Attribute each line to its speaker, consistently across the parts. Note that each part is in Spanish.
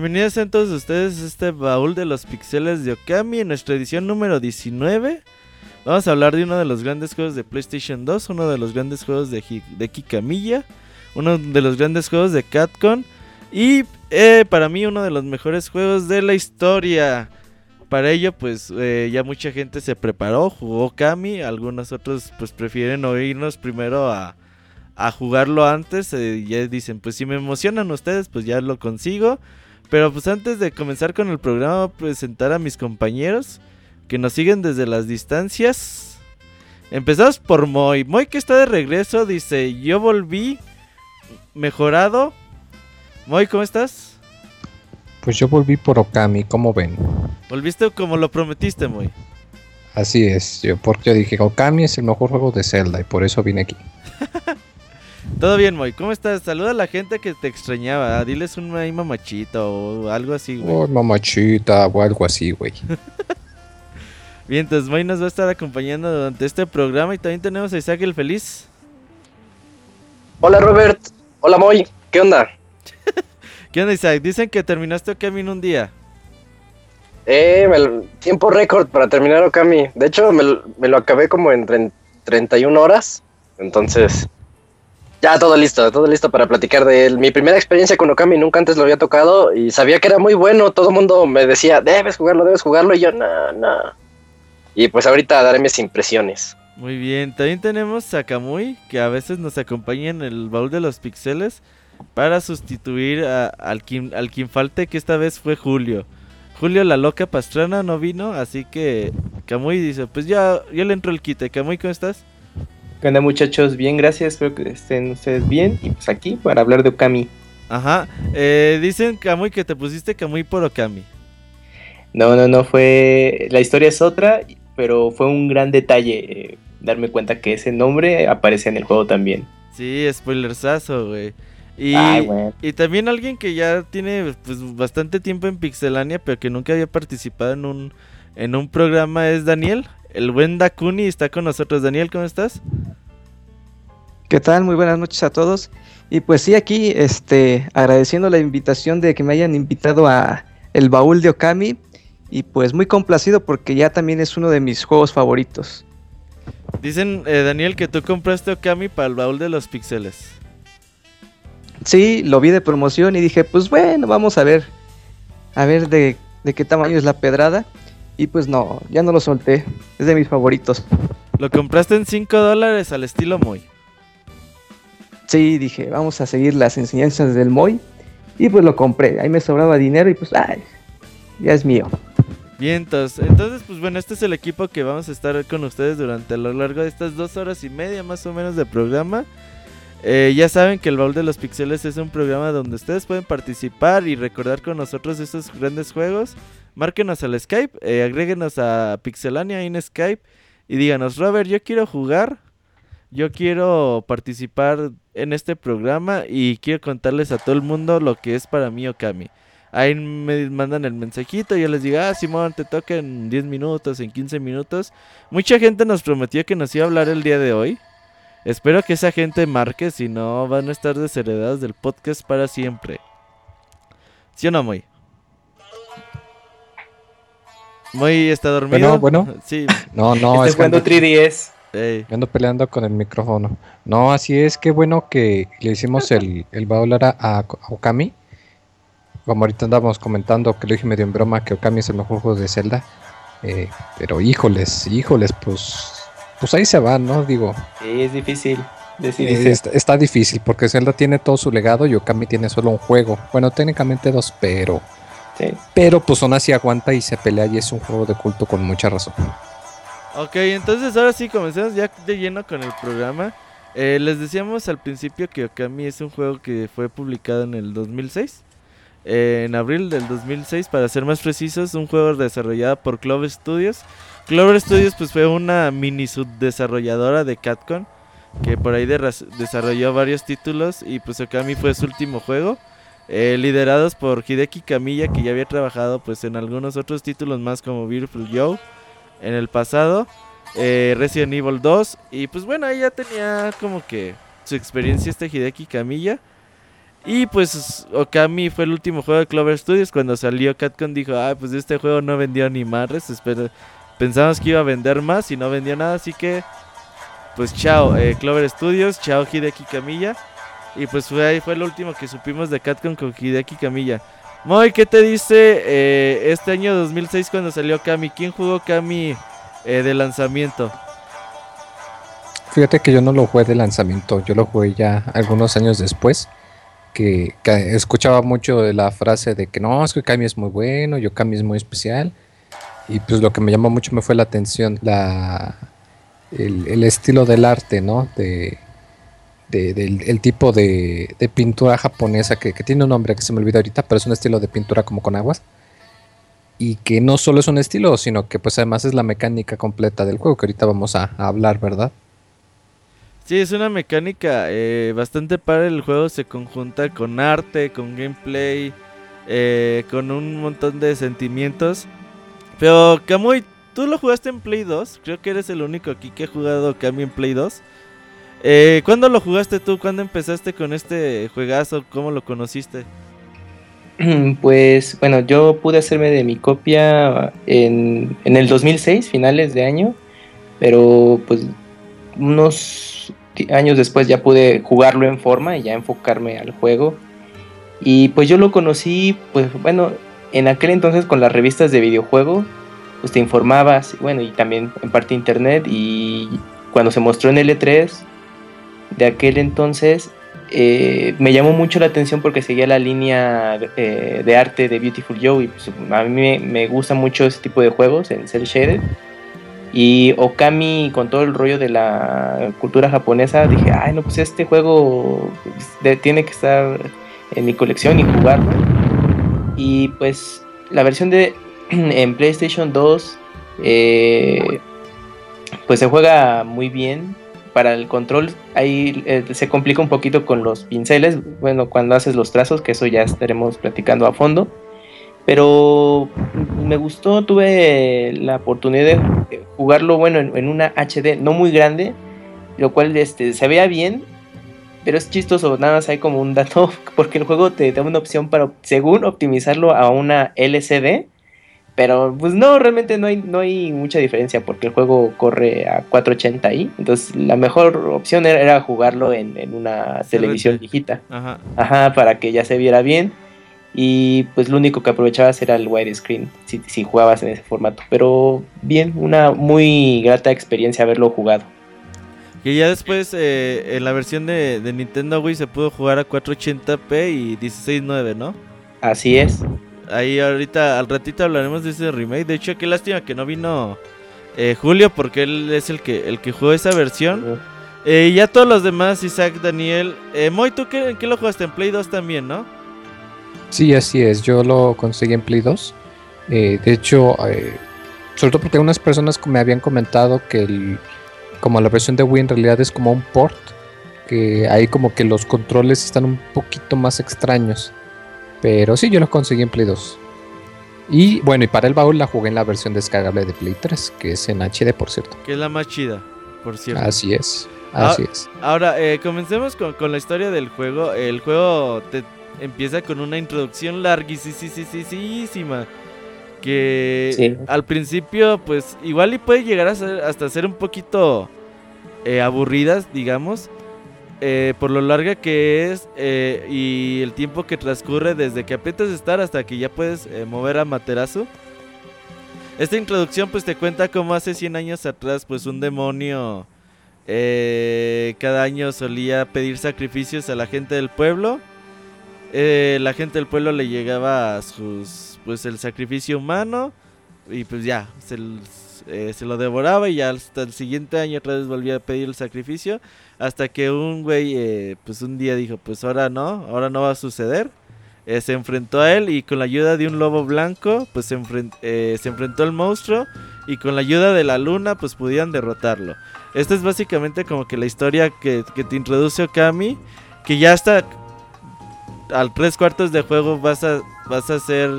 Speaker 1: Bienvenidos a todos ustedes a este baúl de los pixeles de Okami en nuestra edición número 19. Vamos a hablar de uno de los grandes juegos de PlayStation 2, uno de los grandes juegos de, de Kikamilla, uno de los grandes juegos de Catcon y eh, para mí uno de los mejores juegos de la historia. Para ello pues eh, ya mucha gente se preparó, jugó Kami, algunos otros pues prefieren oírnos primero a, a jugarlo antes, eh, ya dicen pues si me emocionan ustedes pues ya lo consigo. Pero pues antes de comenzar con el programa, voy a presentar a mis compañeros que nos siguen desde las distancias. Empezamos por Moy. Moy que está de regreso, dice, yo volví mejorado. Moy, ¿cómo estás?
Speaker 2: Pues yo volví por Okami, ¿cómo ven?
Speaker 1: Volviste como lo prometiste, Moy.
Speaker 2: Así es, yo porque dije Okami es el mejor juego de Zelda y por eso vine aquí.
Speaker 1: Todo bien, Moy. ¿Cómo estás? Saluda a la gente que te extrañaba. Diles un ahí mamachito o algo así, güey.
Speaker 2: Oh, mamachita o algo así, güey.
Speaker 1: bien, entonces Moy nos va a estar acompañando durante este programa y también tenemos a Isaac el Feliz.
Speaker 3: Hola, Robert. Hola, Moy. ¿Qué onda?
Speaker 1: ¿Qué onda, Isaac? Dicen que terminaste Okami en un día.
Speaker 3: Eh, tiempo récord para terminar Okami. De hecho, me, me lo acabé como en 31 horas. Entonces, ya todo listo, todo listo para platicar de él. Mi primera experiencia con Okami nunca antes lo había tocado y sabía que era muy bueno. Todo el mundo me decía, debes jugarlo, debes jugarlo. Y yo, no, no. Y pues ahorita daré mis impresiones.
Speaker 1: Muy bien, también tenemos a Kamui, que a veces nos acompaña en el baúl de los pixeles para sustituir al, quien, al quien falte, que esta vez fue Julio. Julio la loca pastrana no vino, así que Kamui dice, pues ya, yo le entro el quite. Kamui, ¿cómo estás?
Speaker 4: ¿Qué onda muchachos? Bien, gracias, espero que estén ustedes bien. Y pues aquí para hablar de Okami.
Speaker 1: Ajá, eh, dicen Kamui que te pusiste Kamui por Okami.
Speaker 4: No, no, no, fue... La historia es otra, pero fue un gran detalle eh, darme cuenta que ese nombre aparece en el juego también.
Speaker 1: Sí, spoilersazo, güey. Y, y también alguien que ya tiene pues, bastante tiempo en Pixelania, pero que nunca había participado en un, en un programa es Daniel. El buen Dakuni está con nosotros. Daniel, ¿cómo estás?
Speaker 5: ¿Qué tal? Muy buenas noches a todos. Y pues sí, aquí este, agradeciendo la invitación de que me hayan invitado a el baúl de Okami. Y pues muy complacido porque ya también es uno de mis juegos favoritos.
Speaker 1: Dicen, eh, Daniel, que tú compraste Okami para el baúl de los píxeles.
Speaker 5: Sí, lo vi de promoción y dije, pues bueno, vamos a ver. A ver de, de qué tamaño es la pedrada. Y pues no, ya no lo solté. Es de mis favoritos.
Speaker 1: Lo compraste en 5 dólares al estilo Moy.
Speaker 5: Sí, dije, vamos a seguir las enseñanzas del Moy. Y pues lo compré. Ahí me sobraba dinero y pues, ay, ya es mío.
Speaker 1: Bien, entonces, entonces, pues bueno, este es el equipo que vamos a estar con ustedes durante a lo largo de estas dos horas y media más o menos de programa. Eh, ya saben que el Baúl de los Pixeles es un programa donde ustedes pueden participar y recordar con nosotros estos grandes juegos márquenos al Skype, eh, agréguenos a Pixelania en Skype y díganos, Robert, yo quiero jugar, yo quiero participar en este programa y quiero contarles a todo el mundo lo que es para mí Okami. Ahí me mandan el mensajito y yo les digo, ah, Simón, te toca en 10 minutos, en 15 minutos. Mucha gente nos prometió que nos iba a hablar el día de hoy. Espero que esa gente marque, si no van a estar desheredados del podcast para siempre. ¿Sí o no, Moy? Muy está dormido.
Speaker 2: Bueno, bueno.
Speaker 1: Sí.
Speaker 2: No, no.
Speaker 4: Estoy jugando 3DS.
Speaker 2: Ando peleando con el micrófono. No, así es, qué bueno que le hicimos el, el baúl a, Okami. Como ahorita andamos comentando, que lo dije medio en broma, que Okami es el mejor juego de Zelda. Eh, pero híjoles, híjoles, pues, pues ahí se va, ¿no? Digo.
Speaker 4: Sí, es difícil.
Speaker 2: Eh, está, está, difícil porque Zelda tiene todo su legado y Okami tiene solo un juego. Bueno, técnicamente dos, pero pero pues aún así aguanta y se pelea y es un juego de culto con mucha razón.
Speaker 1: Ok, entonces ahora sí comencemos ya de lleno con el programa. Eh, les decíamos al principio que Okami es un juego que fue publicado en el 2006. Eh, en abril del 2006, para ser más precisos, un juego desarrollado por Clover Studios. Clover Studios pues fue una mini subdesarrolladora de Catcon que por ahí desarrolló varios títulos y pues Okami fue su último juego. Eh, liderados por Hideki Kamiya, que ya había trabajado pues en algunos otros títulos más como Beautiful Joe en el pasado, eh, Resident Evil 2, y pues bueno, ahí ya tenía como que su experiencia este Hideki Kamiya. Y pues Okami fue el último juego de Clover Studios. Cuando salió Capcom dijo, ah, pues este juego no vendió ni madres. Pensamos que iba a vender más y no vendió nada. Así que, pues chao eh, Clover Studios, chao Hideki Kamiya. Y pues fue ahí fue el último que supimos de Capcom con Hideki Kamiya. Moy, ¿qué te dice eh, este año 2006 cuando salió Kami? ¿Quién jugó Kami eh, de lanzamiento?
Speaker 2: Fíjate que yo no lo jugué de lanzamiento, yo lo jugué ya algunos años después. Que, escuchaba mucho la frase de que no, es que Kami es muy bueno, yo Kami es muy especial. Y pues lo que me llamó mucho me fue la atención, la, el, el estilo del arte, ¿no? De, de- del el tipo de, pintura japonesa que, tiene un nombre que se me olvidó ahorita, pero es un estilo de pintura como con aguas. Y que no solo es un estilo, sino que pues además es la mecánica completa del juego, que ahorita vamos a, hablar, ¿verdad?
Speaker 1: Sí, es una mecánica eh, bastante padre. El juego se conjunta con arte, con gameplay, eh, con un montón de sentimientos. Pero Kamui, tú lo jugaste en Play 2. Creo que eres el único aquí que ha jugado Kami en Play 2. Eh, ¿Cuándo lo jugaste tú? ¿Cuándo empezaste con este juegazo? ¿Cómo lo conociste?
Speaker 6: Pues bueno, yo pude hacerme de mi copia en, en el 2006, finales de año, pero pues unos años después ya pude jugarlo en forma y ya enfocarme al juego. Y pues yo lo conocí, pues bueno, en aquel entonces con las revistas de videojuego, pues te informabas, bueno, y también en parte internet, y cuando se mostró en L3 de aquel entonces, eh, me llamó mucho la atención porque seguía la línea eh, de arte de Beautiful Joe y pues, a mí me, gusta mucho ese tipo de juegos en cel shaded. Y Okami con todo el rollo de la cultura japonesa dije ay no pues este juego pues, tiene que estar en mi colección y jugarlo y pues la versión de en PlayStation 2 eh, pues se juega muy bien para el control ahí eh, se complica un poquito con los pinceles, bueno, cuando haces los trazos, que eso ya estaremos platicando a fondo. Pero me gustó, tuve la oportunidad de jugarlo, bueno, en, en una HD no muy grande, lo cual este, se vea bien, pero es chistoso, nada más hay como un dato, porque el juego te da una opción para, según, optimizarlo a una LCD, pero pues no, realmente no hay, no hay mucha diferencia porque el juego corre a 480i. Entonces la mejor opción era, era jugarlo en, en una televisión viejita.
Speaker 1: Ajá.
Speaker 6: Ajá, para que ya se viera bien. Y pues lo único que aprovechabas era el widescreen si, si jugabas en ese formato. Pero bien, una muy grata experiencia haberlo jugado.
Speaker 1: Que ya después eh, en la versión de, de Nintendo Wii se pudo jugar a 480p y 16.9, ¿no?
Speaker 6: Así es.
Speaker 1: Ahí ahorita, al ratito hablaremos de ese remake. De hecho, qué lástima que no vino eh, Julio porque él es el que, el que jugó esa versión. Eh, y ya todos los demás, Isaac, Daniel. Eh, Moy, ¿tú qué, en qué lo jugaste? En Play 2 también, ¿no?
Speaker 2: Sí, así es. Yo lo conseguí en Play 2. Eh, de hecho, eh, sobre todo porque algunas personas me habían comentado que el, como la versión de Wii en realidad es como un port, que ahí como que los controles están un poquito más extraños. Pero sí, yo lo conseguí en Play 2. Y bueno, y para el baúl la jugué en la versión descargable de Play 3, que es en HD, por cierto.
Speaker 1: Que es la más chida, por cierto.
Speaker 2: Así es,
Speaker 1: Ah,
Speaker 2: así es.
Speaker 1: Ahora, eh, comencemos con, con la historia del juego. El juego te empieza con una introducción larguísima. Que
Speaker 6: Sí.
Speaker 1: al principio, pues igual y puede llegar a ser, hasta ser un poquito eh, aburridas, digamos. Eh, por lo larga que es eh, y el tiempo que transcurre desde que aprietas estar hasta que ya puedes eh, mover a Materazo. Esta introducción pues te cuenta cómo hace 100 años atrás pues un demonio cada año solía pedir sacrificios a la gente del pueblo. La gente del pueblo le llegaba sus pues el sacrificio humano y pues ya se, eh, se lo devoraba y ya hasta el siguiente año otra vez volvía a pedir el sacrificio hasta que un güey eh, pues un día dijo pues ahora no, ahora no va a suceder. Eh, se enfrentó a él y con la ayuda de un lobo blanco pues se, enfren- se enfrentó al monstruo y con la ayuda de la luna pues pudieron derrotarlo. Esta es básicamente como que la historia que, que te introduce Okami, que ya hasta al tres cuartos de juego vas a, vas a hacer,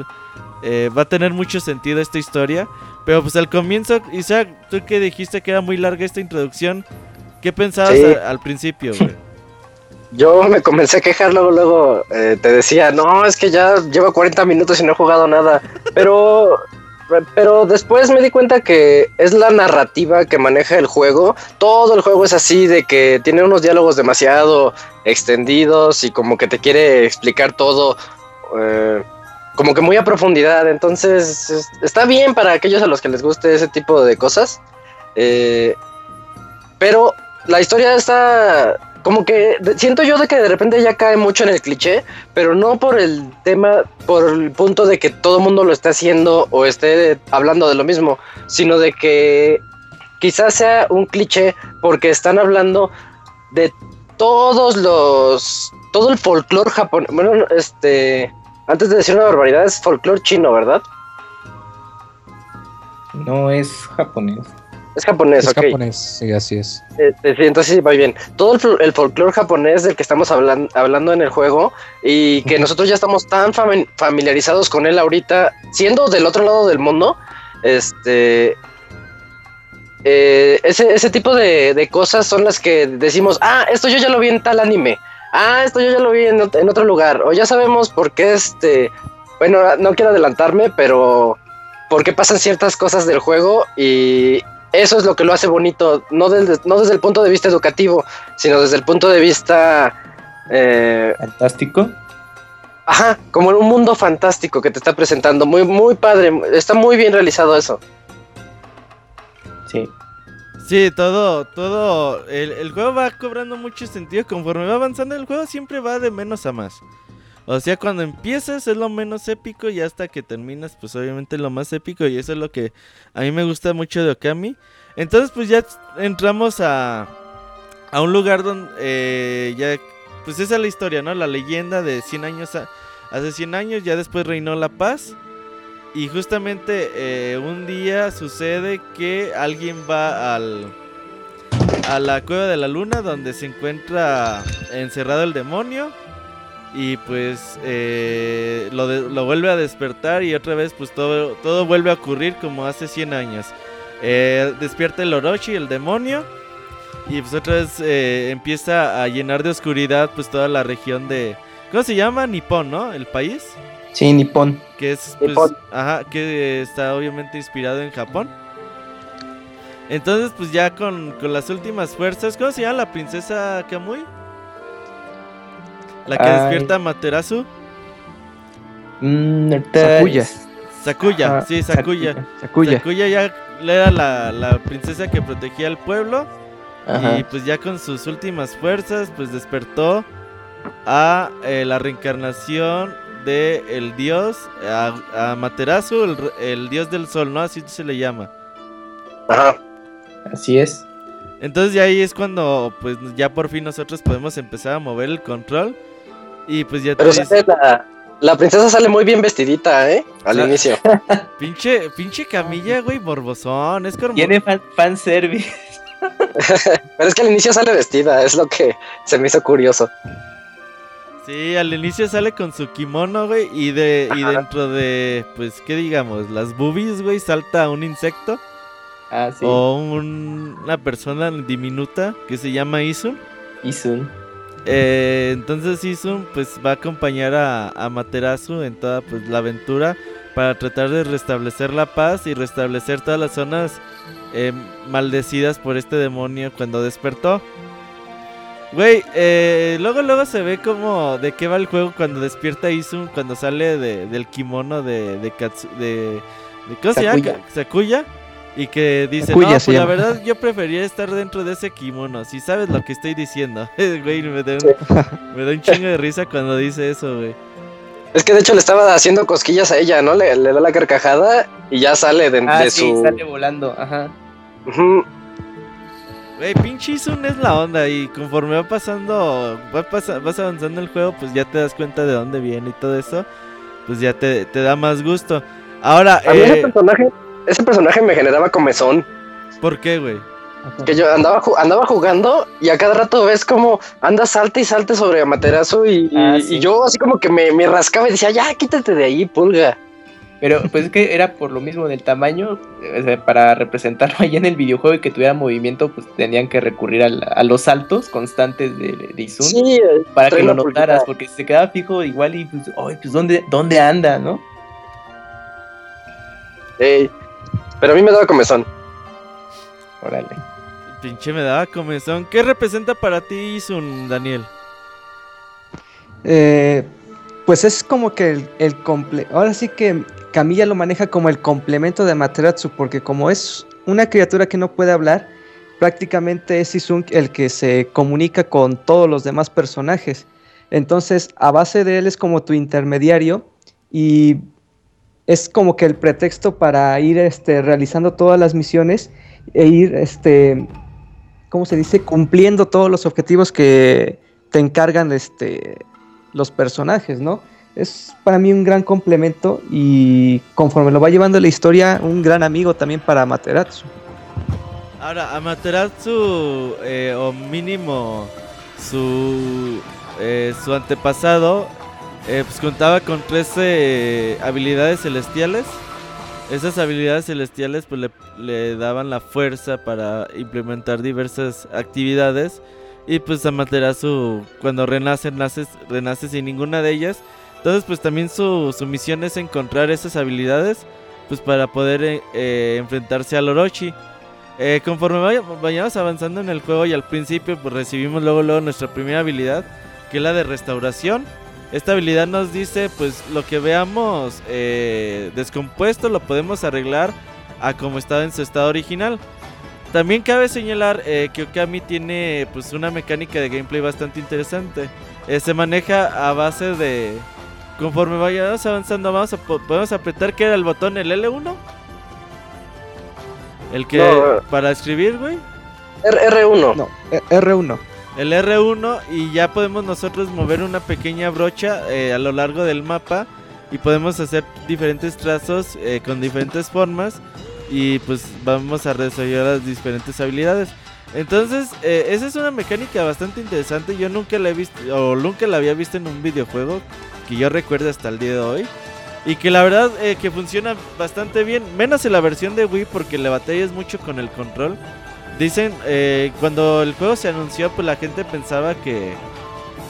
Speaker 1: va a tener mucho sentido esta historia. Pero pues al comienzo, Isaac, tú que dijiste que era muy larga esta introducción, ¿qué pensabas
Speaker 3: Sí.
Speaker 1: a- al principio, güey?
Speaker 3: yo me comencé a quejar, luego, luego eh, te decía, no, es que ya llevo 40 minutos y no he jugado nada. Pero, pero después me di cuenta que es la narrativa que maneja el juego. Todo el juego es así, de que tiene unos diálogos demasiado extendidos y como que te quiere explicar todo. eh, como que muy a profundidad. Entonces, es- está bien para aquellos a los que les guste ese tipo de cosas. Eh, pero la historia está como que siento yo de que de repente ya cae mucho en el cliché, pero no por el tema, por el punto de que todo el mundo lo esté haciendo o esté hablando de lo mismo, sino de que quizás sea un cliché porque están hablando de todos los todo el folclore japonés, bueno, este antes de decir una barbaridad es folclore chino, ¿verdad?
Speaker 4: No es japonés.
Speaker 3: Es japonés,
Speaker 2: Es
Speaker 3: ok.
Speaker 2: japonés, sí, así es.
Speaker 3: Este, sí, entonces sí, va bien. Todo el, el folclore japonés del que estamos hablan- hablando en el juego y que nosotros ya estamos tan fami- familiarizados con él ahorita, siendo del otro lado del mundo, este... eh, ese, ese tipo de, de cosas son las que decimos, ah, esto yo ya lo vi en tal anime, ah, esto yo ya lo vi en, ot- en otro lugar, o ya sabemos por qué este, bueno, no quiero adelantarme, pero por qué pasan ciertas cosas del juego y eso es lo que lo hace bonito, no desde, no desde el punto de vista educativo, sino desde el punto de vista, eh,
Speaker 4: Fantástico.
Speaker 3: ajá, como en un mundo fantástico que te está presentando, muy, muy padre, está muy bien realizado eso.
Speaker 4: Sí.
Speaker 1: Sí, todo, todo, el, el juego va cobrando mucho sentido conforme va avanzando el juego siempre va de menos a más. O sea, cuando empiezas es lo menos épico y hasta que terminas pues obviamente lo más épico y eso es lo que a mí me gusta mucho de Okami. Entonces pues ya entramos a, a un lugar donde eh, ya, pues esa es la historia, ¿no? La leyenda de 100 años, hace 100 años ya después reinó la paz. Y justamente eh, un día sucede que alguien va al a la cueva de la luna donde se encuentra encerrado el demonio y pues eh, lo, lo vuelve a despertar y otra vez pues todo, todo vuelve a ocurrir como hace 100 años. Eh, despierta el Orochi, el demonio, y pues otra vez empieza a llenar de oscuridad pues toda la región de... ¿Cómo se llama? Nippon, ¿no? El país.
Speaker 4: Sí, Nippon.
Speaker 1: Que es, pues,
Speaker 3: Nippon.
Speaker 1: ajá, que está obviamente inspirado en Japón. Entonces, pues ya con, con las últimas fuerzas, ¿cómo se llama la princesa Kamui? La que
Speaker 4: Ay.
Speaker 1: despierta a Materasu.
Speaker 4: Mm,
Speaker 5: Sakuya.
Speaker 1: Sakuya,
Speaker 4: Ajá,
Speaker 1: sí, Sakuya.
Speaker 5: Sakuya.
Speaker 1: Sakuya ya era la, la princesa que protegía al pueblo.
Speaker 4: Ajá.
Speaker 1: Y pues ya con sus últimas fuerzas, pues despertó a eh, la reencarnación de el dios, a, a Materasu, el, dios del sol, ¿no? Así se le llama.
Speaker 3: Ajá.
Speaker 4: Así es.
Speaker 1: Entonces ya ahí es cuando pues ya por fin nosotros podemos empezar a mover el control. Y pues ya te
Speaker 3: Pero la, la princesa sale muy bien vestidita, ¿eh? Al inicio.
Speaker 1: pinche, pinche camilla, güey, morbosón. Es como...
Speaker 4: Tiene fan, fanservice.
Speaker 3: Pero es que al inicio sale vestida, es lo que se me hizo curioso.
Speaker 1: Sí, al inicio sale con su kimono, güey, y de y dentro de, pues, ¿qué digamos? Las boobies, güey, salta un insecto
Speaker 4: Ah, sí.
Speaker 1: o un- una persona diminuta que se llama Isun.
Speaker 4: Isun.
Speaker 1: Eh, entonces Isun, pues, va a acompañar a, a Materasu en toda, pues, la aventura para tratar de restablecer la paz y restablecer todas las zonas eh, maldecidas por este demonio cuando despertó. Güey, eh, luego luego se ve como de qué va el juego cuando despierta Isun, cuando sale de- del kimono de, de, Katsu- de, de- ¿cómo se llama?
Speaker 4: Sakuya.
Speaker 1: Y que dice,
Speaker 5: Sakuya
Speaker 1: no, pues la
Speaker 5: llama".
Speaker 1: verdad yo prefería estar dentro de ese kimono, si sabes lo que estoy diciendo. Güey, me da, un, me da un chingo de risa cuando dice eso, güey.
Speaker 3: Es que de hecho le estaba haciendo cosquillas a ella, ¿no? Le, le da la carcajada y ya sale de,
Speaker 4: Ah,
Speaker 3: de
Speaker 4: sí,
Speaker 3: su.
Speaker 4: sale volando. Ajá.
Speaker 3: Ujú.
Speaker 1: Güey, pinche Isun es la onda y conforme va pasando, va pasa- vas avanzando el juego, pues ya te das cuenta de dónde viene y todo eso, pues ya te, te da más gusto. Ahora,
Speaker 3: A mí ese
Speaker 1: eh,
Speaker 3: personaje, ese personaje me generaba comezón.
Speaker 1: ¿por qué, güey?
Speaker 3: Que yo andaba, ju- andaba jugando y a cada rato ves como anda salte y salte sobre Amaterasu y, y-
Speaker 4: Ah, sí.
Speaker 3: y yo así como que me, me rascaba y decía, ya, quítate de ahí, pulga.
Speaker 6: Pero pues es que era por lo mismo del tamaño, o sea, para representarlo ahí en el videojuego y que tuviera movimiento, pues tenían que recurrir al- a, los saltos constantes de, de Izun
Speaker 3: Sí, eh,
Speaker 6: para que lo notaras, porque si se quedaba fijo igual y pues, ay, pues ¿dónde, ¿dónde anda, no?
Speaker 3: Ey, Pero a mí me daba comezón.
Speaker 6: Órale.
Speaker 1: Pinche me daba comezón. ¿Qué representa para ti Isun, Daniel?
Speaker 5: Eh, pues es como que el, el comple- Ahora sí que Camilla lo maneja como el complemento de Amaterasu, porque como es una criatura que no puede hablar, prácticamente es Izun el que se comunica con todos los demás personajes. Entonces, a base de él es como tu intermediario y es como que el pretexto para ir este, realizando todas las misiones e ir, este, ¿cómo se dice? Cumpliendo todos los objetivos que te encargan este, los personajes, ¿no? Es para mí un gran complemento y conforme lo va llevando la historia, un gran amigo también para Materatsu.
Speaker 1: Ahora, Amaterasu, eh, o mínimo su, eh, su antepasado, eh, pues contaba con 13 habilidades celestiales. Esas habilidades celestiales pues le, daban la fuerza para implementar diversas actividades. Y pues Amaterasu cuando renace, nace, renace sin ninguna de ellas. Entonces pues también su, su misión es encontrar esas habilidades pues para poder eh, eh, enfrentarse al Orochi. Eh, conforme vaya- vayamos avanzando en el juego y al principio pues recibimos luego luego nuestra primera habilidad que es la de restauración. Esta habilidad nos dice pues lo que veamos descompuesto lo podemos arreglar a como estaba en su estado original. También cabe señalar que Okami tiene pues una mecánica de gameplay bastante interesante. Se maneja a base de conforme vayamos avanzando vamos a podemos apretar que era el botón el L1. El que
Speaker 3: No.
Speaker 1: para escribir, güey.
Speaker 3: R- R1.
Speaker 5: No, eh, R1.
Speaker 1: El R1 y ya podemos nosotros mover una pequeña brocha eh, a lo largo del mapa y podemos hacer diferentes trazos eh, con diferentes formas y pues vamos a desarrollar las diferentes habilidades. Entonces, eh, esa es una mecánica bastante interesante. Yo nunca la he visto o nunca la había visto en un videojuego que yo recuerde hasta el día de hoy. Y que la verdad eh, que funciona bastante bien, menos en la versión de Wii porque le batallas mucho con el control. Dicen, eh, cuando el juego se anunció, pues la gente pensaba que,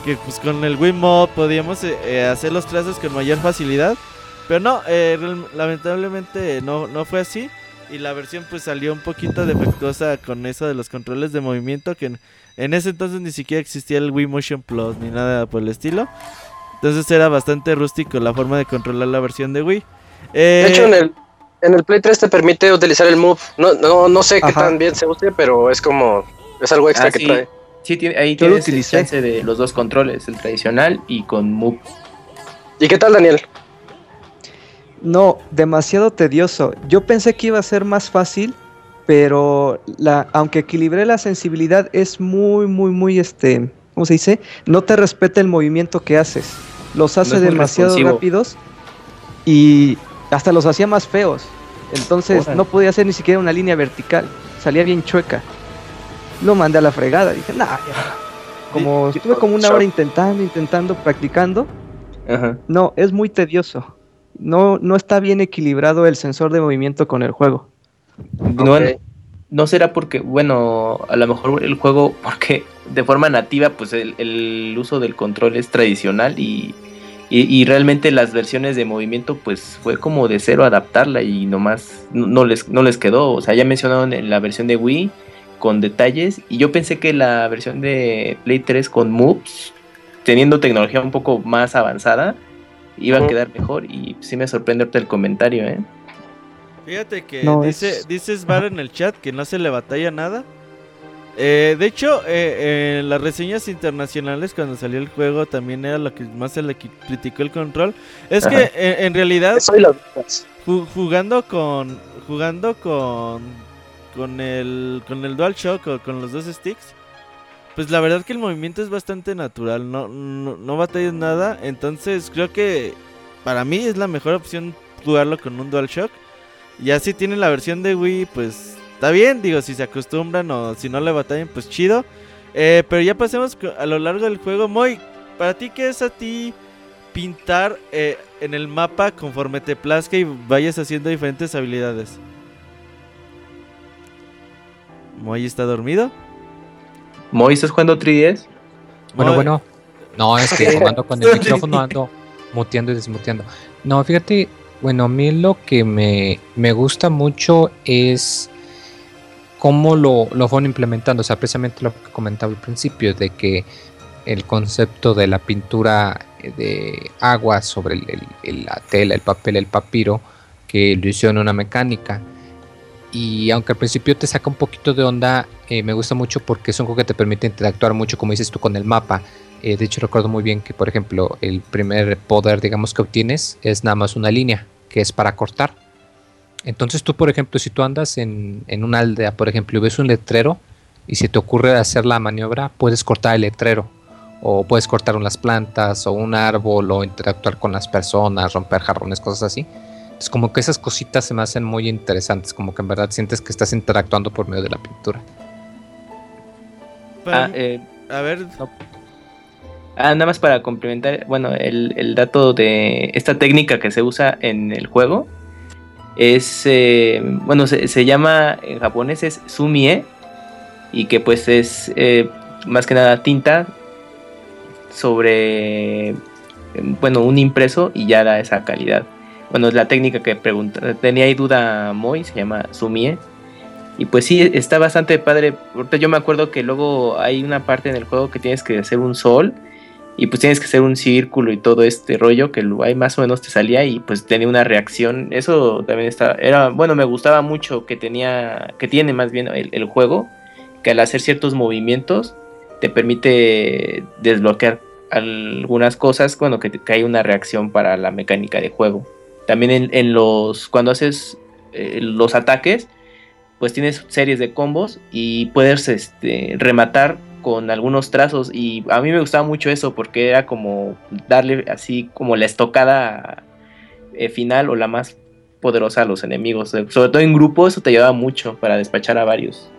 Speaker 1: que pues con el Wii Mod podíamos hacer los trazos con mayor facilidad. Pero no, lamentablemente no, no fue así. Y la versión pues salió un poquito defectuosa con eso de los controles de movimiento. Que en, en ese entonces ni siquiera existía el Wii Motion Plus ni nada por el estilo. Entonces era bastante rústico la forma de controlar la versión de Wii. Eh,
Speaker 3: De hecho, en el, en el Play 3 te permite utilizar el Move. No, no, no sé qué tan bien se use, pero es como. Es algo extra
Speaker 6: Ah,
Speaker 3: que
Speaker 6: sí.
Speaker 3: trae.
Speaker 6: Sí, tiene- ahí
Speaker 5: Yo
Speaker 6: tienes el chance de los dos controles, el tradicional y con Move.
Speaker 3: ¿Y qué tal, Daniel?
Speaker 5: No, demasiado tedioso. Yo pensé que iba a ser más fácil, pero la, aunque equilibré la sensibilidad, es muy, muy, muy, este, ¿cómo se dice? No te respeta el movimiento que haces. Los hace demasiado
Speaker 6: responsivo.
Speaker 5: rápidos y hasta los hacía más feos. Entonces
Speaker 6: Órale.
Speaker 5: no podía hacer ni siquiera una línea vertical. Salía bien chueca. Lo mandé a la fregada. Dije, nah, ya". Como estuve como una hora intentando, intentando, practicando,
Speaker 6: Ajá.
Speaker 5: no, es muy tedioso. No, no está bien equilibrado el sensor de movimiento con el juego.
Speaker 6: No, será porque, bueno, a lo mejor el juego, porque de forma nativa, pues el, el uso del control es tradicional y, y, y realmente las versiones de movimiento, pues fue como de cero adaptarla y nomás no, no les, no les quedó. O sea, ya mencionaron en la versión de Wii con detalles y yo pensé que la versión de Play 3 con moves, teniendo tecnología un poco más avanzada, iba a quedar mejor y sí me sorprende ahorita el comentario, ¿eh?
Speaker 1: Fíjate que
Speaker 5: No,
Speaker 1: dice,
Speaker 5: es-
Speaker 1: dice Sbar en el chat que no se le batalla nada. Eh, de hecho, eh, en las reseñas internacionales cuando salió el juego también era lo que más se le criticó el control. Es
Speaker 6: Ajá.
Speaker 1: que en, en realidad ju- jugando con jugando con con el con el DualShock o con los dos sticks, pues la verdad que el movimiento es bastante natural, no no, batallas nada, entonces creo que para mí es la mejor opción jugarlo con un DualShock. Ya si tienen la versión de Wii, pues está bien, digo, si se acostumbran o si no le batallan, pues chido. Eh, pero ya pasemos a lo largo del juego. Moy, para ti, ¿qué es a ti pintar eh, en el mapa conforme te plazca y vayas haciendo diferentes habilidades. Moy está dormido.
Speaker 6: Moy, ¿estás jugando 3DS?
Speaker 2: Bueno,
Speaker 1: Moy-
Speaker 2: bueno. No, es que como ando con el micrófono ando muteando y desmuteando. No, fíjate, bueno, a mí lo que me, me gusta mucho es cómo lo, lo fueron implementando. O sea, precisamente lo que comentaba al principio, de que el concepto de la pintura de agua sobre el- el- el- la tela, el papel, el papiro, que lo hicieron una mecánica. Y aunque al principio te saca un poquito de onda, eh, me gusta mucho porque es un juego que te permite interactuar mucho, como dices tú, con el mapa. Eh, de hecho, recuerdo muy bien que, por ejemplo, el primer poder, digamos, que obtienes es nada más una línea, que es para cortar. Entonces tú, por ejemplo, si tú andas en, en una aldea, por ejemplo, y ves un letrero y se te ocurre hacer la maniobra, puedes cortar el letrero. O puedes cortar unas plantas o un árbol o interactuar con las personas, romper jarrones, cosas así. Es como que esas cositas se me hacen muy interesantes, como que en verdad sientes que estás interactuando por medio de la pintura.
Speaker 1: Para-
Speaker 6: Ah, eh,
Speaker 1: a ver,
Speaker 6: ah, nada más para complementar, bueno, el, el dato de esta técnica que se usa en el juego es, eh, bueno, se, se llama en japonés es sumie y que pues es eh, más que nada tinta sobre, bueno, un impreso y ya da esa calidad. Bueno, es la técnica que pregunta, tenía ahí duda Moy, se llama sumie. Y pues sí, está bastante padre. Ahorita yo me acuerdo que luego hay una parte en el juego que tienes que hacer un sol y pues tienes que hacer un círculo y todo este rollo que ahí más o menos te salía y pues tenía una reacción. Eso también está, era, bueno, me gustaba mucho que tenía, que tiene más bien el, juego, que al hacer ciertos movimientos te permite desbloquear algunas cosas, bueno, que, que hay una reacción para la mecánica de juego. También en, los, cuando haces eh, los ataques, pues tienes series de combos y puedes este, rematar con algunos trazos y a mí me gustaba mucho eso porque era como darle así como la estocada eh, final o la más poderosa a los enemigos, sobre todo en grupo eso te ayudaba mucho para despachar a varios.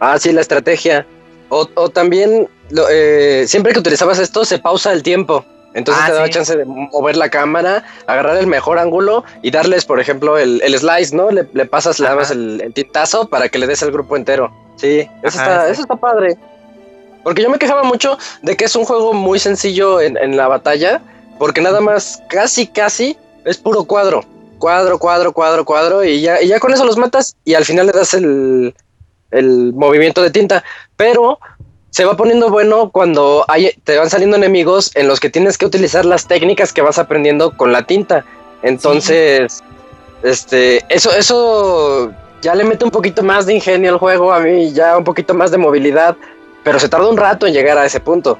Speaker 3: Ah, sí, la estrategia. O, o también, lo- eh, siempre que utilizabas esto, se pausa el tiempo. Entonces
Speaker 6: Ah,
Speaker 3: te daba
Speaker 6: sí.
Speaker 3: chance de mover la cámara, agarrar el mejor ángulo y darles, por ejemplo, el, el slice, ¿no? Le, le pasas, le dabas el, el tintazo para que le des al grupo entero. Sí, eso,
Speaker 6: Ajá,
Speaker 3: está,
Speaker 6: sí.
Speaker 3: eso está padre. Porque yo me quejaba mucho de que es un juego muy sencillo en, en la batalla, porque nada más, casi, casi, es puro cuadro. Cuadro, cuadro, cuadro, cuadro, y ya, y ya con eso los matas y al final le das el, el movimiento de tinta. Pero se va poniendo bueno cuando hay, te van saliendo enemigos en los que tienes que utilizar las técnicas que vas aprendiendo con la tinta. Entonces, este, eso, eso ya le mete un poquito más de ingenio al juego, a mí ya un poquito más de movilidad, pero se tarda un rato en llegar a ese punto.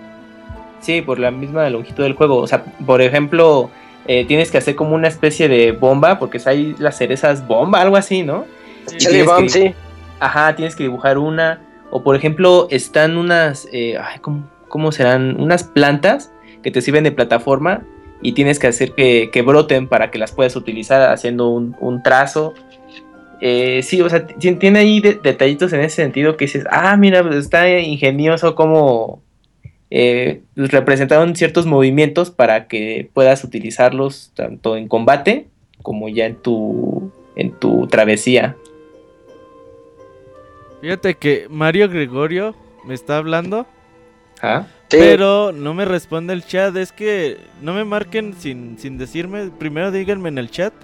Speaker 6: Sí, por la misma longitud del juego. O sea, por ejemplo, eh, tienes que hacer como una especie de bomba, porque hay las cerezas bomba, algo así, ¿no?
Speaker 1: Sí.
Speaker 3: Bomb,
Speaker 6: que-
Speaker 3: sí.
Speaker 6: Ajá, tienes que dibujar una. O por ejemplo, están unas. eh, ¿cómo, cómo serán? Unas plantas que te sirven de plataforma y tienes que hacer que, broten para que las puedas utilizar haciendo un, trazo. Eh, sí, o sea, ti- tiene ahí de- detallitos en ese sentido que dices, ah, mira, pues, está ingenioso como eh, pues, representaron ciertos movimientos para que puedas utilizarlos tanto en combate como ya en tu, en tu travesía.
Speaker 1: Fíjate que Mario Gregorio me está hablando.
Speaker 3: Sí,
Speaker 1: pero no me responde el chat. Es que no me marquen sin, sin decirme. Primero díganme en el chat.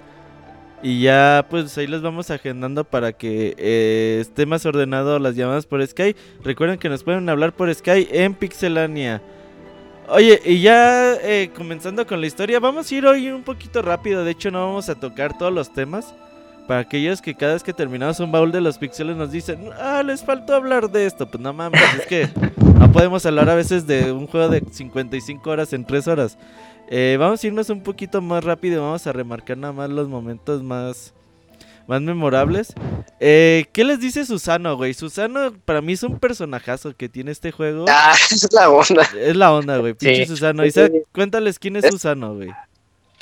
Speaker 1: Y ya, pues ahí les vamos agendando para que eh, esté más ordenado las llamadas por Sky. Recuerden que nos pueden hablar por Sky en Pixelania. Oye, y ya eh, comenzando con la historia, vamos a ir hoy un poquito rápido. De hecho, no vamos a tocar todos los temas. Para aquellos que cada vez que terminamos un baúl de los pixeles nos dicen, ah, les faltó hablar de esto. Pues no mames, es que no podemos hablar a veces de un juego de 55 horas en 3 horas. Eh, vamos a irnos un poquito más rápido. Vamos a remarcar nada más los momentos más, más memorables. Eh, ¿Qué les dice Susano, güey? Susano para mí es un personajazo que tiene este juego.
Speaker 3: Ah, es la onda.
Speaker 1: Es la onda, güey. Pinche
Speaker 6: Sí.
Speaker 1: Susano. Isaac, cuéntales quién es
Speaker 3: Es-
Speaker 1: Susano, güey.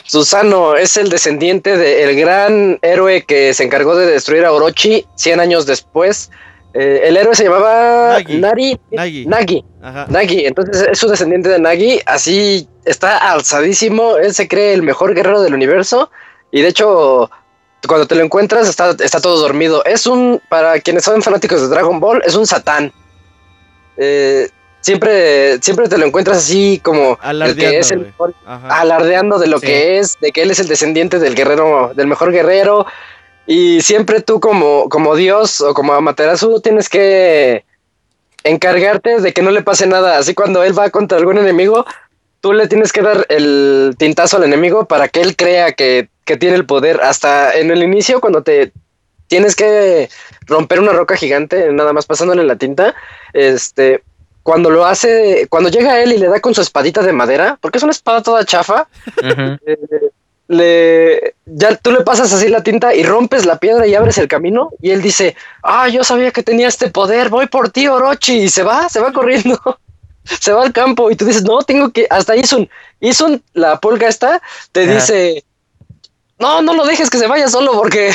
Speaker 3: Susano es el descendiente del gran héroe que se encargó de destruir a Orochi 100 años después. eh, el héroe se llamaba
Speaker 1: Nagi.
Speaker 3: Nari,
Speaker 1: Nagi.
Speaker 3: Nagi. Nagi, entonces es su descendiente de Nagi, así está alzadísimo, él se cree el mejor guerrero del universo y de hecho cuando te lo encuentras está, está todo dormido. Es un, para quienes son fanáticos de Dragon Ball, es un satán. Eh, siempre, siempre te lo encuentras así como el que es el
Speaker 1: Alardeando,
Speaker 3: mejor, de lo
Speaker 6: Sí.
Speaker 3: que es, de que él es el descendiente del guerrero, del mejor guerrero. Y siempre tú como, como Dios o como Amaterasu tienes que encargarte de que no le pase nada. Así cuando él va contra algún enemigo, tú le tienes que dar el tintazo al enemigo para que él crea que, que tiene el poder. Hasta en el inicio, cuando te tienes que romper una roca gigante, nada más pasándole la tinta, este, cuando lo hace, cuando llega él y le da con su espadita de madera, porque es una espada toda chafa, eh, le ya tú le pasas así la tinta y rompes la piedra y abres el camino y él dice, ah, yo sabía que tenía este poder, voy por ti, Orochi, y se va, se va corriendo, se va al campo y tú dices, no, tengo que, hasta Isun, Isun, la pulga esta, te dice, no, no lo dejes que se vaya solo porque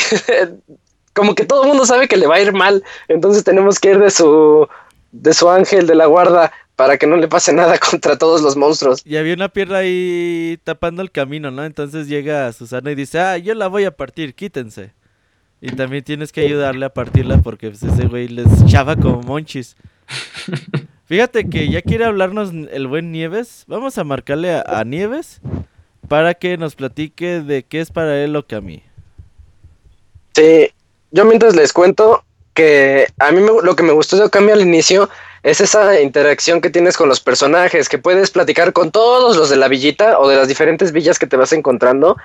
Speaker 3: como que todo el mundo sabe que le va a ir mal, entonces tenemos que ir de su, de su ángel de la guarda para que no le pase nada contra todos los monstruos.
Speaker 1: Y había una piedra ahí tapando el camino, ¿no? Entonces llega Susana y dice, ah, yo la voy a partir, quítense. Y también tienes que ayudarle a partirla porque pues, ese güey les chava como monchis. Fíjate que ya quiere hablarnos el buen Nieves. Vamos a marcarle a, a Nieves para que nos platique de qué es para él Okami.
Speaker 3: Sí, yo mientras les cuento que a mí me- lo que me gustó de Okami al inicio es esa interacción que tienes con los personajes, que puedes platicar con todos los de la villita o de las diferentes villas que te vas encontrando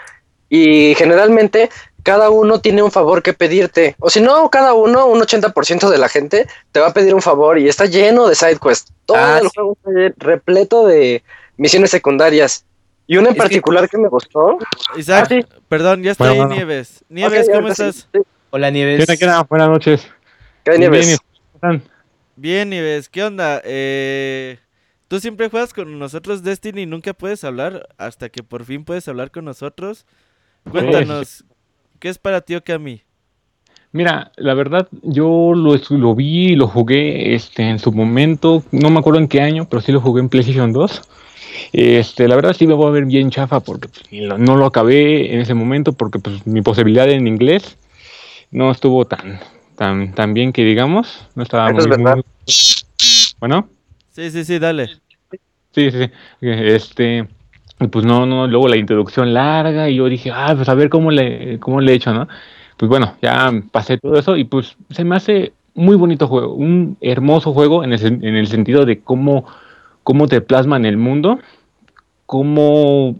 Speaker 3: y generalmente cada uno tiene un favor que pedirte, o si no, cada uno, un 80% de la gente te va a pedir un favor y está lleno de side quests. Todo
Speaker 6: Ah,
Speaker 3: el
Speaker 6: sí.
Speaker 3: juego está repleto de misiones secundarias. Y una en
Speaker 6: Es
Speaker 3: particular que me gustó.
Speaker 1: Isaac,
Speaker 3: Ah, sí.
Speaker 1: perdón, ya está
Speaker 7: Bueno,
Speaker 1: ahí
Speaker 7: bueno.
Speaker 1: Nieves. Nieves, ¿cómo estás?
Speaker 3: sí.
Speaker 6: Hola
Speaker 7: ¿Qué
Speaker 6: Nieves.
Speaker 7: tal, qué tal? Buenas noches.
Speaker 3: ¿Qué hay,
Speaker 7: Bien,
Speaker 3: Nieves?
Speaker 7: bien,
Speaker 1: ¿qué onda? Eh, Tú siempre juegas con nosotros Destiny y nunca puedes hablar hasta que por fin puedes hablar con nosotros. Cuéntanos, ¿qué es para ti Okami?
Speaker 7: Mira, la verdad, yo lo, lo vi, lo jugué este, en su momento, no me acuerdo en qué año, pero sí lo jugué en PlayStation 2. Este, la verdad sí me voy a ver bien chafa porque pues, no lo acabé en ese momento porque pues, mi posibilidad en inglés no estuvo tan, tan, tan bien que digamos, no estaba
Speaker 3: Eso es
Speaker 7: muy,
Speaker 3: verdad.
Speaker 7: muy- Bueno,
Speaker 1: Sí, sí, sí, dale.
Speaker 7: Sí, sí, sí. Este, y pues no, no, luego la introducción larga y yo dije, ah, pues a ver cómo le, cómo le he hecho, ¿no? Pues bueno, ya pasé todo eso y pues se me hace muy bonito juego, un hermoso juego en el, en el sentido de cómo, cómo te plasma en el mundo, cómo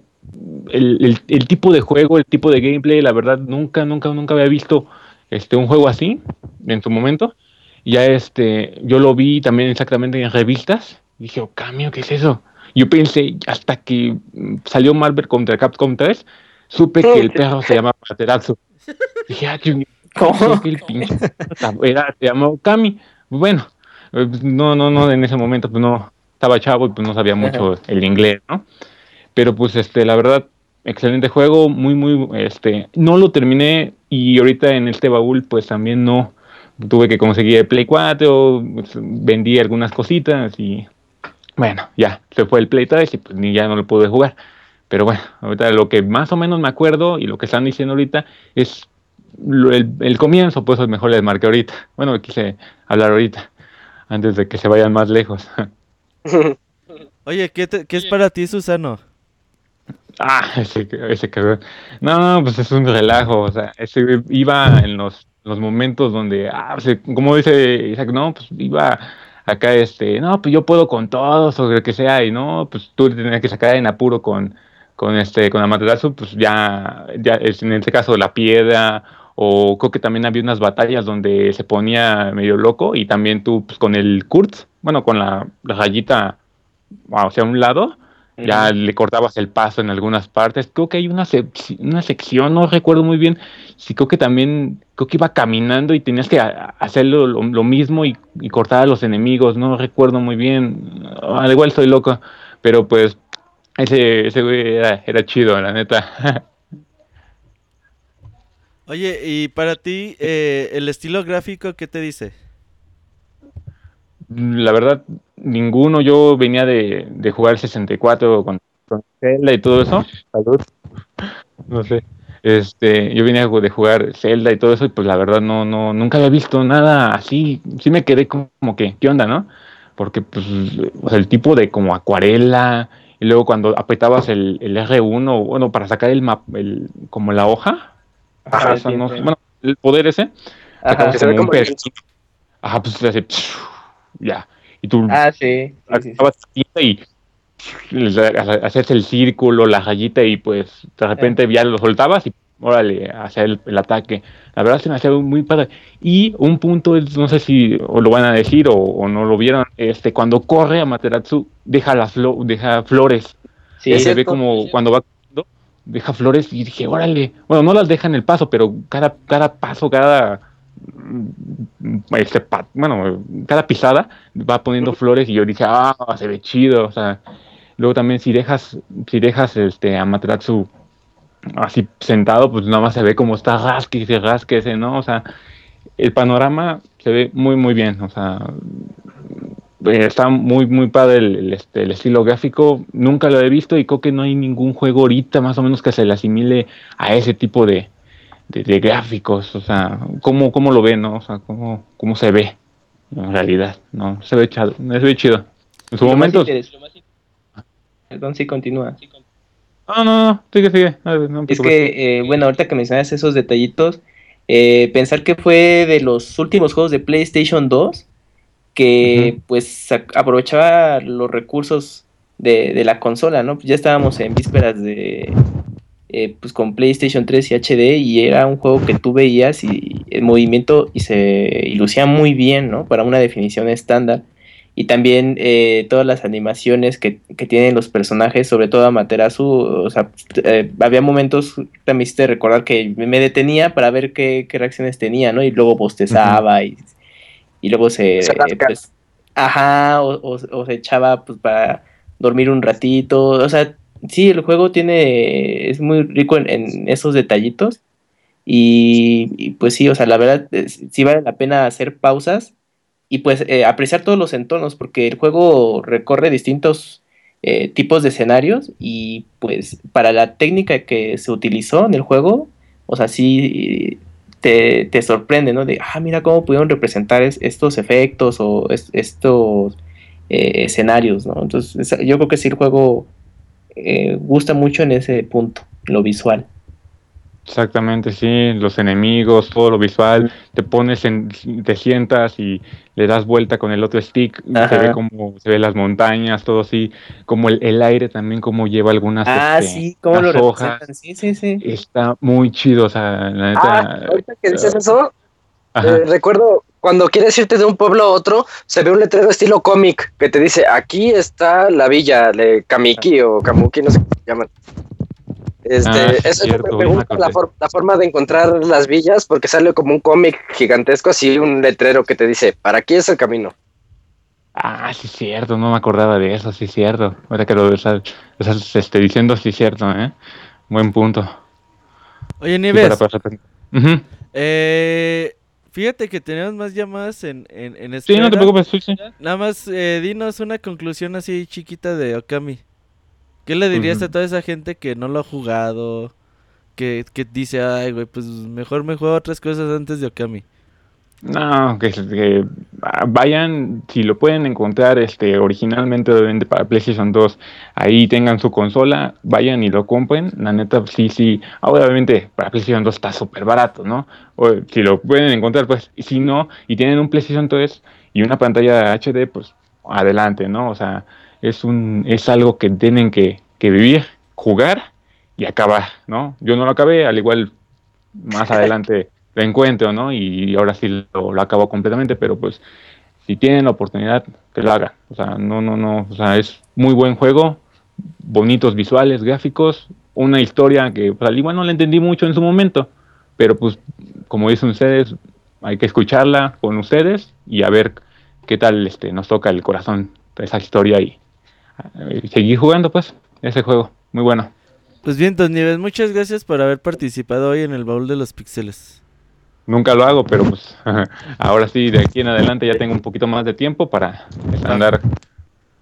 Speaker 7: el, el- el tipo de juego, el tipo de gameplay, la verdad, nunca, nunca, nunca había visto este, un juego así en su momento. Ya este, yo lo vi también exactamente en revistas. Dije, oh, cambio, ¿qué es eso? Yo pensé, hasta que mm, salió Marvel contra Capcom 3, supe que el perro se llama Amaterasu. Dije, ah,
Speaker 6: ¿Cómo?
Speaker 7: que el pinche era, se llamó Kami. Bueno, eh, no, no, no, en ese momento pues no, estaba chavo y pues no sabía mucho el inglés, ¿no? Pero pues este, la verdad, excelente juego, muy, muy, este, no lo terminé y ahorita en este baúl pues también no, tuve que conseguir el Play 4, pues, vendí algunas cositas y bueno, ya, se fue el Play 3 y pues ni ya no lo pude jugar. Pero bueno, ahorita lo que más o menos me acuerdo y lo que están diciendo ahorita es lo- el, el comienzo, pues mejor les marqué ahorita. Bueno, quise hablar ahorita, antes de que se vayan más lejos.
Speaker 1: Oye, ¿qué, te- qué es para ti Susano?
Speaker 7: Ah, ese, ese cabrón. No, pues es un relajo, o sea, ese iba en los, los momentos donde, ah, pues, como dice Isaac, no, pues iba acá, este, no, pues yo puedo con todos o lo que sea, y no, pues tú te tenías que sacar en apuro con, con este, con Amaterasu, pues ya, ya en este caso la piedra, o creo que también había unas batallas donde se ponía medio loco, y también tú, pues con el Kurtz, bueno, con la, la rayita, ah, o sea, a un lado, ya le cortabas el paso en algunas partes. Creo que hay una, sec- una sección, no recuerdo muy bien, sí creo que también, creo que iba caminando y tenías que hacerlo lo, lo mismo y, y cortar a los enemigos, no recuerdo muy bien, al igual estoy loco, pero pues ese, ese güey era, era chido, la neta.
Speaker 1: Oye, y para ti, eh, el estilo gráfico, ¿qué te dice?
Speaker 7: La verdad, ninguno. Yo venía de, de jugar 64 con, con Zelda y todo eso. Salud. No sé. Este, yo venía de jugar Zelda y todo eso, y pues la verdad no, no, nunca había visto nada así. Sí me quedé como, que, ¿qué onda, no? Porque pues, o sea, el tipo de como acuarela, y luego cuando apretabas el, el R1, bueno, para sacar el map, el, como la hoja,
Speaker 6: Ajá,
Speaker 7: no- bueno, el poder ese,
Speaker 6: Ajá.
Speaker 3: se ve
Speaker 7: como un
Speaker 3: como
Speaker 7: pez. Ajá, pues se hace, ya. Y tú
Speaker 6: Ah, sí. sí, sí,
Speaker 7: y haces el círculo, la rayita y pues de repente ya lo soltabas y órale, hacer el, el ataque. La verdad se me hacía muy padre. Y un punto no sé si lo van a decir o, o no lo vieron, este cuando corre a Materatsu deja las flo- deja flores.
Speaker 6: Sí,
Speaker 7: se ve como cuando va deja flores y dije, órale, bueno, no las deja en el paso, pero cada, cada paso, cada este bueno, cada pisada va poniendo flores y yo dije, ah, se ve chido, o sea, luego también si dejas, si dejas este a así sentado, pues nada más se ve como está rasque y se rasque ese, ¿no? O sea, el panorama se ve muy muy bien, o sea, eh, está muy muy padre el, el, este, el estilo gráfico, nunca lo he visto y creo que no hay ningún juego ahorita más o menos que se le asimile a ese tipo de, de, de gráficos, o sea, ¿cómo, cómo lo ven, no? O sea, ¿cómo, cómo se ve en realidad, ¿no? Se ve chido, se ve chido. En su
Speaker 6: Lo
Speaker 7: momento...
Speaker 6: Perdón, sí, continúa.
Speaker 7: No, no, no, sigue, sigue. No
Speaker 6: Es que, eh, bueno, ahorita que mencionas esos detallitos, eh, pensar que fue de los últimos juegos de PlayStation 2 que pues aprovechaba los recursos de, de la consola, ¿no? Ya estábamos en vísperas de, eh, pues con PlayStation 3 y HD y era un juego que tú veías y el movimiento y se y lucía muy bien, ¿no? Para una definición estándar. Y también eh, todas las animaciones que, que tienen los personajes, sobre todo Amaterasu, o sea, eh, había momentos, también me hiciste recordar que me detenía para ver qué, qué reacciones tenía, ¿no? Y luego bostezaba y, y luego se...
Speaker 3: Se rasca.
Speaker 6: pues, ajá, o, o- o se echaba pues para dormir un ratito, o sea, sí, el juego tiene, es muy rico en, esos detallitos y, pues sí, o sea, la verdad, sí vale la pena hacer pausas y pues eh, apreciar todos los entornos porque el juego recorre distintos eh, tipos de escenarios y pues para la técnica que se utilizó en el juego, o sea, sí te, te sorprende, ¿no? De, ah, mira cómo pudieron representar es- estos efectos o es- estos eh, escenarios, ¿no? Entonces, yo creo que sí el juego eh, gusta mucho en ese punto, lo visual.
Speaker 7: Exactamente, sí, los enemigos, todo lo visual, te pones en, te sientas y le das vuelta con el otro stick, se ve como se ve las montañas, todo así, como el, el aire también, como lleva algunas
Speaker 6: Ah,
Speaker 7: este,
Speaker 6: sí, cómo lo
Speaker 7: hojas,
Speaker 6: representan, sí, sí, sí.
Speaker 7: está muy chido, o sea, la neta,
Speaker 3: Ah, ahorita que dices eso,
Speaker 7: ajá,
Speaker 3: eh, recuerdo cuando quieres irte de un pueblo a otro, se ve un letrero estilo cómic que te dice, aquí está la villa de Kamiki o Kamuki, no sé cómo se llaman. Este,
Speaker 7: Ah,
Speaker 3: eso
Speaker 7: cierto,
Speaker 3: me
Speaker 7: ya me
Speaker 3: gusta la,
Speaker 7: acordé.
Speaker 3: for- la forma de encontrar las villas porque sale como un cómic gigantesco, así un letrero que te dice, para aquí es el camino.
Speaker 7: ah, sí, cierto, no me acordaba de eso, sí, cierto, ahora que lo estás, este, diciendo, sí, cierto, eh, buen punto.
Speaker 1: Oye, Nieves,
Speaker 7: para pasar- Ujú.
Speaker 1: eh, fíjate que tenemos más llamadas en, en, en
Speaker 7: Sí, no
Speaker 1: espera.
Speaker 7: te preocupes, sí.
Speaker 1: Nada más, eh, dinos una conclusión así chiquita de Okami. ¿Qué le dirías a toda esa gente que no lo ha jugado? Que, que dice, ay, güey, pues mejor me juego otras cosas antes de Okami.
Speaker 7: No, que, que, ah, vayan, si lo pueden encontrar este originalmente obviamente para PlayStation 2, ahí tengan su consola, vayan y lo compren. La neta, sí, sí, obviamente para PlayStation 2 está súper barato, ¿no? O si lo pueden encontrar, pues, si no, y tienen un PlayStation 3 y una pantalla HD, pues adelante, ¿no? O sea, es un, es algo que tienen que, que vivir, jugar y acabar, ¿no? Yo no lo acabé, al igual más adelante encuentro, ¿no? Y ahora sí lo, lo acabo completamente, pero pues si tienen la oportunidad, que lo hagan. O sea, no, no, no, o sea, es muy buen juego, bonitos visuales, gráficos, una historia que pues, al igual no la entendí mucho en su momento, pero pues como dicen ustedes, hay que escucharla con ustedes y a ver qué tal este, nos toca el corazón esa historia y, seguir jugando pues ese juego, muy bueno.
Speaker 1: Pues bien, Don Nieves, muchas gracias por haber participado hoy en el baúl de los pixeles.
Speaker 7: Nunca lo hago, pero pues ahora sí, de aquí en adelante ya tengo un poquito más de tiempo para andar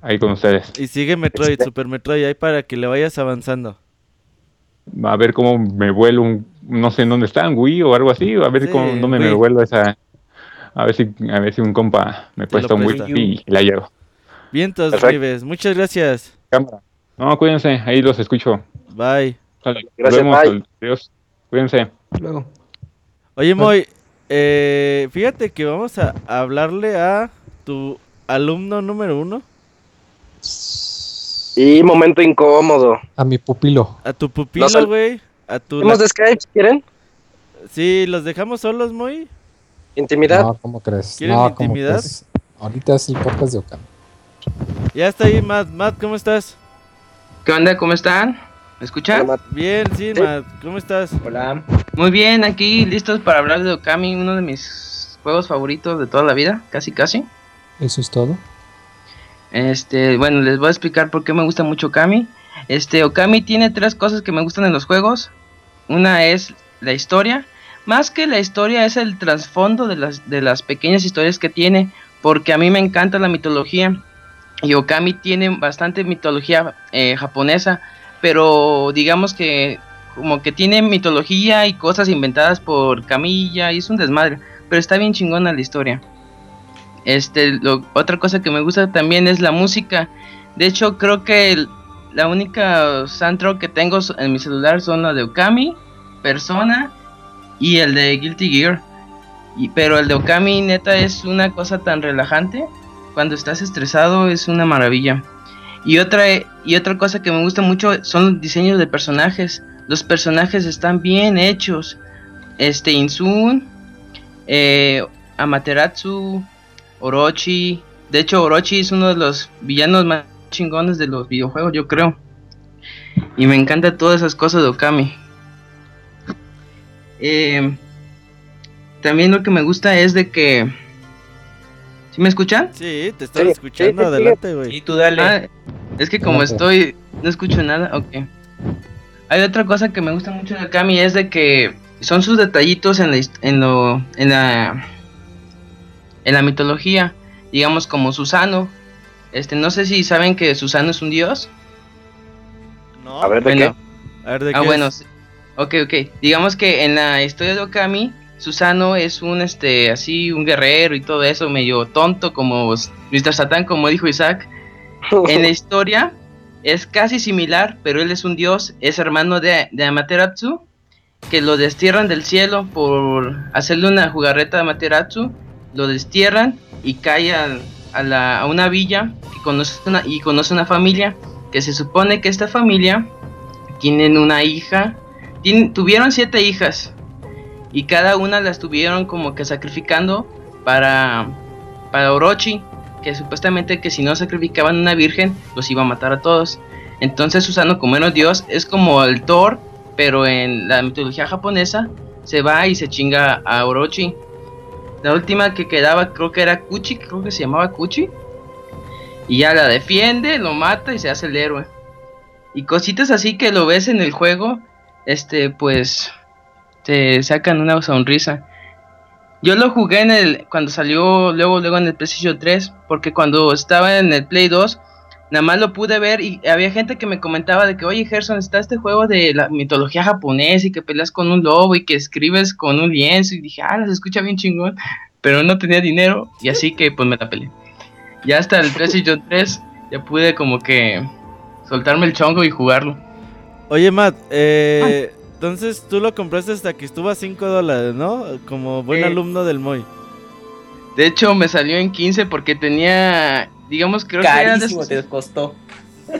Speaker 7: ahí con ustedes.
Speaker 1: Y sigue Metroid, Super Metroid, ahí para que le vayas avanzando.
Speaker 7: A ver cómo me vuelo un, no sé en dónde está, un Wii o algo así, a ver
Speaker 1: Sí,
Speaker 7: cómo, dónde me
Speaker 1: Wii.
Speaker 7: vuelo esa, a ver si, a ver si un compa me presta un Wii y la llevo.
Speaker 1: Vientos. Rives. Muchas gracias.
Speaker 7: Cámara. No, cuídense, ahí los escucho.
Speaker 1: Bye.
Speaker 7: Nos
Speaker 3: Gracias,
Speaker 7: vemos,
Speaker 3: bye.
Speaker 7: Adiós. Cuídense.
Speaker 5: Luego.
Speaker 1: Oye, Moy, eh, fíjate que vamos a hablarle a tu alumno número uno,
Speaker 3: Y momento incómodo.
Speaker 2: A mi pupilo.
Speaker 1: a tu pupilo, güey. A tu.
Speaker 3: ¿Tenemos de Skype si quieren?
Speaker 1: Sí, los dejamos solos, Moy.
Speaker 3: Intimidad.
Speaker 2: No, ¿cómo crees?
Speaker 1: ¿Quieren
Speaker 2: No, ¿cómo
Speaker 1: intimidad?
Speaker 2: crees? Ahorita es el podcast de Okami.
Speaker 1: Ya está ahí, Matt. Matt, ¿cómo estás?
Speaker 4: ¿Qué onda? ¿Cómo están? ¿Me escuchan?
Speaker 3: Hola.
Speaker 1: Bien, sí,
Speaker 3: Sí.
Speaker 1: Matt. ¿Cómo estás?
Speaker 4: Hola. Muy bien, aquí listos para hablar de Okami, uno de mis juegos favoritos de toda la vida, casi casi.
Speaker 2: Eso es todo.
Speaker 4: Este, bueno, les voy a explicar por qué me gusta mucho Okami. Este, Okami tiene tres cosas que me gustan en los juegos. Una es la historia. Más que la historia es el trasfondo de las, de las pequeñas historias que tiene. Porque a mí me encanta la mitología. Y Okami tiene bastante mitología eh, japonesa. Pero digamos que como que tiene mitología y cosas inventadas por Camilla. Y es un desmadre. Pero está bien chingona la historia. Este, otra cosa que me gusta también es la música. De hecho, creo que la única soundtrack que tengo en mi celular son la de Okami, Persona y el de Guilty Gear. Y, pero el de Okami, neta, es una cosa tan relajante. Cuando estás estresado, es una maravilla. Y otra, y otra cosa que me gusta mucho son los diseños de personajes. Los personajes están bien hechos. Este, Insun, eh, Amaterasu, Orochi. De hecho, Orochi es uno de los villanos más chingones de los videojuegos, yo creo. Y me encantan todas esas cosas de Okami. Eh, también lo que me gusta es de que... ¿Sí me escuchan?
Speaker 1: Sí, te estás
Speaker 3: Sí,
Speaker 1: escuchando.
Speaker 3: sí,
Speaker 1: Adelante, güey.
Speaker 6: Y tú dale.
Speaker 4: Ah, es que como estoy, no escucho nada, ok. Hay otra cosa que me gusta mucho de Akami es de que son sus detallitos en la, en lo, en la, en la mitología, digamos como Susano. Este, no sé si saben que Susano es un dios.
Speaker 1: No.
Speaker 3: A ver, ¿de
Speaker 4: Bueno,
Speaker 1: A ver, ¿de
Speaker 4: ah
Speaker 1: qué
Speaker 4: bueno,
Speaker 1: es?
Speaker 4: sí. ok, ok. Digamos que en la historia de Okami, Susano es un, este, así, un guerrero y todo eso, medio tonto como Mr. Satan, como dijo Isaac. En la historia es casi similar, pero él es un dios, es hermano de, de Amaterasu, que lo destierran del cielo por hacerle una jugarreta a Amaterasu, lo destierran y cae al- a, la- a una villa que conoce una, y conoce una familia, que se supone que esta familia tienen una hija, tien- tuvieron siete hijas, y cada una la estuvieron como que sacrificando para, para Orochi, que supuestamente que si no sacrificaban una virgen, los iba a matar a todos. Entonces Susano, como un dios, es como el Thor, pero en la mitología japonesa, se va y se chinga a Orochi. La última que quedaba creo que era Kuchi, creo que se llamaba Kuchi. Y ya la defiende, lo mata y se hace el héroe. Y cositas así que lo ves en el juego, este, pues, te sacan una sonrisa. Yo lo jugué en el cuando salió luego luego en el PlayStation 3 porque cuando estaba en el Play 2 nada más lo pude ver y había gente que me comentaba de que oye Gerson está este juego de la mitología japonesa y que peleas con un lobo y que escribes con un lienzo y dije ah se escucha bien chingón pero no tenía dinero y así que pues me la peleé. Ya hasta el PlayStation 3 ya pude como que soltarme el chongo y jugarlo.
Speaker 1: Oye, Matt, eh, entonces tú lo compraste hasta que estuvo a 5 dólares, ¿no? Como buen
Speaker 4: Sí.
Speaker 1: alumno del Moy.
Speaker 4: de hecho me salió en 15 porque tenía digamos creo que era de
Speaker 6: Carísimo te costó.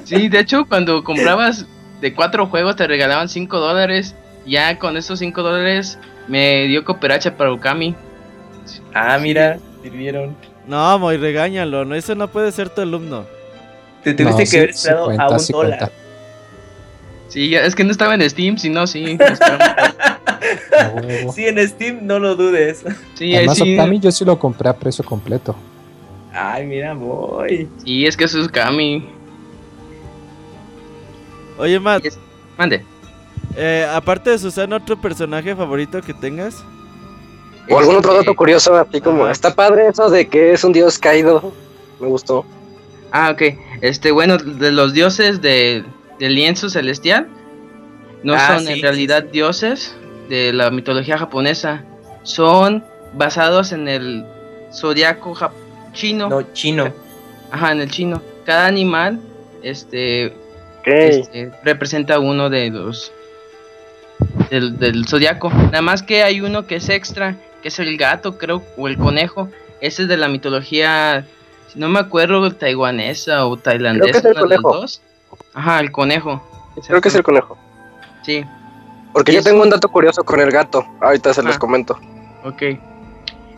Speaker 4: Sí, de hecho, cuando comprabas de cuatro juegos te regalaban 5 dólares. Ya con esos 5 dólares me dio cooperacha para Okami.
Speaker 6: Ah, mira, sirvieron.
Speaker 1: No, Moy, regáñalo. No, eso no puede ser tu alumno.
Speaker 6: Te tuviste
Speaker 2: No,
Speaker 6: que
Speaker 2: sí-
Speaker 6: haber esperado a un dólar.
Speaker 4: Sí, es que no estaba en Steam, si no, sí.
Speaker 6: Sí, en Steam no lo dudes.
Speaker 4: Sí, ahí
Speaker 2: Además,
Speaker 4: sí.
Speaker 2: Okami yo sí lo compré a precio completo.
Speaker 6: Ay, mira, voy.
Speaker 4: Sí, es que eso es Okami.
Speaker 1: Oye, Matt,
Speaker 4: es- Mande.
Speaker 1: eh, aparte de Susana, ¿otro personaje favorito que tengas?
Speaker 3: O algún otro
Speaker 8: Este,
Speaker 3: dato curioso, así como,
Speaker 1: Ajá.
Speaker 3: está padre eso de que es un dios caído. Me gustó.
Speaker 4: Ah, ok. Este, bueno, de los dioses de, del lienzo celestial, no
Speaker 6: Ah,
Speaker 4: son
Speaker 6: sí,
Speaker 4: en
Speaker 6: sí,
Speaker 4: realidad dioses de la mitología japonesa. Son basados en el zodiaco chino.
Speaker 6: No, chino.
Speaker 4: Ajá, en el chino. Cada animal, este, este, representa uno de los del, del zodiaco. Nada más que hay uno que es extra, que es el gato, creo, o el conejo. Ese es de la mitología, si no me acuerdo, taiwanesa o tailandesa.
Speaker 3: Creo que es el
Speaker 4: una de las
Speaker 3: conejo.
Speaker 4: dos. Ajá, el conejo.
Speaker 3: Creo que es el conejo.
Speaker 4: Sí,
Speaker 3: Porque yo
Speaker 4: es
Speaker 3: tengo
Speaker 4: un-
Speaker 3: dato curioso con el gato. Ahorita se los
Speaker 4: Ah.
Speaker 3: comento.
Speaker 4: ok.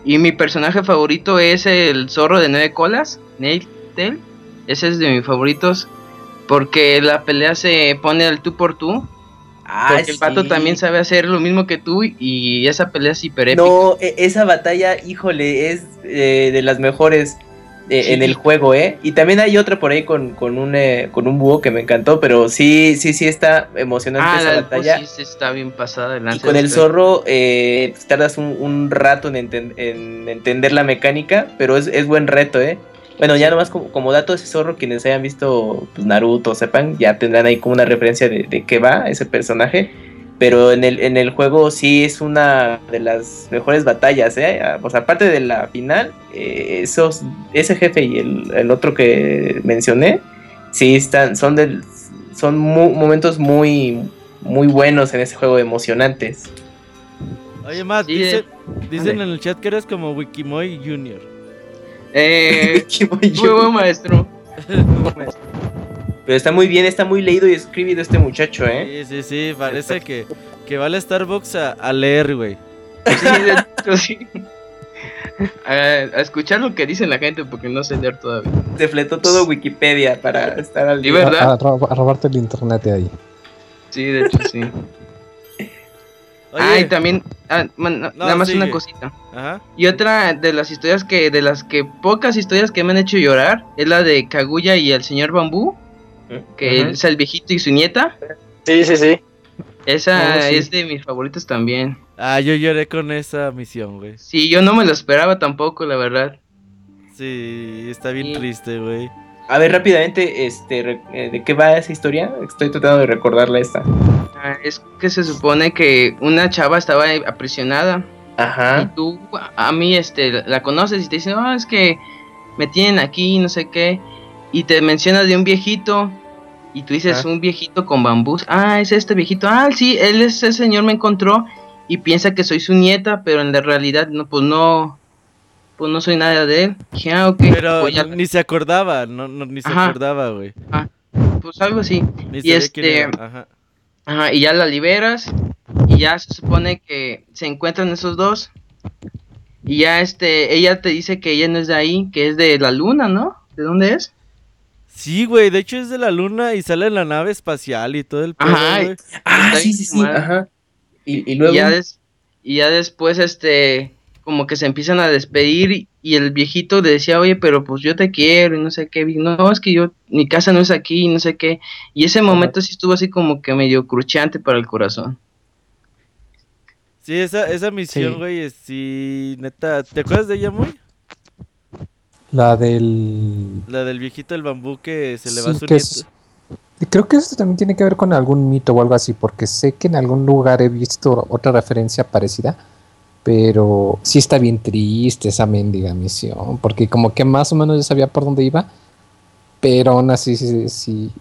Speaker 4: Y mi personaje favorito es el zorro de nueve colas, Nail-Tail. Ese es de mis favoritos. Porque la pelea se pone al tú por tú.
Speaker 6: Ah,
Speaker 4: Porque el vato
Speaker 6: sí.
Speaker 4: también sabe hacer lo mismo que tú y esa pelea es hiper épica.
Speaker 6: No, e- esa batalla, híjole, es eh, de las mejores eh,
Speaker 4: Sí.
Speaker 6: en el juego, ¿eh? Y también hay otra por ahí con, con, un, eh, con un búho que me encantó, pero sí, sí, sí está emocionante
Speaker 4: Ah,
Speaker 6: esa
Speaker 4: la
Speaker 6: batalla.
Speaker 4: Sí está bien pasada. de
Speaker 6: Y con el zorro eh, pues, tardas un, un rato en, enten- en entender la mecánica, pero es, es buen reto, ¿eh? Bueno, ya nomás como, como dato, ese zorro, quienes hayan visto pues, Naruto, sepan, ya tendrán ahí como una referencia de, de qué va ese personaje. Pero en el, en el juego sí es una de las mejores batallas, ¿eh? Ah, Pues aparte de la final, eh, esos, ese jefe y el, el otro que mencioné, sí están, son del, son mu- momentos muy, muy buenos en ese juego, emocionantes.
Speaker 1: Oye, Matt,
Speaker 4: Sí,
Speaker 1: dicen,
Speaker 4: eh.
Speaker 1: dicen en el chat que eres como Wikimoy Junior.
Speaker 4: Eh,
Speaker 6: Qué buen
Speaker 4: muy buen maestro.
Speaker 6: Pero está muy bien, está muy leído y escribido este muchacho, ¿eh?
Speaker 1: Sí, sí, sí, parece que, que va al Starbucks a, a leer, güey.
Speaker 4: Sí, de hecho, sí. A, a escuchar lo que dice la gente porque no sé leer todavía.
Speaker 6: Se fletó todo Wikipedia para estar al día.
Speaker 4: ¿verdad?
Speaker 2: A, a rob- a robarte el internet de ahí.
Speaker 4: Sí, de hecho sí.
Speaker 1: Oye,
Speaker 4: Ah, y también, ah, man,
Speaker 1: No,
Speaker 4: nada más
Speaker 1: sigue.
Speaker 4: una cosita.
Speaker 1: ajá.
Speaker 4: Y otra de las historias que, de las que pocas historias que me han hecho llorar, es la de Kaguya y el señor Bambú, que
Speaker 6: Ujú.
Speaker 4: es el viejito y su nieta.
Speaker 3: Sí, sí, sí.
Speaker 4: Esa
Speaker 2: Oh, sí.
Speaker 4: es de mis favoritos también.
Speaker 1: Ah, yo lloré con esa misión, güey.
Speaker 4: Sí, yo no me lo esperaba tampoco, la verdad.
Speaker 1: Sí, está bien
Speaker 4: Sí.
Speaker 1: triste, güey.
Speaker 6: A ver, rápidamente, este, eh, ¿de qué va esa historia? Estoy tratando de recordarla esta.
Speaker 4: Ah, es que se supone que una chava estaba aprisionada y
Speaker 6: Ajá.
Speaker 4: tú a mí este la conoces y te dicen, "No, es que me tienen aquí, no sé qué." Y te mencionas de un viejito y tú dices,
Speaker 6: Ah.
Speaker 4: "Un viejito con bambús." Ah, es este viejito. Ah, sí, él es ese señor me encontró y piensa que soy su nieta, pero en la realidad no pues no pues no soy nada de él. Dije, "Ah, ok."
Speaker 1: Pero
Speaker 4: pues, ya-
Speaker 1: ni se acordaba, no, no, ni se
Speaker 4: Ajá.
Speaker 1: acordaba, güey.
Speaker 4: pues algo así.
Speaker 1: Ni
Speaker 4: Y este-.
Speaker 1: Ajá.
Speaker 4: Ajá, y ya la liberas y ya se supone que se encuentran esos dos. Y ya este, ella te dice que ella no es de ahí, que es de la luna, ¿no? ¿De dónde es?
Speaker 1: Sí, güey, de hecho es de la luna y sale en la nave espacial y todo el pedo,
Speaker 4: Ajá,
Speaker 1: güey.
Speaker 6: Ah, sí, sí, sí. Ajá. Y, y
Speaker 4: Y
Speaker 6: luego.
Speaker 4: ya, des- y ya después, este, como que se empiezan a despedir y, y el viejito le decía, oye, pero pues yo te quiero y no sé qué. Y, No, es que yo, mi casa no es aquí y no sé qué. Y ese momento sí estuvo así como que medio cruchante para el corazón.
Speaker 1: Sí, esa, esa misión,
Speaker 2: Sí.
Speaker 1: güey, es- sí, neta, ¿te acuerdas de ella, muy?
Speaker 2: La del...
Speaker 1: La del viejito del bambú que se le va
Speaker 2: Sí,
Speaker 1: su
Speaker 2: es- Creo que esto también tiene que ver con algún mito o algo así, porque sé que en algún lugar he visto otra referencia parecida, pero sí está bien triste esa mendiga misión, porque como que más o menos ya sabía por dónde iba, pero aún así, sí, sí,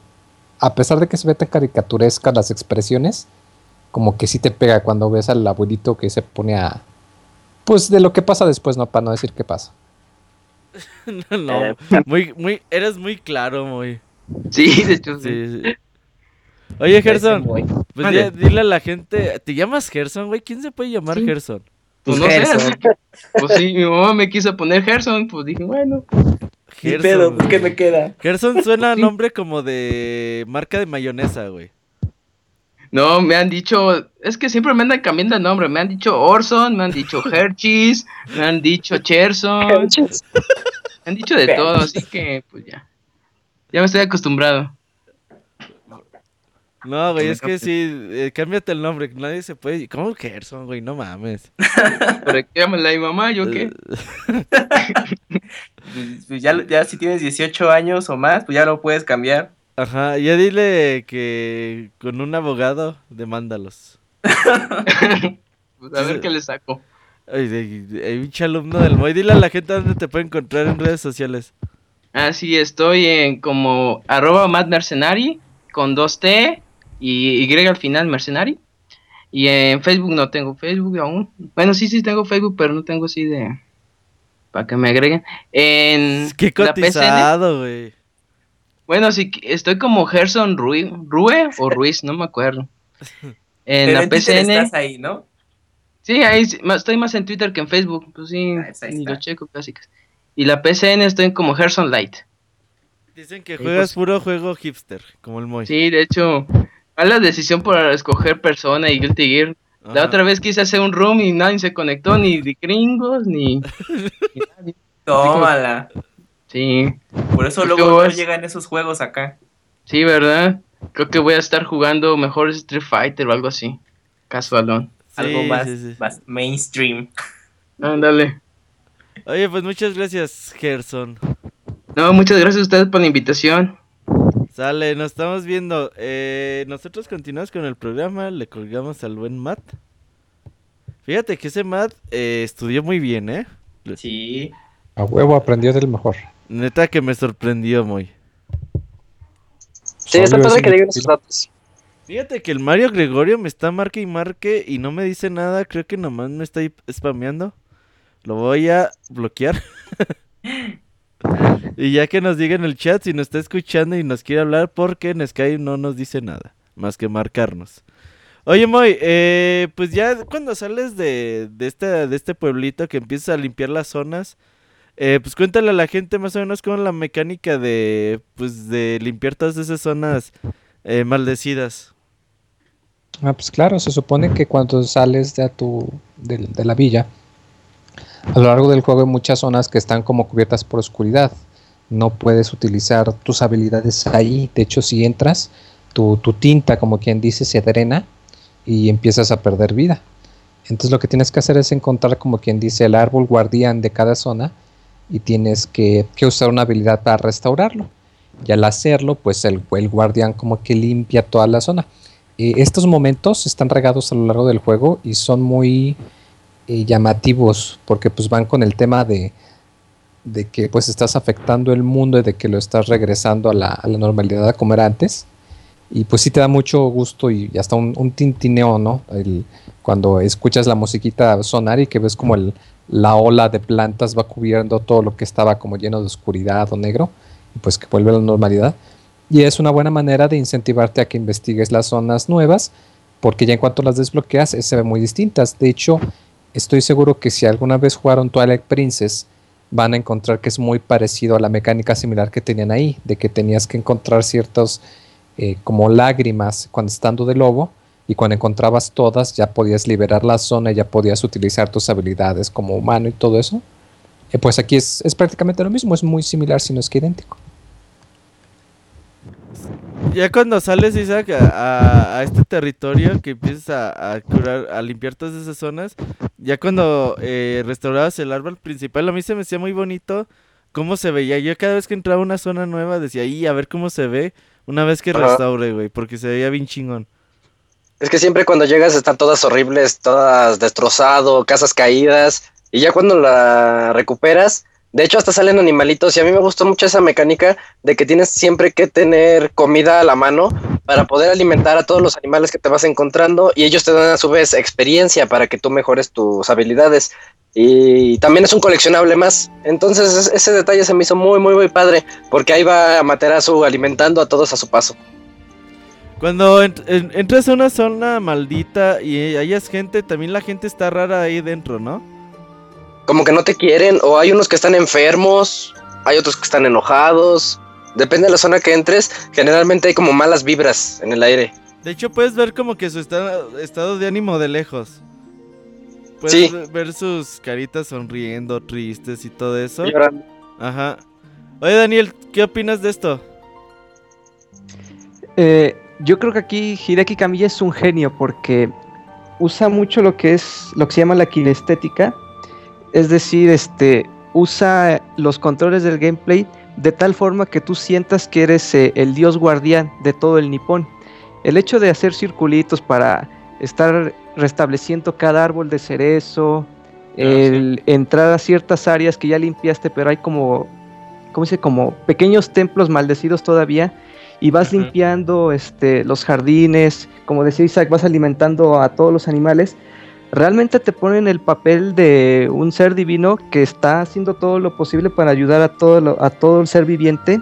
Speaker 2: a pesar de que se ve tan caricaturesca las expresiones, como que sí te pega cuando ves al abuelito que se pone a... Pues de lo que pasa después, ¿no? Para no decir qué pasa.
Speaker 1: no,
Speaker 3: Eh.
Speaker 1: muy, muy, eres muy claro, muy.
Speaker 4: Sí, de hecho, sí.
Speaker 1: Oye, Gerson, pues ya, dile a la gente, ¿te llamas Gerson, güey? ¿Quién se puede llamar
Speaker 4: Sí.
Speaker 1: Gerson?
Speaker 4: Pues
Speaker 6: Pues
Speaker 4: no sé,
Speaker 6: Gerson.
Speaker 4: que- pues sí, mi mamá me quiso poner Gerson, pues dije, bueno.
Speaker 6: ¿Qué
Speaker 1: Gerson.
Speaker 6: pedo? ¿Por qué me queda?
Speaker 1: Gerson suena a nombre como de marca de mayonesa, güey.
Speaker 4: No, me han dicho, es que siempre me andan cambiando el nombre, me han dicho Orson, me han dicho Hershey's, me han dicho Cherson, me han dicho de todo, así que pues ya. Ya me estoy acostumbrado.
Speaker 1: No, güey, es que sí, eh, cámbiate el nombre, nadie se puede... ¿Cómo Gerson, güey? No mames.
Speaker 9: ¿Pero qué la mi mamá? ¿Yo qué?
Speaker 6: Pues, pues ya, ya si tienes 18 años o más, pues ya lo puedes cambiar.
Speaker 1: Ajá, ya dile que con un abogado demándalos.
Speaker 9: Pues a ver qué le saco.
Speaker 1: Ay, un alumno del Moy. Dile a la gente dónde te puede encontrar en redes sociales.
Speaker 9: Ah, sí, estoy en como arroba Matt Mercenari con dos T y Y al final Mercenari. Y en Facebook no tengo Facebook aún. Bueno, sí, sí tengo Facebook, pero no tengo así de... Para que me agreguen. En
Speaker 1: Qué cotizado, güey.
Speaker 9: Bueno, sí, que- estoy como Gerson Rui, Rue o Ruiz, no me acuerdo. En
Speaker 6: Pero
Speaker 9: la
Speaker 6: en
Speaker 9: PCN.
Speaker 6: estás ahí, ¿no?
Speaker 9: Sí, ahí estoy más en Twitter que en Facebook. Pues sí,
Speaker 6: Ah, pues ahí
Speaker 9: ni lo checo casi. Y la PCN estoy como Gerson Light.
Speaker 1: Dicen que
Speaker 9: Sí,
Speaker 1: juegas
Speaker 9: pues-
Speaker 1: puro juego hipster, como el Moy.
Speaker 9: Sí, de hecho, a la decisión por escoger persona y Guilty Gear. La otra vez quise hacer un room y nadie se conectó, ni de gringos, ni... ni nadie.
Speaker 6: Tómala.
Speaker 9: Sí,
Speaker 6: Por eso
Speaker 9: ¿Qué
Speaker 6: luego no
Speaker 9: vas?
Speaker 6: llegan esos juegos acá.
Speaker 9: sí, ¿verdad? Creo que voy a estar jugando mejor Street Fighter o algo así. Casualón.
Speaker 6: Algo más,
Speaker 1: sí, sí.
Speaker 6: más mainstream.
Speaker 9: Ándale.
Speaker 1: Oye, pues muchas gracias, Gerson.
Speaker 9: No, muchas gracias a ustedes por la invitación.
Speaker 1: Sale, nos estamos viendo. Eh, nosotros continuamos con el programa, le colgamos al buen Matt. Fíjate que ese Matt eh, estudió muy bien, ¿eh?
Speaker 6: Sí.
Speaker 2: A huevo aprendió del mejor.
Speaker 1: Neta que me sorprendió muy.
Speaker 3: Sí, está padre que digan esos datos.
Speaker 1: Fíjate que el Mario Gregorio me está marque y marque y no me dice nada, creo que nomás me está ahí spameando. Lo voy a bloquear. y ya que nos diga en el chat si nos está escuchando y nos quiere hablar, porque en Skype no nos dice nada, más que marcarnos. Oye, Moy, eh, pues ya cuando sales de, de, este, de este pueblito que empiezas a limpiar las zonas, eh, pues cuéntale a la gente más o menos cómo la mecánica de, pues, de limpiar todas esas zonas eh, maldecidas.
Speaker 2: Ah, pues claro, se supone que cuando sales de, tu, de, de la villa, a lo largo del juego hay muchas zonas que están como cubiertas por oscuridad. No puedes utilizar tus habilidades ahí. De hecho, si entras, tu, tu tinta, como quien dice, se drena y empiezas a perder vida. Entonces lo que tienes que hacer es encontrar, como quien dice, el árbol guardián de cada zona y tienes que, que usar una habilidad para restaurarlo. Y al hacerlo, pues el, el guardián como que limpia toda la zona. Eh, estos momentos están regados a lo largo del juego y son muy eh, llamativos porque pues van con el tema de, de que pues estás afectando el mundo y de que lo estás regresando a la, la normalidad como era antes. Y pues sí te da mucho gusto y hasta un, un tintineo, ¿no? Cuando escuchas la musiquita sonar y que ves como el, la ola de plantas va cubriendo todo lo que estaba como lleno de oscuridad o negro, y pues que vuelve a la normalidad. Y es una buena manera de incentivarte a que investigues las zonas nuevas, porque ya en cuanto las desbloqueas eh, se ven muy distintas. De hecho, estoy seguro que si alguna vez jugaron Twilight Princess, van a encontrar que es muy parecido a la mecánica similar que tenían ahí, de que tenías que encontrar ciertos eh, como lágrimas cuando estando de lobo, y cuando encontrabas todas ya podías liberar la zona, ya podías utilizar tus habilidades como humano y todo eso. Eh, pues aquí es, es prácticamente lo mismo, es muy similar, si no es que idéntico.
Speaker 1: Ya cuando sales, Isaac, a, a- a este territorio que empiezas a, a curar, a limpiar todas esas zonas, ya cuando eh, restaurabas el árbol principal, a mí se me hacía muy bonito cómo se veía. Yo cada vez que entraba a una zona nueva decía, ahí, a ver cómo se ve una vez que restaure, güey, porque se veía bien chingón.
Speaker 3: Es que siempre cuando llegas están todas horribles, todas destrozado, casas caídas, y ya cuando la recuperas, de hecho hasta salen animalitos, y a mí me gustó mucho esa mecánica de que tienes siempre que tener comida a la mano para poder alimentar a todos los animales que te vas encontrando, y ellos te dan a su vez experiencia para que tú mejores tus habilidades. Y también es un coleccionable más. Entonces es- ese detalle se me hizo muy, muy, muy padre. Porque ahí va Amaterasu alimentando a todos a su paso.
Speaker 1: Cuando ent- en- entras a una zona maldita y hayas gente, también la gente está rara ahí dentro, ¿no?
Speaker 3: como que no te quieren, o hay unos que están enfermos, hay otros que están enojados. Depende de la zona que entres, generalmente hay como malas vibras en el aire.
Speaker 1: De hecho, puedes ver como que su estado, estado de ánimo de lejos. Puedes
Speaker 3: Sí.
Speaker 1: ver sus caritas sonriendo, tristes y todo eso.
Speaker 3: Llorando.
Speaker 1: Ajá. Oye, Daniel, ¿qué opinas de esto?
Speaker 5: Eh, yo creo que aquí Hideki Kamiya es un genio porque usa mucho lo que es lo que se llama la kinestética, es decir, este usa los controles del gameplay de tal forma que tú sientas que eres eh, el dios guardián de todo el nipón. El hecho de hacer circulitos para estar restableciendo cada árbol de cerezo, el entrar a ciertas áreas que ya limpiaste, pero hay como, ¿cómo dice? Como pequeños templos maldecidos todavía, y vas limpiando este, los jardines, como decía Isaac, vas alimentando a todos los animales. Realmente te ponen el papel de un ser divino que está haciendo todo lo posible para ayudar a todo, lo- a todo el ser viviente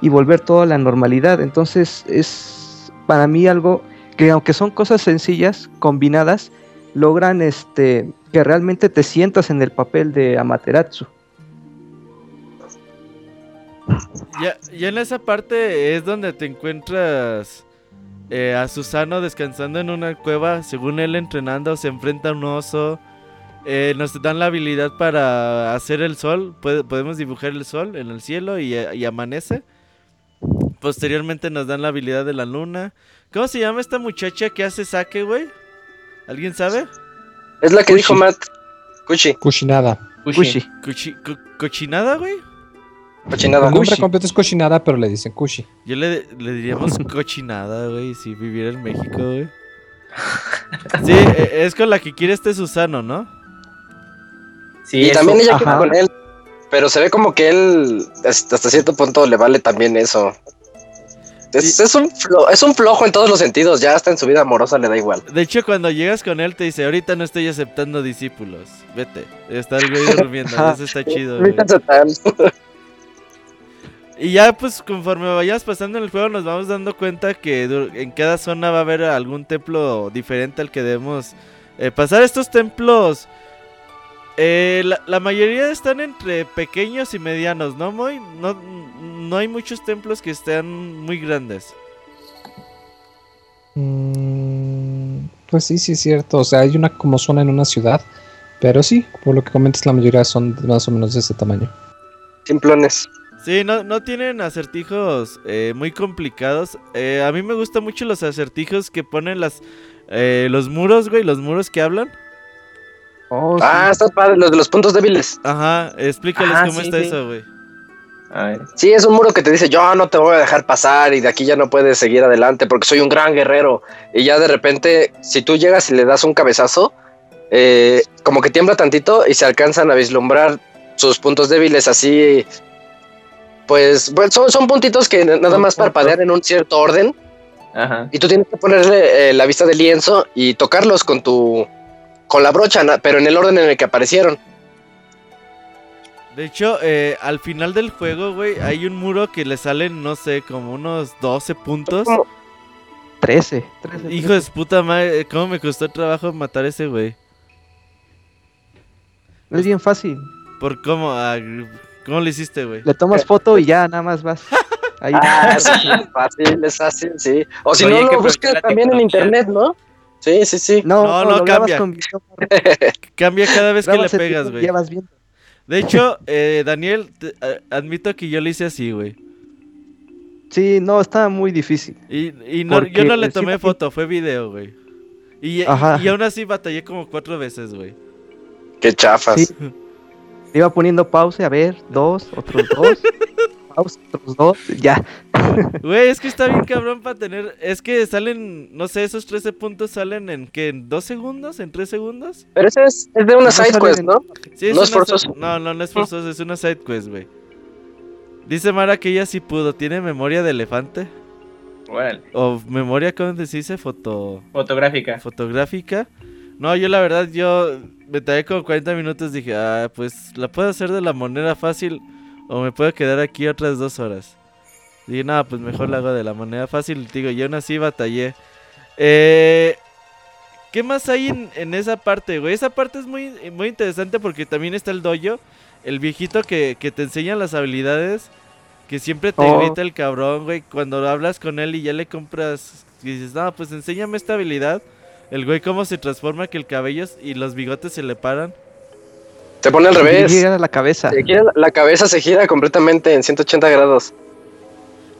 Speaker 5: y volver todo a la normalidad. Entonces es para mí algo que aunque son cosas sencillas, combinadas, logran este que realmente te sientas en el papel de Amaterasu.
Speaker 1: Ya, ya en esa parte es donde te encuentras eh, a Susano descansando en una cueva, según él entrenando, se enfrenta a un oso. eh, nos dan la habilidad para hacer el sol, podemos dibujar el sol en el cielo y, y amanece. Posteriormente nos dan la habilidad de la luna. ¿Cómo se llama esta muchacha que hace saque, güey? ¿Alguien sabe?
Speaker 3: Es la que
Speaker 5: Kushi.
Speaker 3: dijo Matt. Kushi.
Speaker 2: Kushinada.
Speaker 5: Kushi.
Speaker 1: Cuchi- ¿Cochinada, güey?
Speaker 3: Cochinada.
Speaker 2: El nombre completo es Kushinada, pero le dicen Kushi.
Speaker 1: Yo le, le diríamos cochinada, güey, si viviera en México, güey. Sí, e- es con la que quiere este Susano, ¿no?
Speaker 6: Sí,
Speaker 3: Y
Speaker 6: eso.
Speaker 3: también ella quiere con él. Pero se ve como que él hasta cierto punto le vale también eso. Es,
Speaker 1: Sí.
Speaker 3: es un flo- es un flojo en todos los sentidos, ya hasta en su vida amorosa le da igual.
Speaker 1: De hecho, cuando llegas con él te dice, ahorita no estoy aceptando discípulos, vete. Está el güey durmiendo, eso está chido, güey. Y ya pues conforme vayas pasando en el juego nos vamos dando cuenta que en cada zona va a haber algún templo diferente al que debemos eh, pasar. Estos templos, eh, la, la mayoría están entre pequeños y medianos, ¿no, Moy? No, no hay muchos templos que estén muy grandes.
Speaker 2: Mm, pues sí, sí es cierto. O sea, hay una como zona en una ciudad. Pero sí, por lo que comentas, la mayoría son más o menos de ese tamaño.
Speaker 3: Simplones.
Speaker 1: Sí, no, no tienen acertijos eh, muy complicados. Eh, a mí me gustan mucho los acertijos que ponen las eh, los muros, güey, los muros que hablan.
Speaker 5: Oh, sí.
Speaker 3: Ah, está padre, los de los puntos débiles.
Speaker 1: Ajá, explícales
Speaker 6: Ah,
Speaker 1: cómo
Speaker 6: sí,
Speaker 1: está
Speaker 6: sí.
Speaker 1: eso, güey.
Speaker 3: Sí, es un muro que te dice, yo no te voy a dejar pasar y de aquí ya no puedes seguir adelante porque soy un gran guerrero. Y ya de repente, si tú llegas y le das un cabezazo, eh, como que tiembla tantito y se alcanzan a vislumbrar sus puntos débiles así. Pues, bueno, son, son puntitos que nada más parpadean en un cierto orden
Speaker 6: Ajá.
Speaker 3: y tú tienes que ponerle eh, la vista de lienzo y tocarlos con tu... con la brocha, pero en el orden en el que aparecieron.
Speaker 1: De hecho, eh, al final del juego, güey, hay un muro que le salen, no sé, como unos 12 puntos.
Speaker 3: Como-
Speaker 5: 13. 13,
Speaker 1: Hijo de puta madre, ¿cómo me costó trabajo matar a ese güey?
Speaker 5: Es bien fácil.
Speaker 1: ¿Por cómo? Ah, ¿Cómo lo hiciste, güey?
Speaker 5: Le tomas foto y ya nada más vas. Ahí.
Speaker 3: Ah, sí, es fácil, es fácil, sí. O si
Speaker 6: Oye,
Speaker 3: no, lo buscas también en internet, ¿no? Sí, sí, sí.
Speaker 5: No,
Speaker 1: No,
Speaker 5: no,
Speaker 1: no, cambia.
Speaker 5: con
Speaker 1: Cambia cada vez que le pegas, güey.
Speaker 5: ya vas viendo.
Speaker 1: De hecho, eh, Daniel, te- eh, admito que yo lo hice así, güey.
Speaker 5: Sí, no, estaba muy difícil.
Speaker 1: Y, y no, yo no le tomé foto, fue video, güey. Y, y-
Speaker 5: Ajá.
Speaker 1: y aún así batallé como cuatro veces, güey.
Speaker 3: Qué chafas.
Speaker 5: Sí. Iba poniendo pausa, a ver, dos, otros dos, pausa, otros dos, ya.
Speaker 1: Güey, es que está bien cabrón para tener... Es que salen, no sé, esos 13 puntos salen en, ¿qué? ¿En dos segundos? ¿En tres segundos?
Speaker 3: Pero ese es, es de una
Speaker 5: No
Speaker 3: side quest,
Speaker 5: en-
Speaker 3: ¿no?
Speaker 1: Sí,
Speaker 3: No es forzoso.
Speaker 1: No, no, no es forzoso, es una side quest, güey. Dice Mara que ella sí pudo. ¿Tiene memoria de elefante?
Speaker 6: Órale.
Speaker 1: ¿O memoria, cómo se dice? Foto...
Speaker 6: Fotográfica.
Speaker 1: fotográfica. No, yo la verdad, yo me tardé como 40 minutos. Dije, ah, pues la puedo hacer de la manera fácil o me puedo quedar aquí otras dos horas. Dije, no, pues mejor la hago de la manera fácil. Digo, yo aún así batallé. Eh, ¿Qué más hay en, en esa parte, güey? Esa parte es muy, muy interesante porque también está el dojo. El viejito que, que te enseña las habilidades. Que siempre te
Speaker 5: Oh.
Speaker 1: grita el cabrón, güey. Cuando hablas con él y ya le compras. Y dices, no, pues enséñame esta habilidad. El güey cómo se transforma que el cabello y los bigotes se le paran.
Speaker 3: Se pone al revés.
Speaker 5: Gira la cabeza.
Speaker 3: Se gira- la cabeza se gira completamente en 180 grados.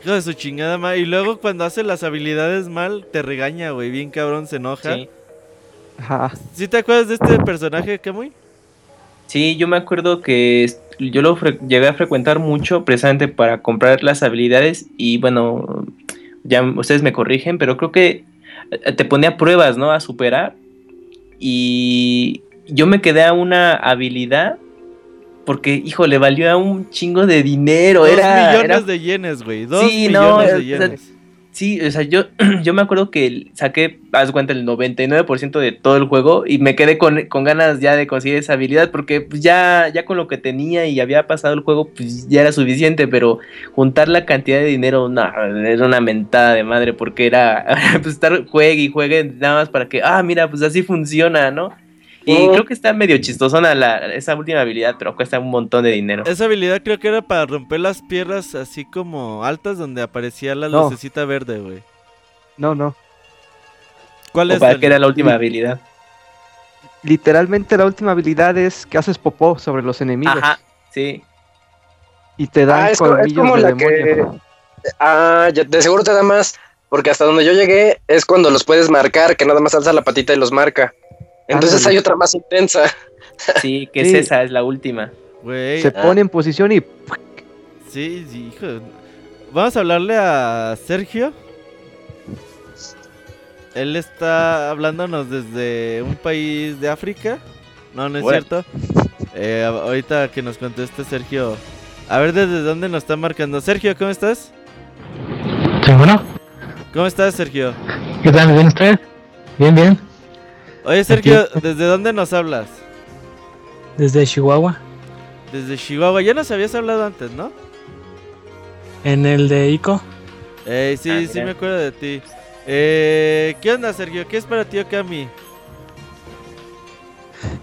Speaker 1: Hijo de su chingada madre. Y luego cuando hace las habilidades mal, te regaña, güey. Bien cabrón, se enoja.
Speaker 6: Sí.
Speaker 5: Ajá.
Speaker 1: ¿Sí te acuerdas de este personaje, Kamui?
Speaker 6: Sí, yo me acuerdo que yo lo llegué a frecuentar mucho precisamente para comprar las habilidades y bueno, ya ustedes me corrigen, pero creo que te ponía pruebas, ¿no? A superar y yo me quedé a una habilidad porque, hijo, le valió a un chingo de dinero.
Speaker 1: Dos
Speaker 6: era,
Speaker 1: millones
Speaker 6: era-
Speaker 1: de yenes, güey. Dos
Speaker 6: Sí, no,
Speaker 1: millones
Speaker 6: o
Speaker 1: de
Speaker 6: sea,
Speaker 1: yenes.
Speaker 6: Sí, o sea, yo, yo me acuerdo que saqué, haz cuenta, el 99% de todo el juego y me quedé con, con ganas ya de conseguir esa habilidad porque pues, ya, ya con lo que tenía y había pasado el juego, pues ya era suficiente, pero juntar la cantidad de dinero, no, era una mentada de madre porque era pues, estar juegue y juegue nada más para que, ah, mira, pues así funciona, ¿no? Y
Speaker 3: Oh.
Speaker 6: creo que está medio chistosona la, esa última habilidad, pero cuesta un montón de dinero.
Speaker 1: Esa habilidad creo que era para romper las piedras así como altas donde aparecía la
Speaker 5: No.
Speaker 1: lucecita verde, güey.
Speaker 5: No, no.
Speaker 1: ¿Cuál
Speaker 6: O
Speaker 1: es?
Speaker 6: para
Speaker 1: el-
Speaker 6: que era la última habilidad.
Speaker 5: Literalmente la última habilidad es que haces popó sobre los enemigos
Speaker 6: Ajá, sí.
Speaker 5: y te dan
Speaker 3: Ah, es, es como
Speaker 5: de
Speaker 3: la
Speaker 5: demonio.
Speaker 3: que. Ah, ya- de seguro te da más. Porque hasta donde yo llegué es cuando los puedes marcar, que nada más alza la patita y los marca. Entonces
Speaker 5: Ándale.
Speaker 3: hay otra más intensa.
Speaker 6: Sí, que
Speaker 5: Sí.
Speaker 6: es esa, es la última.
Speaker 5: Se pone en posición y
Speaker 1: sí, sí, hijo. Vamos a hablarle a Sergio. Él está hablándonos desde un país de África. No, no es cierto. Eh, ahorita que nos conteste Sergio. A ver desde dónde nos está marcando. Sergio, ¿cómo estás?
Speaker 10: Sí, bueno,
Speaker 1: ¿Cómo estás, Sergio?
Speaker 10: ¿qué tal? ¿Bien usted? Bien, bien.
Speaker 1: Oye, Sergio, ¿desde dónde nos hablas?
Speaker 10: Desde Chihuahua,
Speaker 1: Desde Chihuahua. Ya nos habías hablado antes, ¿no?
Speaker 10: en el de ICO.
Speaker 1: Eh, sí,
Speaker 6: Ah,
Speaker 1: sí me acuerdo de ti. Eh, ¿Qué onda, Sergio? ¿Qué es para ti Okami?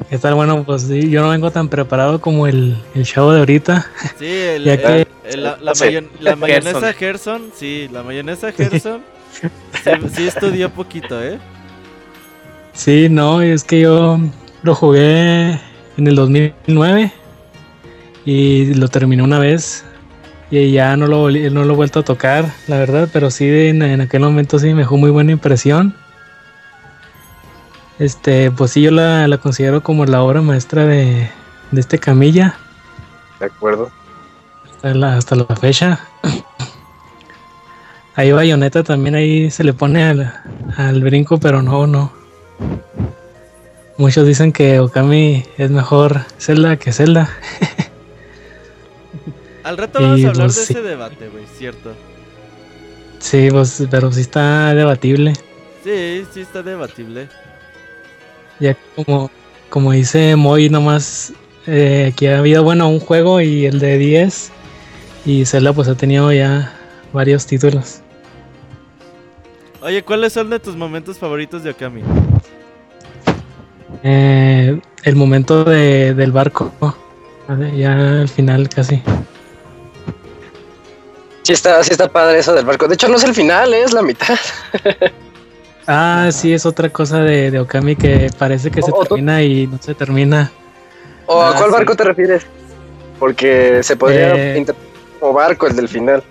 Speaker 10: ¿Qué tal? Bueno, pues sí, yo no vengo tan preparado como el, el chavo de ahorita.
Speaker 1: Sí, el,
Speaker 10: Ya
Speaker 1: el-
Speaker 10: que-
Speaker 1: el- la, la
Speaker 3: Sí.
Speaker 1: mayon- la mayonesa
Speaker 6: Gerson.
Speaker 1: Gerson, sí, la mayonesa Gerson. sí, sí estudió poquito, ¿eh?
Speaker 10: Sí, no, es que yo lo jugué en el 2009 y lo terminé una vez y ya no lo, no lo he vuelto a tocar, la verdad, pero sí en, en aquel momento sí me dejó muy buena impresión. Este, pues sí, yo la, la considero como la obra maestra de, de este Camilla.
Speaker 3: De acuerdo.
Speaker 10: hasta la, hasta la fecha. Ahí Bayonetta también ahí se le pone al, al brinco, pero no, no. Muchos dicen que Okami es mejor Zelda que Zelda.
Speaker 1: Al rato vamos
Speaker 10: Y,
Speaker 1: a hablar
Speaker 10: pues,
Speaker 1: de
Speaker 10: sí.
Speaker 1: ese debate, güey, cierto.
Speaker 10: Sí, pues, pero sí está debatible.
Speaker 1: Sí, sí está debatible.
Speaker 10: Ya como, como dice Moy, nomás eh, que ha habido, bueno, un juego y el de 10. Y Zelda pues ha tenido ya varios títulos.
Speaker 1: Oye, ¿cuáles son de tus momentos favoritos de Okami?
Speaker 10: Eh, el momento de, del barco, ya al final casi.
Speaker 3: Sí está, sí está padre eso del barco. De hecho, no es el final, ¿eh? es la mitad.
Speaker 10: Ah, sí, es otra cosa de, de Okami que parece que se
Speaker 3: O-
Speaker 10: termina y no se termina.
Speaker 3: ¿O a cuál
Speaker 1: sí.
Speaker 3: barco te refieres? Porque se podría
Speaker 10: Eh.
Speaker 3: interpretar como barco el del final.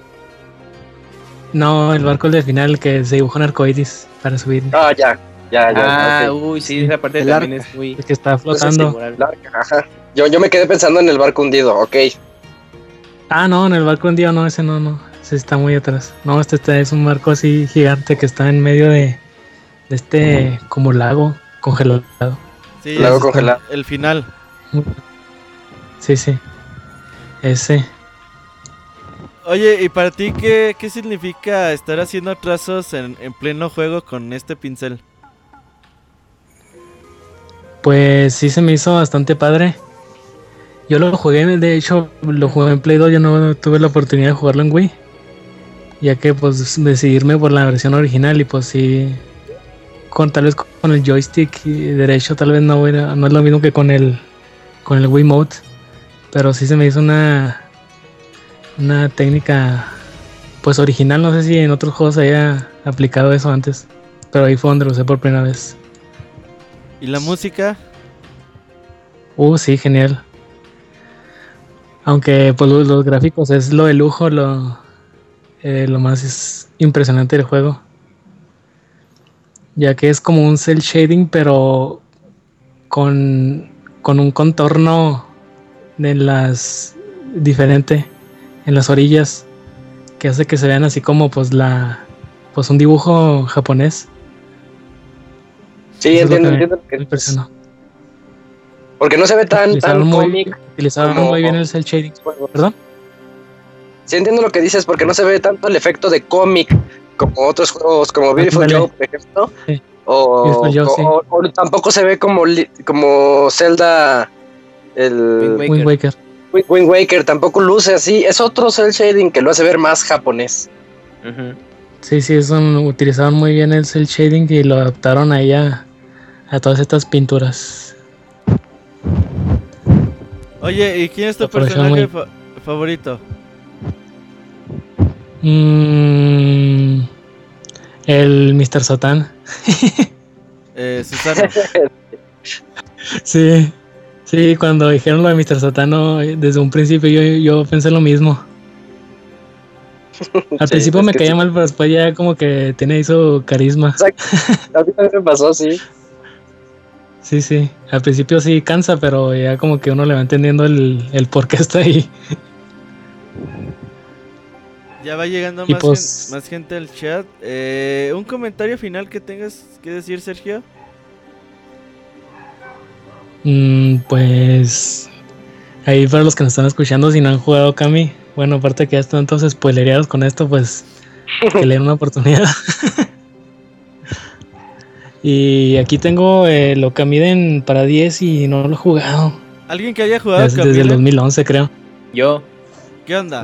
Speaker 10: No, el barco del final que se dibujó en arcoiris para subir.
Speaker 3: Ah, ya, ya, ya.
Speaker 6: Ah, uy, sí, esa parte
Speaker 5: El
Speaker 6: también
Speaker 5: arca.
Speaker 6: es muy.
Speaker 10: El que está
Speaker 3: Entonces,
Speaker 10: flotando.
Speaker 3: Ajá. Yo, yo me quedé pensando en el barco hundido, ok.
Speaker 10: Ah, no, en el barco hundido no, ese no, no. Ese está muy atrás. No, este, es un barco así gigante que está en medio de, de este como lago congelado.
Speaker 1: Sí,
Speaker 3: Lago
Speaker 1: es
Speaker 3: congelado.
Speaker 1: el final.
Speaker 10: Sí, sí. Ese.
Speaker 1: Oye, ¿y para ti qué, qué significa estar haciendo trazos en, en pleno juego con este pincel?
Speaker 10: Pues sí se me hizo bastante padre. Yo lo jugué, de hecho, lo jugué en Play 2, yo no tuve la oportunidad de jugarlo en Wii. Ya que pues decidirme por la versión original y pues sí, con tal vez con el joystick y derecho tal vez no, no es lo mismo que con el con el Wii Mode. Pero sí se me hizo una una técnica pues original, no sé si en otros juegos haya aplicado eso antes, pero ahí fue donde lo usé por primera vez.
Speaker 1: ¿Y la música?
Speaker 10: Uh, sí, genial. Aunque pues los, gráficos es lo de lujo, lo eh, lo más es impresionante del juego. Ya que es como un cel shading, pero con, con un contorno de las diferente en las orillas que hace que se vean así como pues la pues un dibujo japonés.
Speaker 3: Sí,
Speaker 10: es
Speaker 3: entiendo, entiendo lo que
Speaker 10: me impresionó.
Speaker 3: Porque no se ve tan, tan cómic.
Speaker 10: utilizaron
Speaker 3: como-
Speaker 10: muy bien el cel shading. ¿Perdón?
Speaker 3: Sí, entiendo lo que dices, porque no se ve tanto el efecto de cómic como otros juegos, como Beautiful. Joe, por ejemplo.
Speaker 10: Sí.
Speaker 3: O,
Speaker 10: Joe,
Speaker 3: o-
Speaker 10: sí.
Speaker 3: o- o tampoco se ve como, como Zelda, el
Speaker 6: Wind
Speaker 10: Wind Waker.
Speaker 3: Wind Wind Waker, tampoco luce así. Es otro cel shading que lo hace ver más japonés.
Speaker 6: Ujú.
Speaker 10: Sí, sí, son, utilizaron muy bien el cel shading y lo adaptaron ahí a, a todas estas pinturas.
Speaker 1: Oye, ¿y quién es tu personaje
Speaker 10: muy-
Speaker 1: fa- favorito?
Speaker 10: Mm, el Mr. Satan.
Speaker 1: Eh, Susano.
Speaker 10: Sí, sí, cuando dijeron lo de Mr. Satano, desde un principio yo, yo pensé lo mismo. Al
Speaker 3: Sí,
Speaker 10: principio me caía
Speaker 3: sí.
Speaker 10: mal, pero después ya como que tiene ahí su carisma.
Speaker 3: Exacto. A mí también me pasó, sí.
Speaker 10: Sí, sí. Al principio sí cansa, pero ya como que uno le va entendiendo el, el por qué está ahí.
Speaker 1: Ya va llegando más,
Speaker 10: pues-
Speaker 1: gen- más gente al chat. Eh, ¿Un comentario final que tengas que decir, Sergio?
Speaker 10: Mm, pues ahí para los que nos están escuchando, si no han jugado Kami, bueno, aparte que ya están todos spoilereados con esto, pues que le den una oportunidad. y aquí tengo eh, lo Kamiden para 10 y no lo he jugado.
Speaker 1: ¿Alguien que haya jugado
Speaker 10: Desde, desde el
Speaker 1: Camila?
Speaker 10: 2011 creo.
Speaker 6: Yo,
Speaker 1: ¿Qué onda?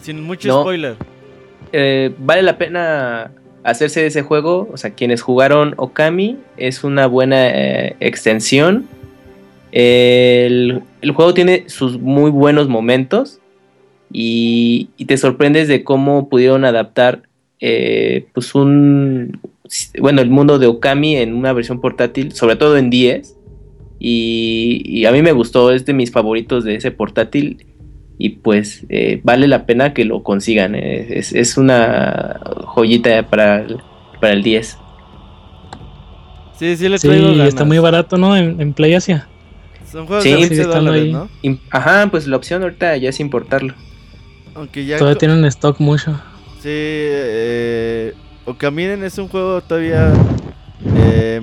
Speaker 1: Sin mucho
Speaker 6: No.
Speaker 1: spoiler.
Speaker 6: eh, vale la pena hacerse de ese juego. O sea, quienes jugaron Okami es una buena eh, extensión. El, el juego tiene sus muy buenos momentos y, y te sorprendes de cómo pudieron adaptar eh, pues un bueno el mundo de Okami en una versión portátil, sobre todo en 10 y, y a mí me gustó, es de mis favoritos de ese portátil y pues eh, vale la pena que lo consigan. eh, es, es una joyita para el, para el 10.
Speaker 1: Sí, sí le
Speaker 10: Sí,
Speaker 1: traigo ganas.
Speaker 10: está muy barato, ¿no? En, en Play Asia.
Speaker 1: Son juegos
Speaker 6: Sí,
Speaker 1: de
Speaker 6: sigue
Speaker 1: 15
Speaker 10: estando
Speaker 1: dólares,
Speaker 10: ahí.
Speaker 1: ¿no?
Speaker 6: Ajá, pues la opción ahorita ya es importarlo.
Speaker 1: Aunque ya...
Speaker 10: Todavía tienen stock mucho.
Speaker 1: Sí, eh, Okaminen es un juego todavía eh,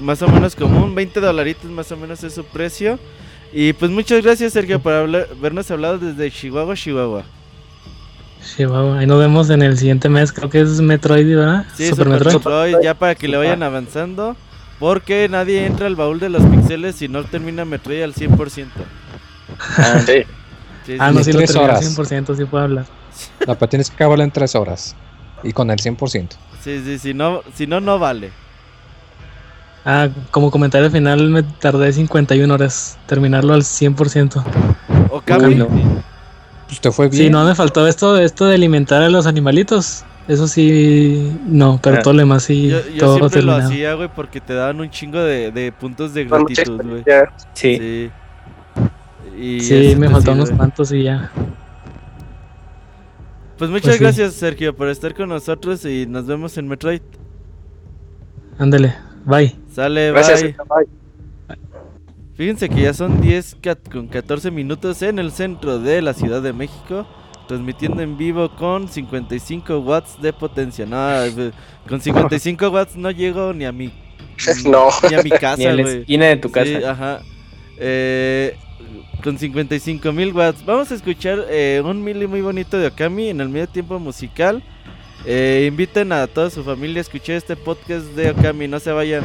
Speaker 1: más o menos común, 20 dolaritos más o menos es su precio. Y pues muchas gracias Sergio por habernos hablado desde Chihuahua, Chihuahua.
Speaker 10: Chihuahua. Ahí nos vemos en el siguiente mes, creo que es Metroid, ¿verdad?
Speaker 1: Sí,
Speaker 10: Super,
Speaker 1: Super
Speaker 10: Metroid.
Speaker 1: Metroid, ya para que le vayan avanzando. Porque nadie entra al baúl de los pixeles si no termina Metroid al 100%.
Speaker 6: Ah,
Speaker 3: Sí.
Speaker 1: Sí,
Speaker 10: Ah, no,
Speaker 2: Ni
Speaker 10: sí lo
Speaker 2: tres
Speaker 10: terminé al
Speaker 2: horas.
Speaker 10: 100%, sí puedo hablar.
Speaker 2: No, pero tienes que acabarlo en tres horas. Y con el 100%.
Speaker 1: sí, sí, si no, si no, no vale.
Speaker 10: Ah, como comentario final me tardé 51 horas terminarlo al 100%.
Speaker 1: Okami,
Speaker 6: Uy, no.
Speaker 2: Pues te fue bien.
Speaker 10: Sí, no me faltó esto, esto de alimentar a los animalitos. Eso sí, no, pero
Speaker 6: Ah.
Speaker 10: todo lo demás sí,
Speaker 1: yo, yo
Speaker 10: todo
Speaker 1: siempre lo
Speaker 10: terminado.
Speaker 1: hacía, güey, porque te daban un chingo de, de puntos de gratitud, güey.
Speaker 6: sí.
Speaker 1: Sí. Y
Speaker 10: Sí, me faltó unos cuantos y ya.
Speaker 1: Pues muchas
Speaker 10: Pues sí.
Speaker 1: gracias, Sergio, por estar con nosotros y nos vemos en Metroid.
Speaker 10: Ándale, bye.
Speaker 1: Sale,
Speaker 3: Gracias.
Speaker 1: bye. Fíjense que ya son 10 cat- con 14 minutos en el centro de la Ciudad de México, transmitiendo en vivo con 55 watts de potencia. No, eh, con 55 watts no llego ni a mi
Speaker 3: No.
Speaker 1: ni a mi
Speaker 6: Ni
Speaker 1: casa,
Speaker 6: en la
Speaker 1: güey.
Speaker 6: esquina de tu casa.
Speaker 1: Sí, ajá. Eh, con 55 mil watts. Vamos a escuchar eh, un mili muy bonito de Okami en el medio tiempo musical. Eh, inviten a toda su familia a escuchar este podcast de Okami. No se vayan.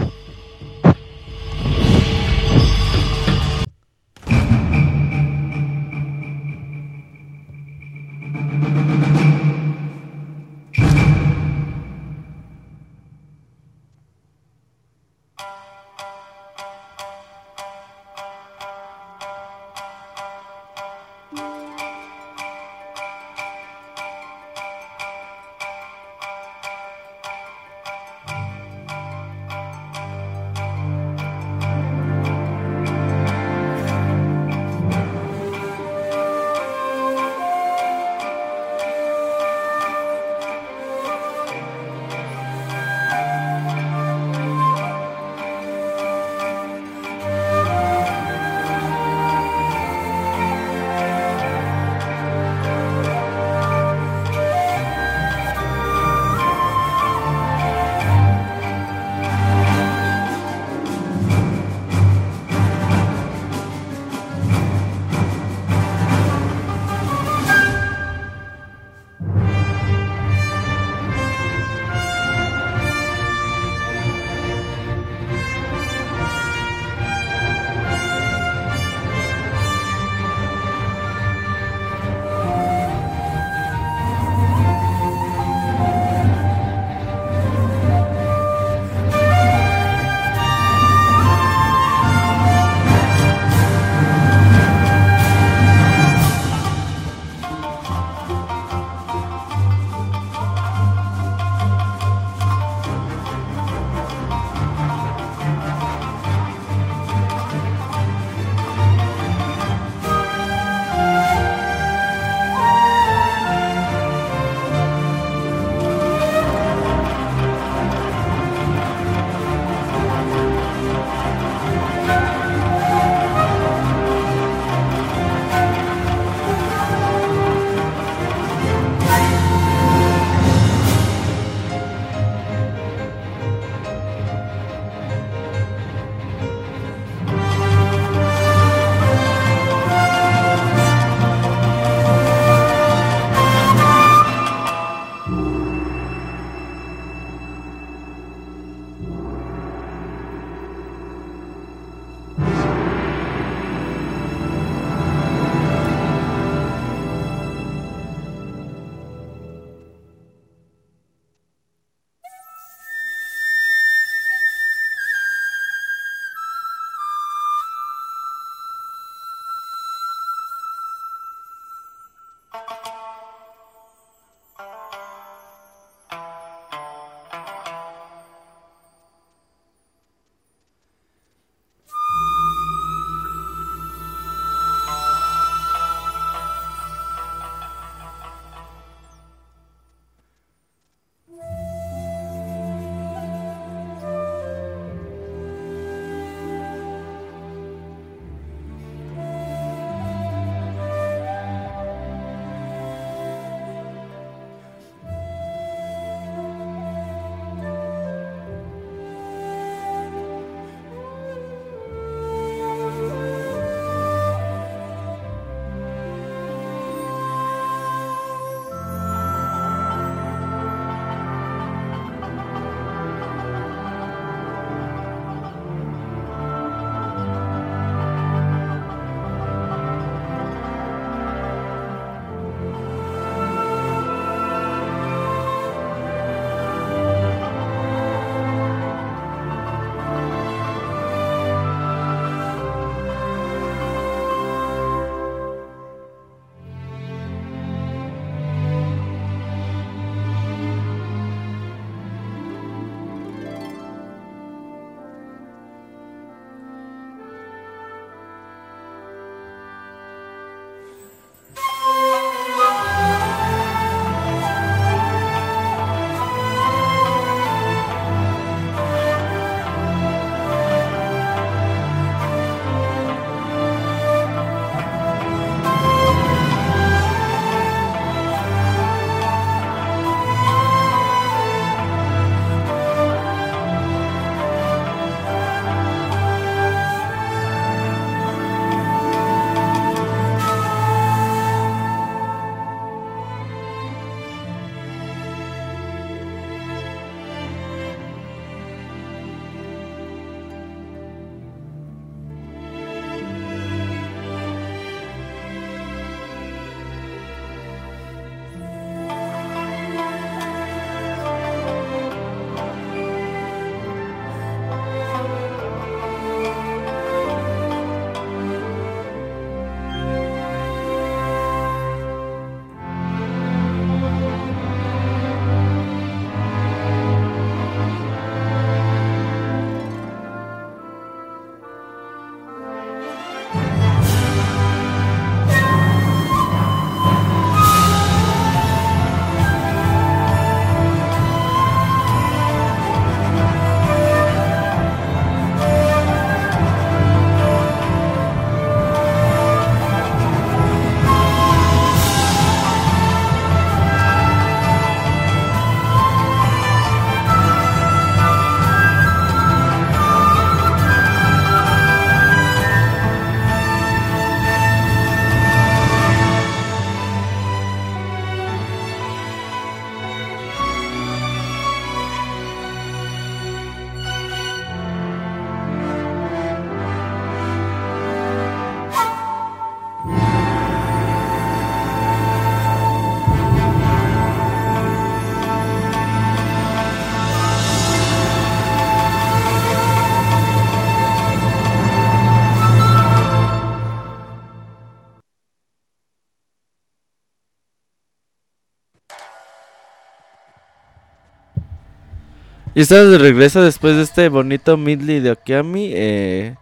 Speaker 1: Estamos de regreso después de este bonito midley de Okami. Eh,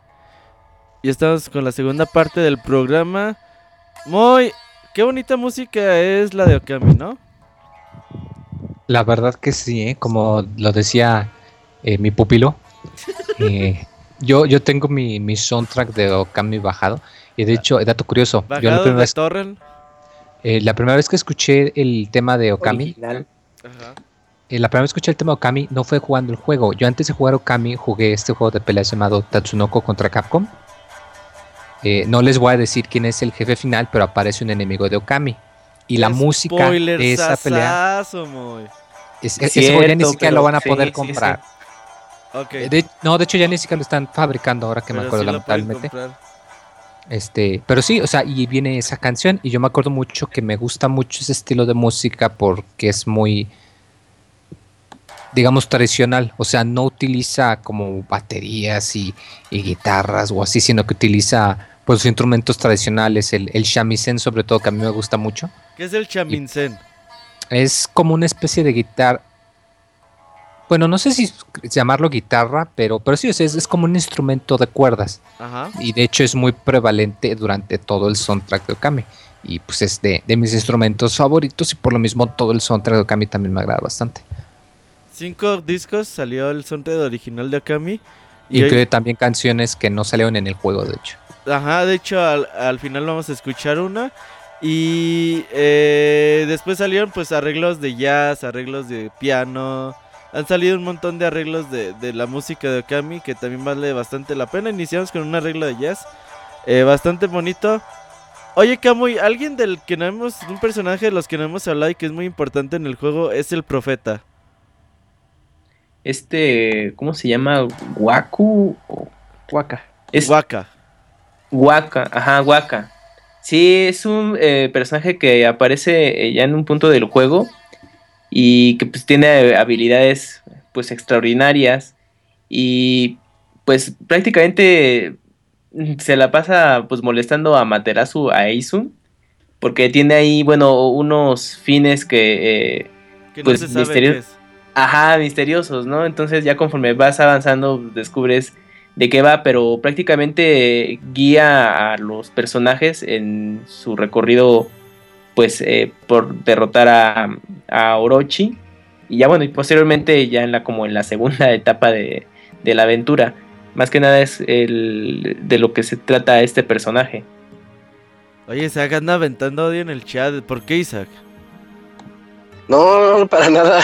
Speaker 1: y estamos con la segunda parte del programa. Muy... Qué bonita música es la de Okami, ¿no?
Speaker 2: La verdad que sí, ¿eh? como lo decía eh, mi pupilo. eh, yo, yo tengo mi, mi soundtrack de Okami bajado. Y de hecho, dato curioso, yo la primera,
Speaker 1: de
Speaker 2: vez,
Speaker 1: Torrent.
Speaker 2: eh, la primera vez que escuché el tema de Okami,
Speaker 6: Original.
Speaker 1: Ajá.
Speaker 2: Eh, la primera vez que escuché el tema de Okami no fue jugando el juego. Yo antes de jugar Okami jugué este juego de peleas llamado Tatsunoko contra Capcom. Eh, no les voy a decir quién es el jefe final, pero aparece un enemigo de Okami. Y la música de esa pelea,
Speaker 1: muy.
Speaker 2: es,
Speaker 6: Es
Speaker 2: ese juego ya ni
Speaker 6: cierto,
Speaker 2: siquiera lo van a
Speaker 6: sí,
Speaker 2: poder
Speaker 6: sí,
Speaker 2: comprar.
Speaker 1: Ok.
Speaker 2: Eh, de- no, de hecho ya ni siquiera lo están fabricando ahora que me acuerdo lamentablemente. Este, pero sí, o sea, y viene esa canción y yo me acuerdo mucho que me gusta mucho ese estilo de música porque es muy, digamos, tradicional. O sea, no utiliza como baterías y, y guitarras o así, sino que utiliza pues los instrumentos tradicionales, el, el shamisen sobre todo, que a mí me gusta mucho.
Speaker 1: ¿Qué es el chaminsen?
Speaker 2: Es como una especie de guitarra. Bueno, no sé si llamarlo guitarra, pero, pero sí, es, es como un instrumento de cuerdas.
Speaker 1: Ajá.
Speaker 2: Y de hecho es muy prevalente durante todo el soundtrack de Okami. Y pues es de, de mis instrumentos favoritos y por lo mismo todo el soundtrack de Okami también me agrada bastante.
Speaker 1: Cinco discos salió el soundtrack original de Okami. Y
Speaker 2: Incluye
Speaker 1: hoy-
Speaker 2: también canciones que no salieron en el juego, de hecho.
Speaker 1: Ajá, de hecho al, al final vamos a escuchar una. Y eh, después salieron pues arreglos de jazz, arreglos de piano. Han salido un montón de arreglos de, de la música de Okami que también vale bastante la pena. Iniciamos con un arreglo de jazz eh, bastante bonito. Oye, Kamui, alguien del que no hemos, un personaje de los que no hemos hablado y que es muy importante en el juego es el profeta.
Speaker 6: Este, ¿cómo se llama? Waku. o-
Speaker 5: Waka.
Speaker 6: Es
Speaker 1: Waka.
Speaker 6: Waka, ajá, Waka. Sí, es un eh, personaje que aparece eh, ya en un punto del juego y que pues tiene habilidades pues extraordinarias y pues prácticamente mm, se la pasa pues molestando a Materasu, a Eisun, porque tiene ahí, bueno, unos fines que... eh,
Speaker 1: Que
Speaker 6: Pues,
Speaker 1: no se sabe
Speaker 6: misterio-
Speaker 1: qué es.
Speaker 6: Ajá, misteriosos, ¿no? Entonces ya conforme vas avanzando descubres de qué va, pero prácticamente guía a los personajes en su recorrido, pues, eh, por derrotar a, Orochi. Y ya bueno, y posteriormente ya en la como en la segunda etapa de, de la aventura. Más que nada es el de lo que se trata este personaje.
Speaker 1: Oye, Isaac anda aventando odio en el chat. ¿Por qué, Isaac?
Speaker 3: No, no, para nada.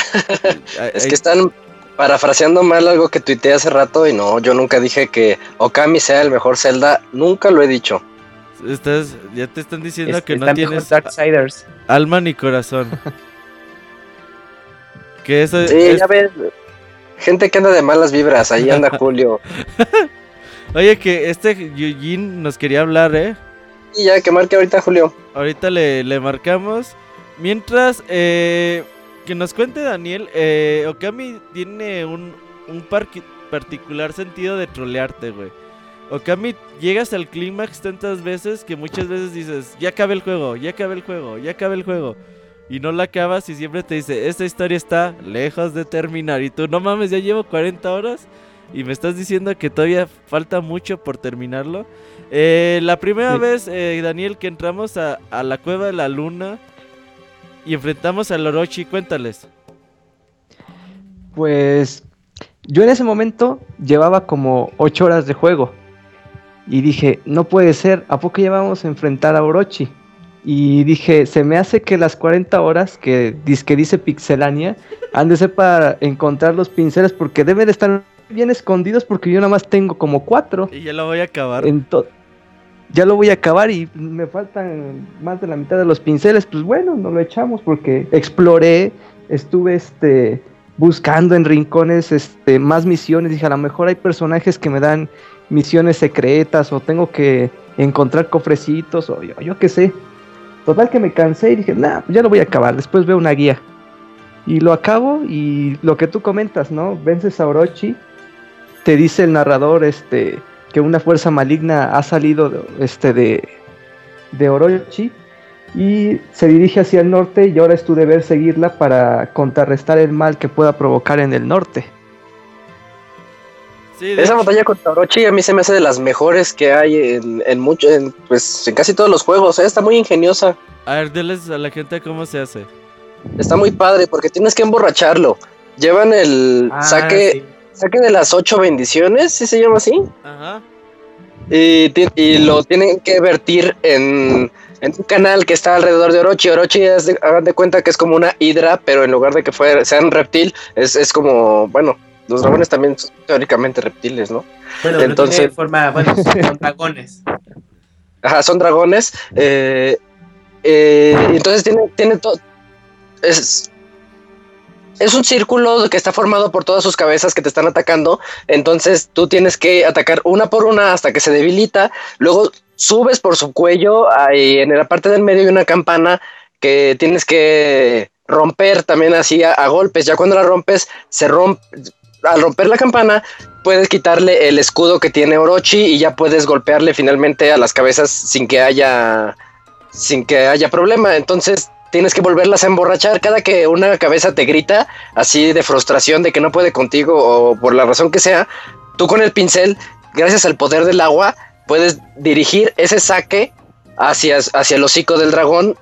Speaker 3: Es que están parafraseando mal algo que tuiteé hace rato y no, yo nunca dije que Okami sea el mejor Zelda, nunca lo he dicho.
Speaker 1: estás- ya te están diciendo
Speaker 6: Es-
Speaker 1: que no tienes
Speaker 6: Darksiders.
Speaker 1: alma ni corazón. que eso
Speaker 3: Sí,
Speaker 1: es-
Speaker 3: ya ves, gente que anda de malas vibras, ahí anda Julio.
Speaker 1: Oye, que este Yujin nos quería hablar, ¿eh?
Speaker 3: Y ya, que marque ahorita Julio.
Speaker 1: Ahorita le, le marcamos. Mientras, eh, que nos cuente Daniel, eh, Okami tiene un, un particular sentido de trolearte, güey. Okami, llegas al clímax tantas veces que muchas veces dices, ya acabé el juego, ya acabé el juego, ya acabé el juego. Y no la acabas y siempre te dice, esta historia está lejos de terminar. Y tú, no mames, ya llevo 40 horas y me estás diciendo que todavía falta mucho por terminarlo. Eh, la primera
Speaker 5: Sí.
Speaker 1: vez, eh, Daniel, que entramos a, a la cueva de la luna y enfrentamos al Orochi, cuéntales.
Speaker 5: Pues yo en ese momento llevaba como 8 horas de juego. Y dije, no puede ser, ¿a poco ya vamos a enfrentar a Orochi? Y dije, se me hace que las 40 horas que, que dice Pixelania han de ser para encontrar los pinceles porque deben de estar bien escondidos porque yo nada más tengo como 4.
Speaker 1: Y ya lo voy a acabar.
Speaker 5: Ento- ya lo voy a acabar y me faltan más de la mitad de los pinceles. Pues bueno, no lo echamos porque exploré, estuve este buscando en rincones este más misiones. Dije, a lo mejor hay personajes que me dan misiones secretas o tengo que encontrar cofrecitos o yo, yo qué sé. Total que me cansé y dije, nah, pues ya lo voy a acabar. Después veo una guía. Y lo acabo y lo que tú comentas, ¿no? Vences a Orochi. Te dice el narrador, este, que una fuerza maligna ha salido de- este, de, de Orochi y se dirige hacia el norte y ahora es tu deber seguirla para contrarrestar el mal que pueda provocar en el norte.
Speaker 1: Sí,
Speaker 3: Esa
Speaker 1: hecho-
Speaker 3: batalla contra Orochi a mí se me hace de las mejores que hay en, en mucho, en, pues en casi todos los juegos. ¿eh? Está muy ingeniosa.
Speaker 1: A ver, diles a la gente cómo se hace.
Speaker 3: Está muy padre porque tienes que emborracharlo. Llevan el
Speaker 6: Ah,
Speaker 3: saque,
Speaker 6: sí.
Speaker 3: Saque de las ocho bendiciones, si se llama así.
Speaker 1: Ajá.
Speaker 3: Y, lo tienen que vertir en, en un canal que está alrededor de Orochi. Orochi, es de- hagan de cuenta que es como una hidra, pero en lugar de que fuera, sea un reptil, es, es como, bueno, los dragones también son teóricamente reptiles, ¿no?
Speaker 6: Bueno,
Speaker 3: Entonces-
Speaker 6: entonces tiene forma, bueno, son dragones.
Speaker 3: Ajá, son dragones. eh, eh, entonces tiene, tiene todo. Es, es un círculo que está formado por todas sus cabezas que te están atacando. Entonces tú tienes que atacar una por una hasta que se debilita. Luego subes por su cuello. Ahí en la parte del medio hay una campana que tienes que romper también así a, golpes. Ya cuando la rompes, se rompe. Al romper la campana, puedes quitarle el escudo que tiene Orochi y ya puedes golpearle finalmente a las cabezas sin que haya sin que haya problema. Entonces tienes que volverlas a emborrachar cada que una cabeza te grita así de frustración de que no puede contigo o por la razón que sea. Tú con el pincel, gracias al poder del agua, puedes dirigir ese saque hacia, hacia el hocico del dragón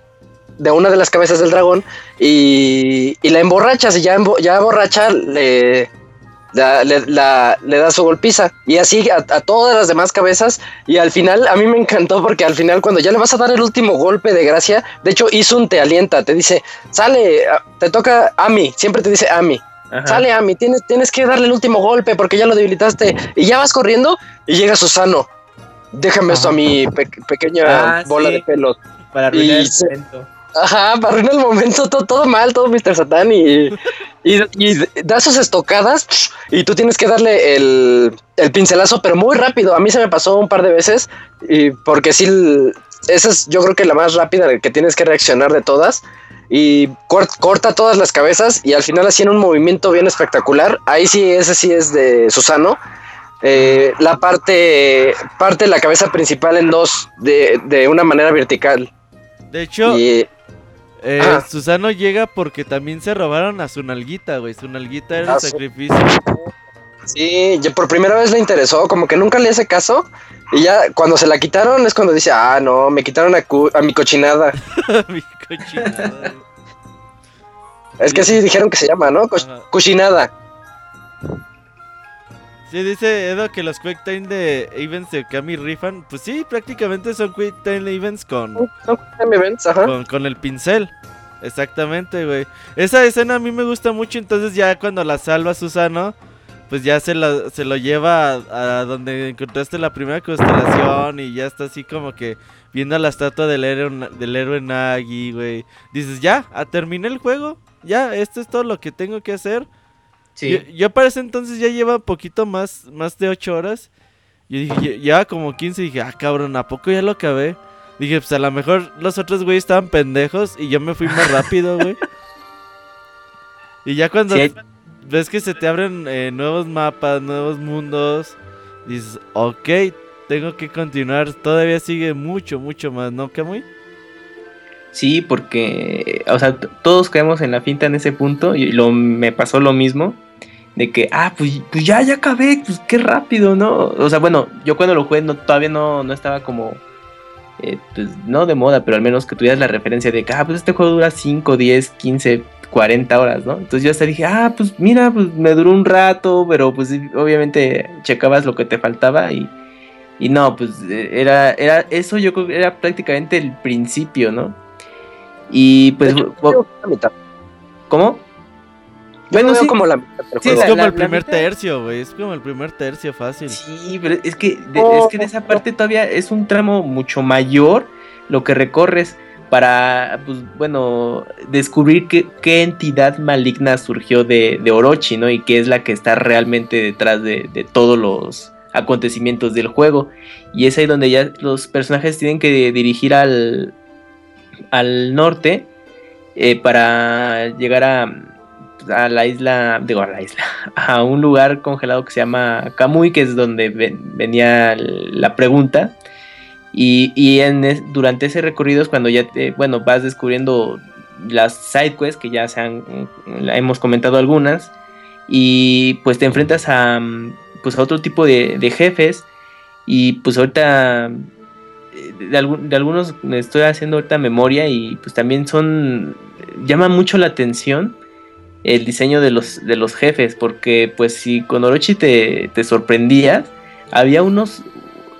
Speaker 3: de una de las cabezas del dragón y, y la emborrachas y ya, ya le, la- le, la- le da su golpiza y así a, a todas las demás cabezas y al final a mí me encantó porque al final cuando ya le vas a dar el último golpe de gracia, de hecho Isun te alienta, te dice, sale, a- te toca Ami, siempre te dice Ami,
Speaker 6: Ajá.
Speaker 3: sale Ami, tienes, tienes que darle el último golpe porque ya lo debilitaste y ya vas corriendo y llega Susano. Déjame eso a mi pe- pequeña
Speaker 6: Ah,
Speaker 3: bola
Speaker 6: sí.
Speaker 3: de pelos.
Speaker 6: Para arruinar
Speaker 3: Y
Speaker 6: el
Speaker 3: se-
Speaker 6: momento.
Speaker 3: Ajá, para arruinar el momento, todo, todo mal, todo Mr. Satan y, y, y da sus estocadas y tú tienes que darle el, el pincelazo, pero muy rápido. A mí se me pasó un par de veces y porque sí, esa es yo creo que la más rápida que tienes que reaccionar de todas y cort- corta todas las cabezas y al final en un movimiento bien espectacular. Ahí sí, ese sí es de Susano. Eh, la parte, parte la cabeza principal en dos de, de una manera vertical.
Speaker 1: De hecho,
Speaker 3: Y
Speaker 1: eh. Susano llega porque también se robaron a su nalguita, güey. Su nalguita era
Speaker 3: Ah,
Speaker 1: el sacrificio.
Speaker 3: Sí, ya por primera vez le interesó, como que nunca le hace caso. Y ya cuando se la quitaron es cuando dice, ah, no, me quitaron a, cu- a mi cochinada.
Speaker 1: Mi cochinada.
Speaker 3: Es que así dijeron que se llama, ¿no? Co-
Speaker 1: Ajá.
Speaker 3: cochinada.
Speaker 1: Sí, dice Edo que los Quick Time de events de Kami rifan. Pues sí, prácticamente son Quick Time events con,
Speaker 3: Son time events, ajá.
Speaker 1: con, con el pincel. Exactamente, güey. Esa escena a mí me gusta mucho, entonces ya cuando la salva Susano, pues ya se, la, se lo lleva a, a donde encontraste la primera constelación y ya está así como que viendo la estatua del héroe, del héroe Nagi, güey. Dices, ya, a terminé el juego, ya, esto es todo lo que tengo que hacer.
Speaker 6: Sí.
Speaker 1: Yo, yo para ese entonces ya lleva poquito más, más de 8 horas. Yo dije, "Lle- lleva como 15 y dije, ah, cabrón, ¿a poco ya lo acabé? Dije, pues a lo mejor los otros güeyes estaban pendejos y yo me fui más rápido, güey. Y ya cuando
Speaker 6: Sí,
Speaker 1: ves que se te abren eh, nuevos mapas, nuevos mundos, dices, ok, tengo que continuar. Todavía sigue mucho, mucho más, ¿no, Kamui?
Speaker 6: Sí, porque, o sea, todos caemos en la finta en ese punto y lo, me pasó lo mismo. De que, ah, pues, pues ya, ya acabé, pues qué rápido, ¿no? O sea, bueno, yo cuando lo jugué no, todavía no, no estaba como, eh, pues no de moda, pero al menos que tuvieras la referencia de que, ah, pues este juego dura 5, 10, 15, 40 horas, ¿no? Entonces yo hasta dije, ah, pues mira, pues me duró un rato, pero pues obviamente checabas lo que te faltaba y, y no, pues eh, era, era, eso yo creo que era prácticamente el principio, ¿no? Y pues,
Speaker 3: hecho.
Speaker 6: ¿cómo?
Speaker 3: Yo
Speaker 6: Bueno,
Speaker 3: lo veo
Speaker 6: sí.
Speaker 3: como la mitad del
Speaker 6: Sí,
Speaker 3: juego.
Speaker 1: Es
Speaker 6: la-
Speaker 1: como
Speaker 6: la-
Speaker 1: el primer
Speaker 6: mitad-
Speaker 1: tercio, güey. Es como el primer tercio fácil.
Speaker 6: Sí, pero es que, de, es que de esa parte todavía es un tramo mucho mayor lo que recorres para, pues bueno, descubrir qué, qué entidad maligna surgió de, de Orochi, ¿no? Y qué es la que está realmente detrás de, de todos los acontecimientos del juego. Y es ahí donde ya los personajes tienen que dirigir al, al norte eh, para llegar a, a la isla, digo a la isla, a un lugar congelado que se llama Kamui, que es donde ven- venía la pregunta. Y, y en durante ese recorrido es cuando ya te, bueno, vas descubriendo las side quests, que ya se han, hemos comentado algunas, y pues te enfrentas a, mm, pues a otro tipo de, de jefes. Y pues ahorita eh, de, de algunos me estoy haciendo ahorita memoria y pues también son llama mucho la atención el diseño de los de los jefes porque pues si con Orochi te, te sorprendías había unos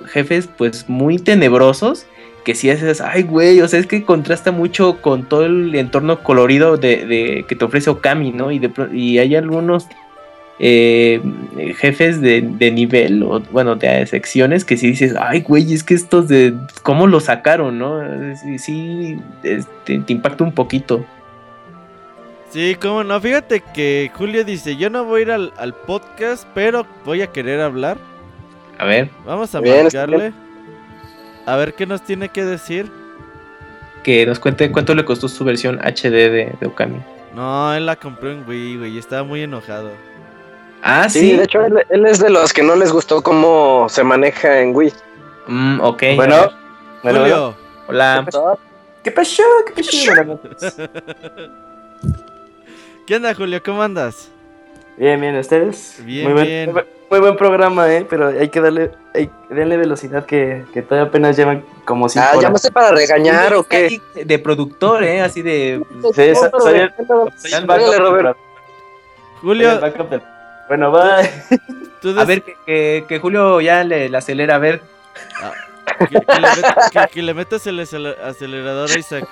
Speaker 6: jefes pues muy tenebrosos que si haces, ay güey, o sea, es que contrasta mucho con todo el entorno colorido de, que te ofrece Okami, ¿no? Y, de, y hay algunos eh, jefes de, de nivel, o bueno, de secciones que si dices, ay güey, es que estos de, ¿cómo lo sacaron, no? Sí, sí este, te impacta un poquito.
Speaker 1: Sí, cómo no. Fíjate que Julio dice, yo no voy a ir al, al podcast, pero voy a querer hablar.
Speaker 6: A ver,
Speaker 1: Vamos a
Speaker 3: Bien,
Speaker 1: marcarle. A ver qué nos tiene que decir.
Speaker 6: que nos cuente cuánto le costó su versión HD de, de Okami.
Speaker 1: No, él la compró en Wii, güey, y estaba muy enojado.
Speaker 6: Ah,
Speaker 3: Sí,
Speaker 6: sí.
Speaker 3: de hecho, él, él es de los que no les gustó cómo se maneja en Wii.
Speaker 6: Mm, ok.
Speaker 11: Bueno, bueno, bueno.
Speaker 1: Julio,
Speaker 6: Hola.
Speaker 11: ¿Qué pasó? ¿Qué pasó? Buenas noches.
Speaker 1: ¿qué onda, Julio? ¿Cómo andas?
Speaker 11: Bien, bien, ¿ustedes?
Speaker 1: Bien,
Speaker 11: muy buen,
Speaker 1: bien.
Speaker 11: Muy, buen- muy buen programa, ¿eh? Pero hay que darle, hay, denle velocidad que, que todavía apenas llevan como cinco
Speaker 3: Ah,
Speaker 11: horas.
Speaker 3: ¿llamaste para regañar o qué?
Speaker 6: De productor, ¿eh? Así de...
Speaker 11: Sí, soy el, soy el backup
Speaker 3: Robert.
Speaker 11: soy el
Speaker 1: Julio,
Speaker 11: backup del- Bueno, bye.
Speaker 1: tú
Speaker 6: A ver, que, que- que Julio ya le, le acelera, a ver.
Speaker 1: que, que le met- que- que le metas el acele- acelerador a Isaac.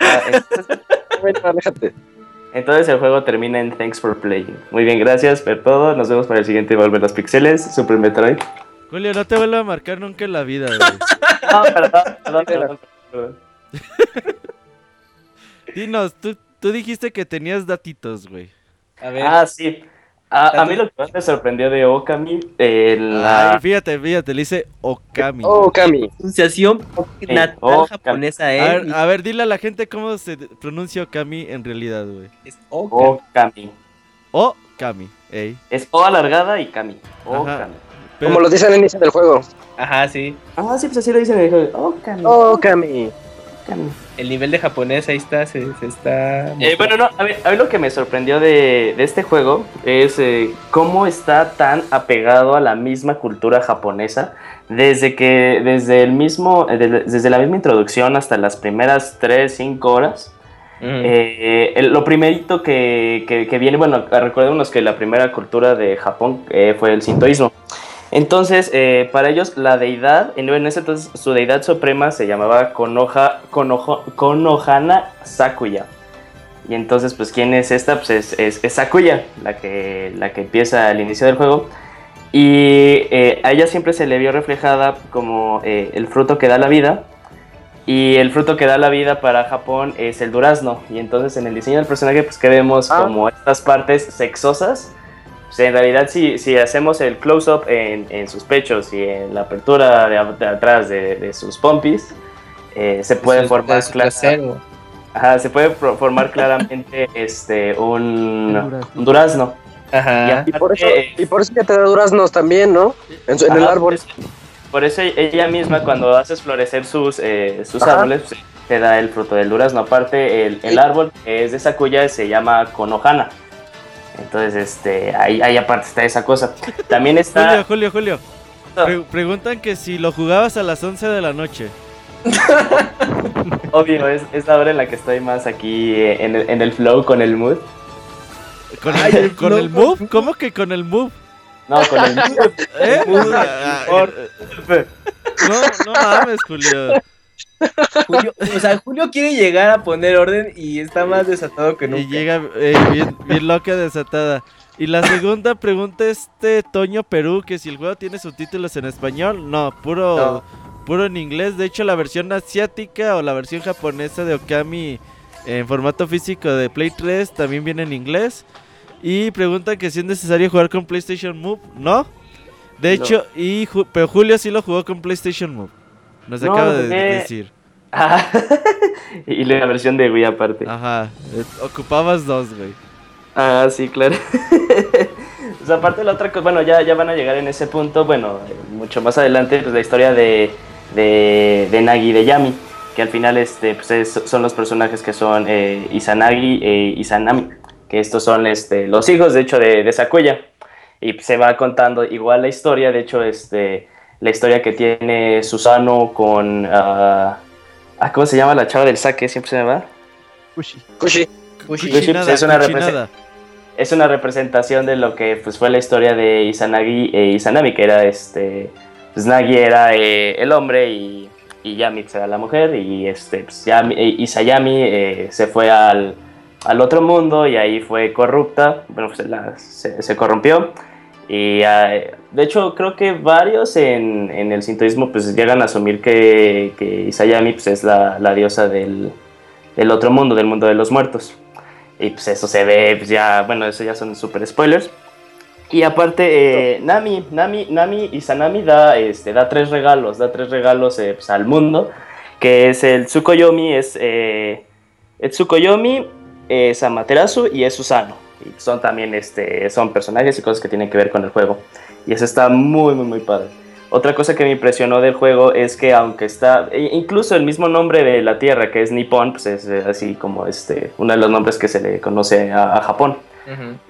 Speaker 11: Ah, entonces,
Speaker 3: Bueno, aléjate.
Speaker 11: Entonces el juego termina en Thanks for Playing. Muy bien, gracias por todo. Nos vemos para el siguiente Volver los Pixeles, Super Metroid.
Speaker 1: Julio, no te vuelvo a marcar nunca en la vida, güey.
Speaker 11: No, perdón, perdón, perdón, perdón.
Speaker 1: Dinos, tú, tú dijiste que tenías datitos, güey.
Speaker 6: A ver.
Speaker 11: Ah, sí. A, a mí lo que más me sorprendió de Okami, eh, la...
Speaker 1: Ay, fíjate, fíjate, le hice Okami.
Speaker 3: Oh, Cami.
Speaker 6: pronunciación natal japonesa,
Speaker 1: A
Speaker 6: ¿eh?
Speaker 1: ver, a ver, dile a la gente cómo se pronuncia Okami en realidad, güey.
Speaker 6: Es Oka.
Speaker 11: Okami.
Speaker 1: Okami, ey.
Speaker 11: Es O alargada y Kami. Okami.
Speaker 1: Pero-
Speaker 3: Como lo dice al inicio del juego.
Speaker 6: Ajá, sí.
Speaker 11: Ah, sí, pues así lo dicen en el juego. Okami. Okami.
Speaker 6: El nivel de japonés ahí está, se, se está...
Speaker 11: Eh, bueno, no, a mí, a mí lo que me sorprendió de, de este juego es eh, cómo está tan apegado a la misma cultura japonesa desde que, desde el mismo, eh, desde, desde la misma introducción hasta las primeras 3, 5 horas.
Speaker 6: Mm.
Speaker 11: Eh, el- lo primerito que, que- que viene, bueno, recordemos que la primera cultura de Japón eh, fue el sintoísmo. Entonces, eh, para ellos la deidad, en ese entonces su deidad suprema se llamaba Konoha, Konoho- Konohana Sakuya. Y entonces, pues, ¿quién es esta? Pues es, es- es Sakuya, la que, la que empieza al inicio del juego. Y eh, a ella siempre se le vio reflejada como eh, el fruto que da la vida. Y el fruto que da la vida para Japón es el durazno. Y entonces en el diseño del personaje, pues que vemos
Speaker 3: Ah.
Speaker 11: como estas partes sexosas. Pues, en realidad, si, si hacemos el close-up en, en sus pechos y en la apertura de, atrás de, de sus pompis, eh, se puede formar. Ajá, se puede formar claramente este un,
Speaker 5: durazno.
Speaker 11: un durazno. Y
Speaker 6: Ajá.
Speaker 3: Y por eso, y por eso ya te da duraznos también, ¿no? En, su- en el árbol.
Speaker 11: Por eso ella misma cuando haces florecer sus, eh, sus
Speaker 3: Ajá.
Speaker 11: árboles, pues, te da el fruto del durazno. Aparte, el, el árbol que es de Sakuya se llama Konohana. Entonces, este, ahí, ahí aparte está esa cosa. También está...
Speaker 1: Julio, Julio, Julio. Pre- preguntan que si lo jugabas a las 11 de la noche.
Speaker 11: Obvio, es, es la hora en la que estoy más aquí eh, en el, en el flow con el mood.
Speaker 1: ¿Con
Speaker 6: Ay,
Speaker 1: el, con el move? ¿Cómo que con el move?
Speaker 11: No, con el mood.
Speaker 1: ¿Eh? Ah, eh, No, no mames, Julio.
Speaker 6: Julio, o sea, Julio quiere llegar a poner orden y está más desatado que nunca.
Speaker 1: Y llega eh, bien, bien loca desatada. Y la segunda pregunta este Toño Perú, que si el juego tiene subtítulos en español, no, puro, puro en inglés. De hecho, la versión asiática o la versión japonesa de Okami en formato físico de Play 3 también viene en inglés. Y pregunta que si es necesario jugar con PlayStation Move, ¿no? De
Speaker 11: No.
Speaker 1: hecho, y Ju- pero Julio sí lo jugó con PlayStation Move. Nos
Speaker 11: No,
Speaker 1: acaba de decir.
Speaker 11: Ah, y la versión de Wii aparte.
Speaker 1: Ajá, eh, ocupabas dos, güey.
Speaker 11: Ah, sí, claro. O sea, aparte la otra cosa, bueno, ya, ya van a llegar en ese punto, bueno, mucho más adelante, pues la historia de, de, de Nagi y de Yami, que al final este, pues, es- son los personajes que son eh, Izanagi e Izanami, que estos son este, los hijos, de hecho, de, de Sakuya. y se va contando igual la historia, de hecho, este, la historia que tiene Susano con... ah, ah, ¿Cómo se llama la chava del saque? Siempre se me va.
Speaker 5: Kushi.
Speaker 3: Kushi.
Speaker 11: Kushi, es una es una representación de lo que pues, fue la historia de Izanagi e Izanami, que era este. Pues Nagi era eh, el hombre y, y Yamitsu era la mujer, y este, pues, Yami- eh, Isayami eh, se fue al, al otro mundo y ahí fue corrupta, bueno, pues, la- se, se corrompió. Y eh, de hecho, creo que varios en, en el sintoísmo pues, llegan a asumir que, que Isayami pues, es la, la diosa del, del otro mundo, del mundo de los muertos. Y pues eso se ve, pues ya, bueno, eso ya son super spoilers. Y aparte, eh, Nami, Nami, Nami y Sanami da, este, da tres regalos, da tres regalos eh, pues, al mundo, que es el Tsukuyomi, es, eh, Tsukuyomi, es Amaterasu y es Susano. Y son también, este, son personajes y cosas que tienen que ver con el juego. Y eso está muy, muy, muy padre. Otra cosa que me impresionó del juego es que aunque está, e- incluso el mismo nombre de la tierra, que es Nippon, pues es eh, así como este, uno de los nombres que se le conoce a, a Japón.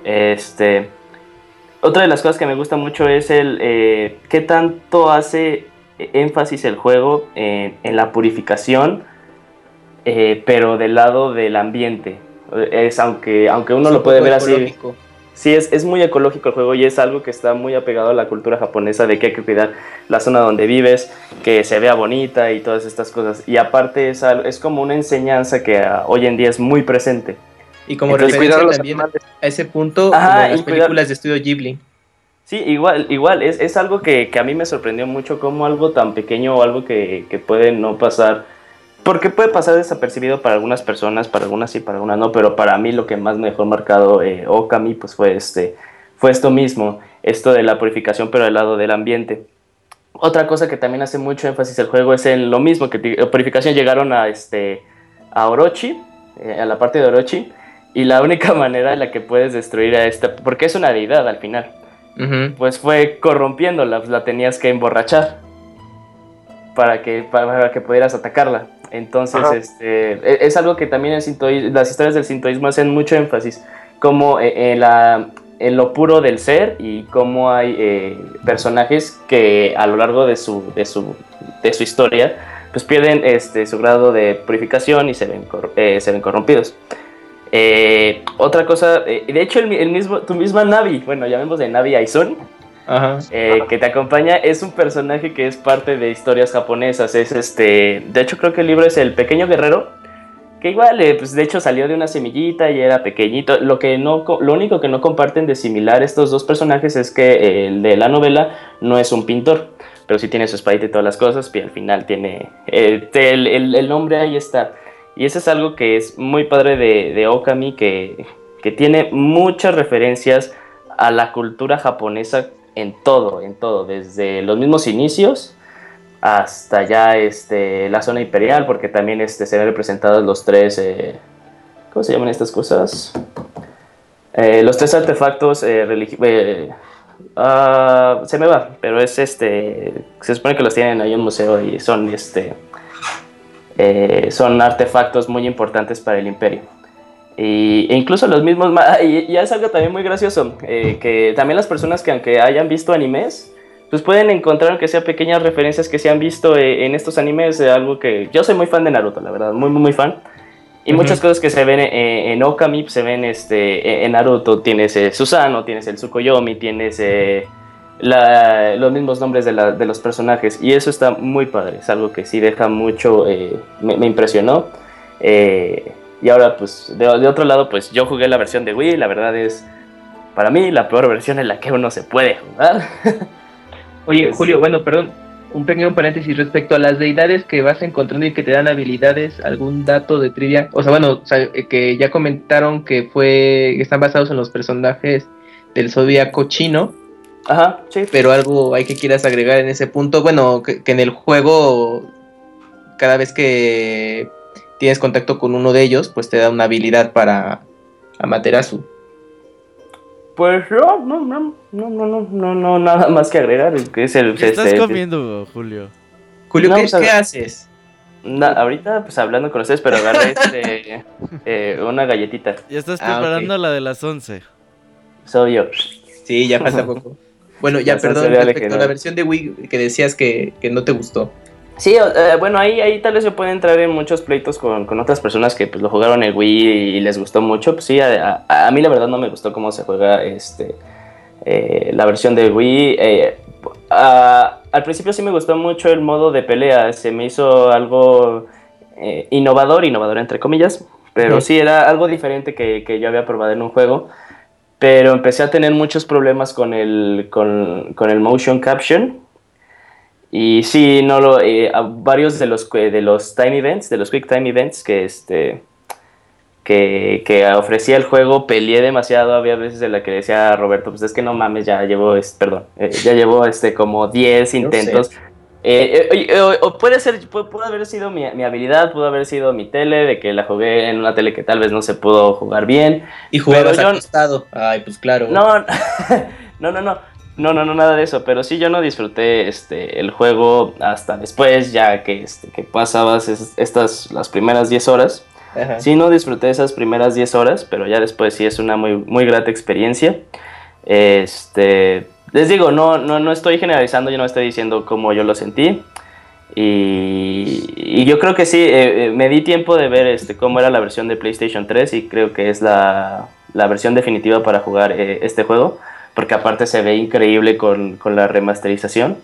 Speaker 11: Este, otra de las cosas que me gusta mucho es el eh, qué tanto hace énfasis el juego en, en la purificación, eh, pero del lado del ambiente. Es aunque, aunque uno
Speaker 6: Es
Speaker 11: lo
Speaker 6: un
Speaker 11: puede ver así. Sí, es, es muy ecológico el juego y es algo que está muy apegado a la cultura japonesa de que hay que cuidar la zona donde vives, que se vea bonita y todas estas cosas. Y aparte es, es como una enseñanza que ah, hoy en día es muy presente.
Speaker 6: Y como
Speaker 11: Entonces,
Speaker 6: referencia también
Speaker 3: animales.
Speaker 6: a ese punto,
Speaker 11: Ajá,
Speaker 6: como
Speaker 11: y
Speaker 6: las
Speaker 11: cuidar-
Speaker 6: películas de estudio Ghibli.
Speaker 11: Sí, igual, igual, es, es algo que, que a mí me sorprendió mucho como algo tan pequeño o algo que, que puede no pasar, porque puede pasar desapercibido para algunas personas, para algunas sí, para algunas no, pero para mí lo que más me dejó marcado eh, Okami pues fue, este, fue esto mismo, esto de la purificación pero del lado del ambiente. Otra cosa que también hace mucho énfasis el juego es en lo mismo, que purificación llegaron a, este, a Orochi, eh, a la parte de Orochi, y la única manera en la que puedes destruir a esta, porque es una deidad al final, pues fue corrompiéndola, pues la tenías que emborrachar para que, para que pudieras atacarla. Entonces,
Speaker 3: Ajá.
Speaker 11: este, e- es algo que también en sintoí- las historias del sintoísmo hacen mucho énfasis, como eh, en, la, en lo puro del ser y cómo hay eh, personajes que a lo largo de su, de su, de su historia pues pierden este, su grado de purificación y se ven, cor- eh, se ven corrompidos. Eh, otra cosa, eh, de hecho el, el mismo, tu misma Navi, bueno, llamemos de Navi Aizun,
Speaker 6: Ajá.
Speaker 11: eh, que te acompaña, es un personaje que es parte de historias japonesas. Es este, de hecho creo que el libro es El Pequeño Guerrero, que igual, eh, pues de hecho salió de una semillita y era pequeñito. Lo que no, lo único que no comparten de similar estos dos personajes es que eh, el de la novela no es un pintor, pero sí tiene su espadita y todas las cosas, y al final tiene eh, el, el- el nombre ahí está. Y eso es algo que es muy padre de, de Okami, que, que tiene muchas referencias a la cultura japonesa en todo, en todo, desde los mismos inicios hasta ya este, la zona imperial, porque también este, se ven representados los tres, eh, ¿cómo se llaman estas cosas? Eh, los tres artefactos eh, religi- eh, ah, se me va, pero es este, se supone que los tienen ahí en un museo y son este, son artefactos muy importantes para el imperio. Y, e incluso los mismos, y, y es algo también muy gracioso, eh, que también las personas que aunque hayan visto animes, pues pueden encontrar aunque sea pequeñas referencias que se han visto eh, en estos animes, de algo que yo soy muy fan de Naruto, la verdad, muy, muy, muy fan. Y
Speaker 6: Ujú.
Speaker 11: muchas cosas que se ven eh, en Okami pues, se ven este, en Naruto. Tienes eh, Susano, tienes el Tsukuyomi, tienes eh, la- los mismos nombres de, la- de los personajes. Y eso está muy padre. Es algo que sí deja mucho, eh, me, me impresionó. Eh, y ahora, pues, de, de otro lado, pues yo jugué la versión de Wii. La verdad es, para mí, la peor versión en la que uno se puede jugar.
Speaker 6: Oye, Julio, bueno, perdón, un pequeño paréntesis respecto a las deidades que vas encontrando y que te dan habilidades, algún dato de trivia. O sea, bueno, o sea, eh, que ya comentaron que fue, que están basados en los personajes del zodiaco chino,
Speaker 11: Ajá, sí.
Speaker 6: pero algo hay que quieras agregar en ese punto. Bueno, que, que en el juego, cada vez que tienes contacto con uno de ellos, pues te da una habilidad para Amaterasu.
Speaker 11: Pues no, no, no, no, no, no, no, nada más que agregar. Que es el,
Speaker 1: ¿Qué estás comiendo, Julio?
Speaker 6: Julio, ¿qué,
Speaker 11: pues,
Speaker 6: haces?
Speaker 11: Ahorita, pues hablando con ustedes, pero agarré este, eh, una galletita.
Speaker 1: Ya estás
Speaker 6: ah,
Speaker 1: preparando la de las 11.
Speaker 11: Soy yo.
Speaker 6: Sí, ya pasa poco. Bueno, ya, perdón, respecto a la versión de Wii que decías que, que no te gustó.
Speaker 11: Sí, eh, bueno, ahí, ahí tal vez se puede entrar en muchos pleitos con, con otras personas que pues, lo jugaron el Wii y les gustó mucho. Pues sí, a, a- a mí la verdad no me gustó cómo se juega este eh, la versión de Wii. Eh, a- al principio sí me gustó mucho el modo de pelea, se me hizo algo eh, innovador, innovador entre comillas, pero
Speaker 2: Ujú.
Speaker 11: sí era algo diferente que, que yo había probado en un juego. Pero empecé a tener muchos problemas con el, con, con el motion caption. Y sí, no lo, eh, a varios de los, de los time events, de los quick time events que, este, que, que ofrecía el juego, peleé demasiado. Había veces en la que decía a Roberto, pues es que no mames, ya llevo, es- perdón, eh, ya llevo este, como 10 intentos. Eh, eh, o- puede ser, pu- pudo haber sido mi, mi habilidad, pudo haber sido mi tele, de que la jugué en una tele que tal vez no se pudo jugar bien.
Speaker 6: Y jugabas
Speaker 11: yo-
Speaker 6: acostado. Ay, pues claro.
Speaker 11: No, no, no, no. No, no, no, nada de eso. Pero sí, yo no disfruté este, el juego hasta después, ya que, este, que pasabas es- estas, las primeras 10 horas.
Speaker 6: Ajá.
Speaker 11: Sí, no disfruté esas primeras 10 horas, pero ya después sí es una muy, muy grata experiencia. Este, les digo, no, no, no estoy generalizando, yo no estoy diciendo cómo yo lo sentí. Y, y yo creo que sí, eh, eh, me di tiempo de ver este, cómo era la versión de PlayStation 3 y creo que es la, la versión definitiva para jugar eh, este juego, porque aparte se ve increíble con, con la remasterización.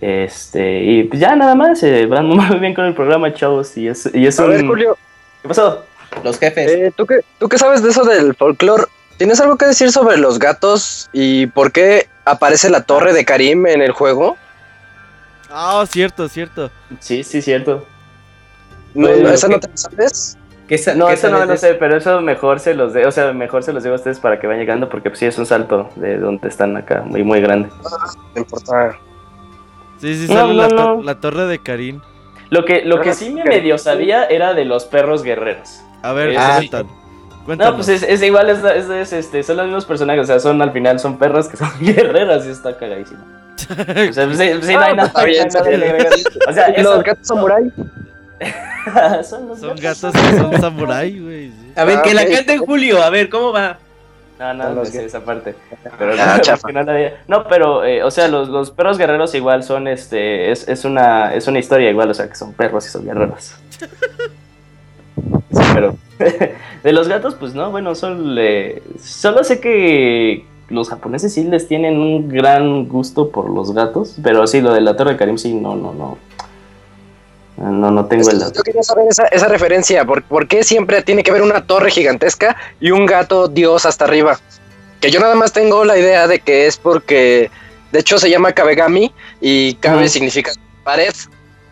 Speaker 11: Este, y pues ya nada más, eh, van muy bien con el programa, chavos. Y es, y es
Speaker 3: A
Speaker 11: un...
Speaker 3: ver, Julio,
Speaker 11: ¿Qué pasó?
Speaker 6: Los jefes.
Speaker 3: eh, ¿tú, qué, ¿tú qué sabes de eso del folclore? ¿Tienes algo que decir sobre los gatos y por qué aparece la torre de Karim en el juego?
Speaker 1: Ah, cierto, cierto.
Speaker 11: Sí, sí, cierto.
Speaker 3: No,
Speaker 11: Pues,
Speaker 3: ¿Esa
Speaker 6: ¿qué-
Speaker 3: no te la sabes?
Speaker 6: ¿Qué sa-
Speaker 11: No,
Speaker 6: qué
Speaker 11: eso no
Speaker 6: de
Speaker 11: sé, pero eso mejor se los de, o sea, mejor se los digo a ustedes para que vayan llegando, porque pues, sí es un salto de donde están acá, muy, muy grande.
Speaker 3: No importa.
Speaker 1: Sí, sí,
Speaker 11: No,
Speaker 1: sale
Speaker 11: no,
Speaker 1: la, to-
Speaker 11: no.
Speaker 1: la torre de Karim.
Speaker 11: Lo que, lo que sí
Speaker 3: sí.
Speaker 11: medio sabía era de los perros guerreros.
Speaker 1: A ver,
Speaker 11: Ah,
Speaker 1: cuentan. Cuéntanos.
Speaker 11: No, pues es, es igual, es, es- es, este, son los mismos personajes, o sea, son al final son perros que son guerreras y está cagadísimo. O sea, pues, sí, sí, no
Speaker 3: Ah,
Speaker 11: hay
Speaker 3: pues,
Speaker 11: nada,
Speaker 3: bien,
Speaker 11: no hay
Speaker 3: está
Speaker 11: nada
Speaker 3: bien.
Speaker 11: de agregar. O sea,
Speaker 3: ¿Y
Speaker 11: eso-
Speaker 3: los gatos samurai?
Speaker 11: son los
Speaker 1: Son gatos que son samurai, güey. sí.
Speaker 6: A ver,
Speaker 3: Ah,
Speaker 6: que la
Speaker 3: ok.
Speaker 6: cante en Julio. A ver, ¿cómo va?
Speaker 11: No, no, no sé esa parte. Pero
Speaker 3: Ah,
Speaker 11: no, no, no, pero, eh, o sea, los, los perros guerreros igual son, este, es, es una, es una historia igual, o sea, que son perros y son guerreros. Sí, pero de los gatos, pues no, bueno, son, eh, solo sé que los japoneses sí les tienen un gran gusto por los gatos, pero sí, lo de la Torre de Karim sí, no, no, no. No, no tengo el dato.
Speaker 3: Yo quería saber esa, esa referencia. ¿por, por qué siempre tiene que haber una torre gigantesca y un gato dios hasta arriba? Que yo nada más tengo la idea de que es porque, de hecho, se llama Kabegami y Kabe significa pared.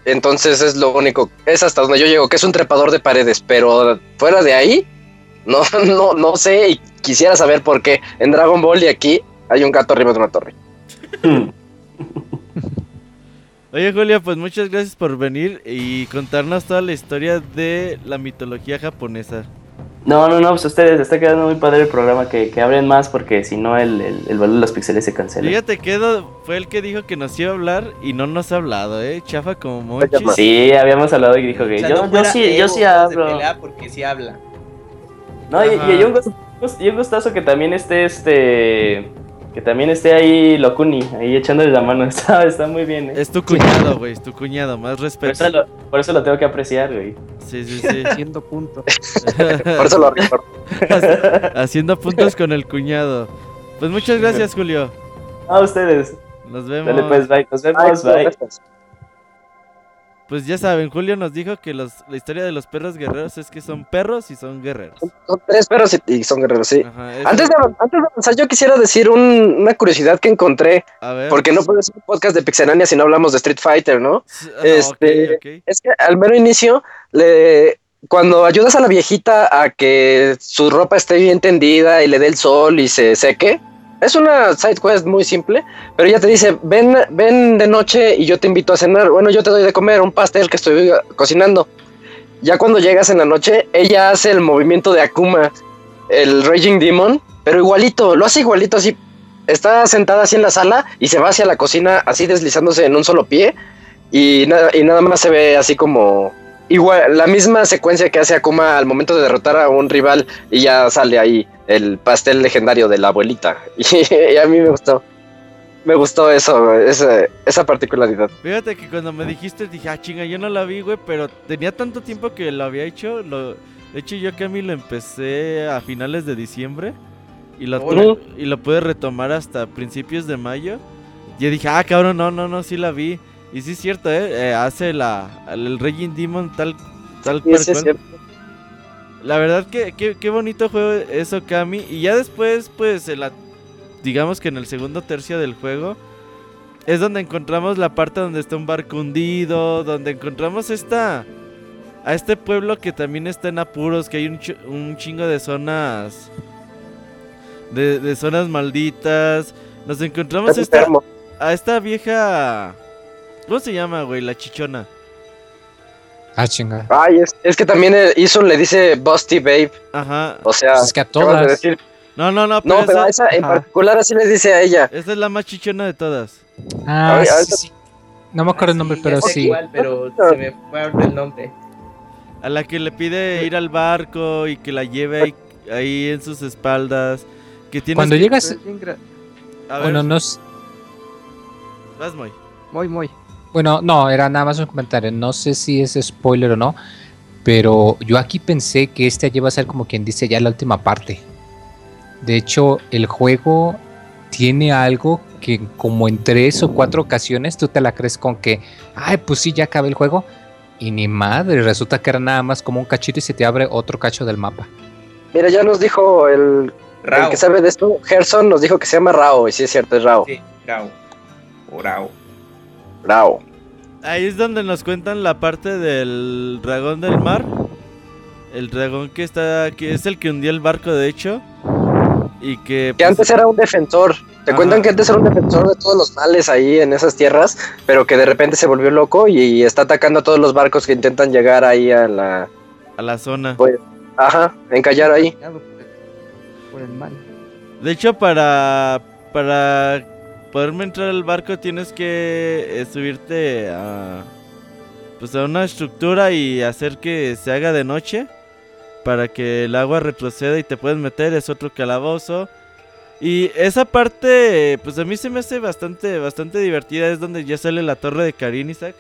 Speaker 3: Entonces es lo único, es hasta donde yo llego, que es un trepador de paredes. Pero fuera de ahí, no, no, no sé y quisiera saber por qué. En Dragon Ball y aquí hay un gato arriba de una torre.
Speaker 1: Oye, Julia, pues muchas gracias por venir y contarnos toda la historia de la mitología japonesa.
Speaker 11: No, no, no, pues ustedes, está quedando muy padre el programa, que, que hablen más porque si no el, el, el valor de los píxeles se cancela.
Speaker 1: Fíjate que Edo fue el que dijo que nos iba a habbar y no nos ha hablado, ¿eh? Chafa como Monchis.
Speaker 11: Sí, habíamos hablado y dijo que
Speaker 6: O sea,
Speaker 11: yo,
Speaker 6: no
Speaker 11: yo sí, yo sí hablo.
Speaker 6: pelea porque sí habla.
Speaker 11: No, y, un y un gustazo que también esté este. Que también esté ahí Locuni, ahí echándole la mano. Está, está muy bien, ¿eh?
Speaker 1: Es tu cuñado, güey, es tu cuñado, más
Speaker 11: Por
Speaker 1: respeto.
Speaker 11: eso, lo, por eso lo tengo que apreciar, güey.
Speaker 1: Sí, sí, sí.
Speaker 5: Haciendo punto.
Speaker 3: Por eso lo recuerdo.
Speaker 1: Haciendo puntos con el cuñado. Pues muchas gracias, Julio.
Speaker 11: A ustedes.
Speaker 1: Nos vemos.
Speaker 11: Dale pues, bye. Nos vemos, bye.
Speaker 3: gracias.
Speaker 1: Pues ya saben, Julio nos dijo que los, la historia de los perros guerreros es que son perros y son guerreros.
Speaker 3: Son tres perros y, y son guerreros, sí.
Speaker 1: Ajá,
Speaker 3: Antes de, antes de avanzar, yo quisiera decir un- una curiosidad que encontré,
Speaker 1: a ver.
Speaker 3: porque no puede ser un podcast de Pixelania si no hablamos de Street Fighter, ¿no?
Speaker 1: Ah,
Speaker 3: este-
Speaker 1: ok, ok.
Speaker 3: Es que al mero inicio, le, cuando ayudas a la viejita a que su ropa esté bien tendida y le dé el sol y se seque, es una side quest muy simple, pero ella te dice, ven, ven de noche y yo te invito a cenar. Bueno, yo te doy de comer un pastel que estoy cocinando. Ya cuando llegas en la noche, ella hace el movimiento de Akuma, el Raging Demon, pero igualito, lo hace igualito así. Está sentada así en la sala y se va hacia la cocina así deslizándose en un solo pie y, y nada más se ve así como igual, la misma secuencia que hace Akuma al momento de derrotar a un rival y ya sale ahí el pastel legendario de la abuelita. Y, a mí me gustó. Me gustó eso, esa, esa particularidad.
Speaker 1: Fíjate que cuando me dijiste dije, ah, chinga, yo no la vi, güey, pero tenía tanto tiempo que lo había hecho. Lo... De hecho, yo que a mí lo empecé a finales de diciembre y lo, y lo pude retomar hasta principios de mayo. Yo dije, ah, cabrón, no, no, no, sí la vi. Y sí es cierto, ¿eh? Eh, hace la, el Raging Demon tal, tal
Speaker 3: Sí,
Speaker 1: cual
Speaker 3: sí, es.
Speaker 1: La verdad que, que- qué bonito juego es Okami. Y ya después, pues, en la, digamos que en el segundo tercio del juego, es donde encontramos la parte donde está un barco hundido, donde encontramos esta... A este pueblo que también está en apuros, que hay un, ch- un chingo de zonas... De, de zonas malditas. Nos encontramos esta, a esta vieja... ¿Cómo se llama, güey? La chichona.
Speaker 2: Ah, chinga.
Speaker 3: Ay, es, es que también eh, Isun le dice Busty Babe.
Speaker 1: Ajá.
Speaker 3: O sea,
Speaker 2: Pues es que a
Speaker 3: de
Speaker 2: todas.
Speaker 3: decir-
Speaker 1: No, no, no, pero,
Speaker 3: No, pero
Speaker 1: esa,
Speaker 3: esa en particular así le dice a ella.
Speaker 1: esa es la más chichona de todas.
Speaker 2: Ah,
Speaker 3: Ay,
Speaker 2: sí. No me acuerdo el nombre,
Speaker 6: Sí,
Speaker 2: pero sí.
Speaker 6: cuál, pero se me fue el nombre.
Speaker 1: A la que le pide ir al barco y que la lleve ahí, ahí en sus espaldas. Que tienes
Speaker 2: Cuando
Speaker 1: que-
Speaker 2: llegas,
Speaker 1: A ver,
Speaker 2: bueno, no s-
Speaker 1: vas, Moy.
Speaker 5: Muy, muy.
Speaker 2: Bueno, no, era nada más un comentario. No sé si es spoiler o no, pero yo aquí pensé que este lleva a ser como quien dice ya la última parte. De hecho, el juego tiene algo que como en tres o cuatro ocasiones tú te la crees con que, ay, pues sí, ya acabé el juego. Y ni madre, resulta que era nada más como un cachito y se te abre otro cacho del mapa.
Speaker 3: Mira, ya nos dijo el, el que sabe de esto, Gerson nos dijo que se llama Rao, y sí es cierto, es Rao.
Speaker 6: Sí, Rao. O Rao.
Speaker 3: Rao.
Speaker 1: Ahí es donde nos cuentan la parte del dragón del mar. El dragón que está que es el que hundió el barco, de hecho. Y que.
Speaker 3: Que
Speaker 1: pues,
Speaker 3: antes era un defensor. Te
Speaker 1: Ajá.
Speaker 3: cuentan que antes era un defensor de todos los males ahí en esas tierras, pero que de repente se volvió loco y está atacando a todos los barcos que intentan llegar ahí a la...
Speaker 1: a la zona.
Speaker 3: Pues, ajá, encallar ahí.
Speaker 5: Por el mal.
Speaker 1: De hecho, para. Para poderme entrar al barco tienes que eh, subirte a. Pues a una estructura y hacer que se haga de noche. Para que el agua retroceda y te puedes meter. Es otro calabozo. Y esa parte, pues a mí se me hace bastante, bastante divertida. Es donde ya sale la torre de Karin Isaac.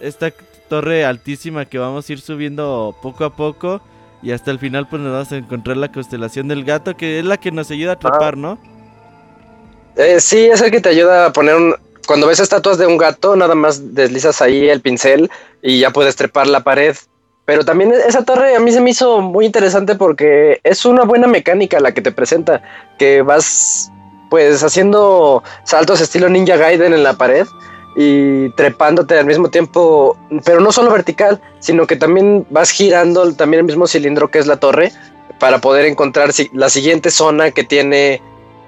Speaker 1: Esta torre altísima que vamos a ir subiendo poco a poco. Y hasta el final pues nos vamos a encontrar la constelación del gato, que es la que nos ayuda a trepar, ¿no?
Speaker 3: Eh, sí, es el que te ayuda a poner un... Cuando ves estatuas de un gato, nada más deslizas ahí el pincel y ya puedes trepar la pared. Pero también esa torre a mí se me hizo muy interesante porque es una buena mecánica la que te presenta, que vas pues haciendo saltos estilo Ninja Gaiden en la pared y trepándote al mismo tiempo, pero no solo vertical, sino que también vas girando también el mismo cilindro que es la torre para poder encontrar la siguiente zona que tiene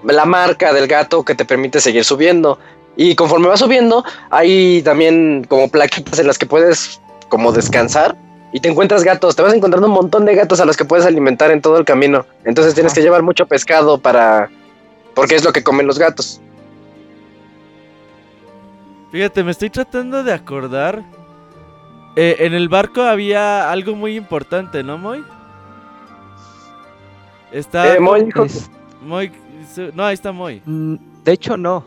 Speaker 3: la marca del gato que te permite seguir subiendo. Y conforme vas subiendo, hay también como plaquitas en las que puedes como descansar y te encuentras gatos. Te vas encontrando un montón de gatos a los que puedes alimentar en todo el camino. Entonces tienes que llevar mucho pescado para... porque es lo que comen los gatos.
Speaker 1: Fíjate, me estoy tratando de acordar. Eh, en el barco había algo muy importante, ¿no, Moy? Está.
Speaker 3: Eh, Moy dijo
Speaker 1: Moy- No, ahí está Moy.
Speaker 5: mm, de hecho, no.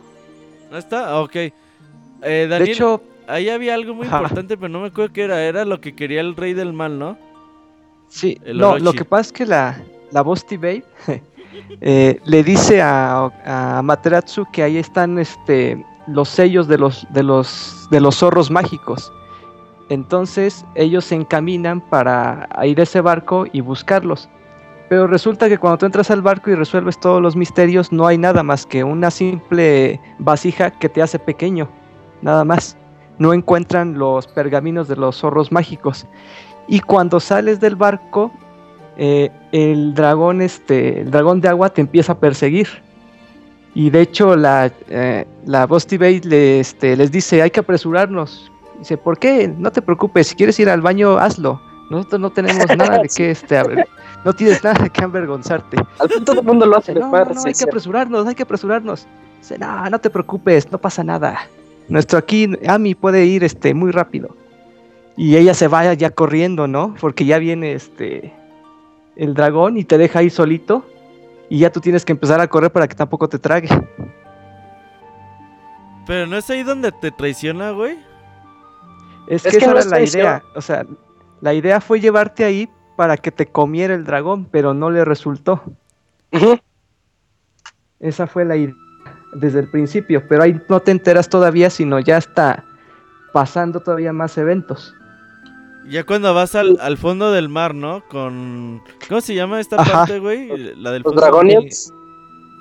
Speaker 1: ¿No está? Ah, Ok. Eh,
Speaker 5: De hecho,
Speaker 1: ahí había algo muy
Speaker 5: Ajá.
Speaker 1: importante, pero no me acuerdo qué era. Era lo que quería el rey del mal, ¿no?
Speaker 5: sí.
Speaker 1: el
Speaker 5: No,
Speaker 1: Orochi.
Speaker 5: lo que pasa es que la, la Busty Babe eh, le dice a, a Amaterasu que ahí están este, los sellos de los, de, los, de los zorros mágicos. Entonces ellos se encaminan para ir a ese barco y buscarlos. Pero resulta que cuando tú entras al barco y resuelves todos los misterios, no hay nada más que una simple vasija que te hace pequeño. Nada más. No encuentran los pergaminos de los zorros mágicos. Y cuando sales del barco, eh, el dragón, este, el dragón de agua te empieza a perseguir. Y de hecho la, eh, la Busty Bay le, este, les dice, hay que apresurarnos. Dice, ¿por qué? No te preocupes, si quieres ir al baño, hazlo. Nosotros no tenemos nada de que este, no tienes nada que avergonzarte.
Speaker 3: Al fin todo el mundo lo hace.
Speaker 5: Dice, no, no, no, hay que apresurarnos, hay que apresurarnos. Dice, no, no te preocupes, no pasa nada. Nuestro aquí, Ami puede ir este, muy rápido. Y ella se vaya ya corriendo, ¿no? Porque ya viene este el dragón y te deja ahí solito. Y ya tú tienes que empezar a correr para que tampoco te trague.
Speaker 1: Pero no es ahí donde te traiciona, güey.
Speaker 5: Es,
Speaker 3: Es
Speaker 5: que,
Speaker 3: que
Speaker 5: esa
Speaker 3: no
Speaker 5: era la idea. O sea, la idea fue llevarte ahí para que te comiera el dragón, pero no le resultó. Esa fue la idea desde el principio, pero ahí no te enteras todavía, sino ya está pasando todavía más eventos.
Speaker 1: Ya cuando vas al, al fondo del mar, ¿no? Con... ¿Cómo se llama esta
Speaker 5: Ajá.
Speaker 1: parte, güey? La del
Speaker 3: Los
Speaker 1: fondo.
Speaker 3: Dragonians.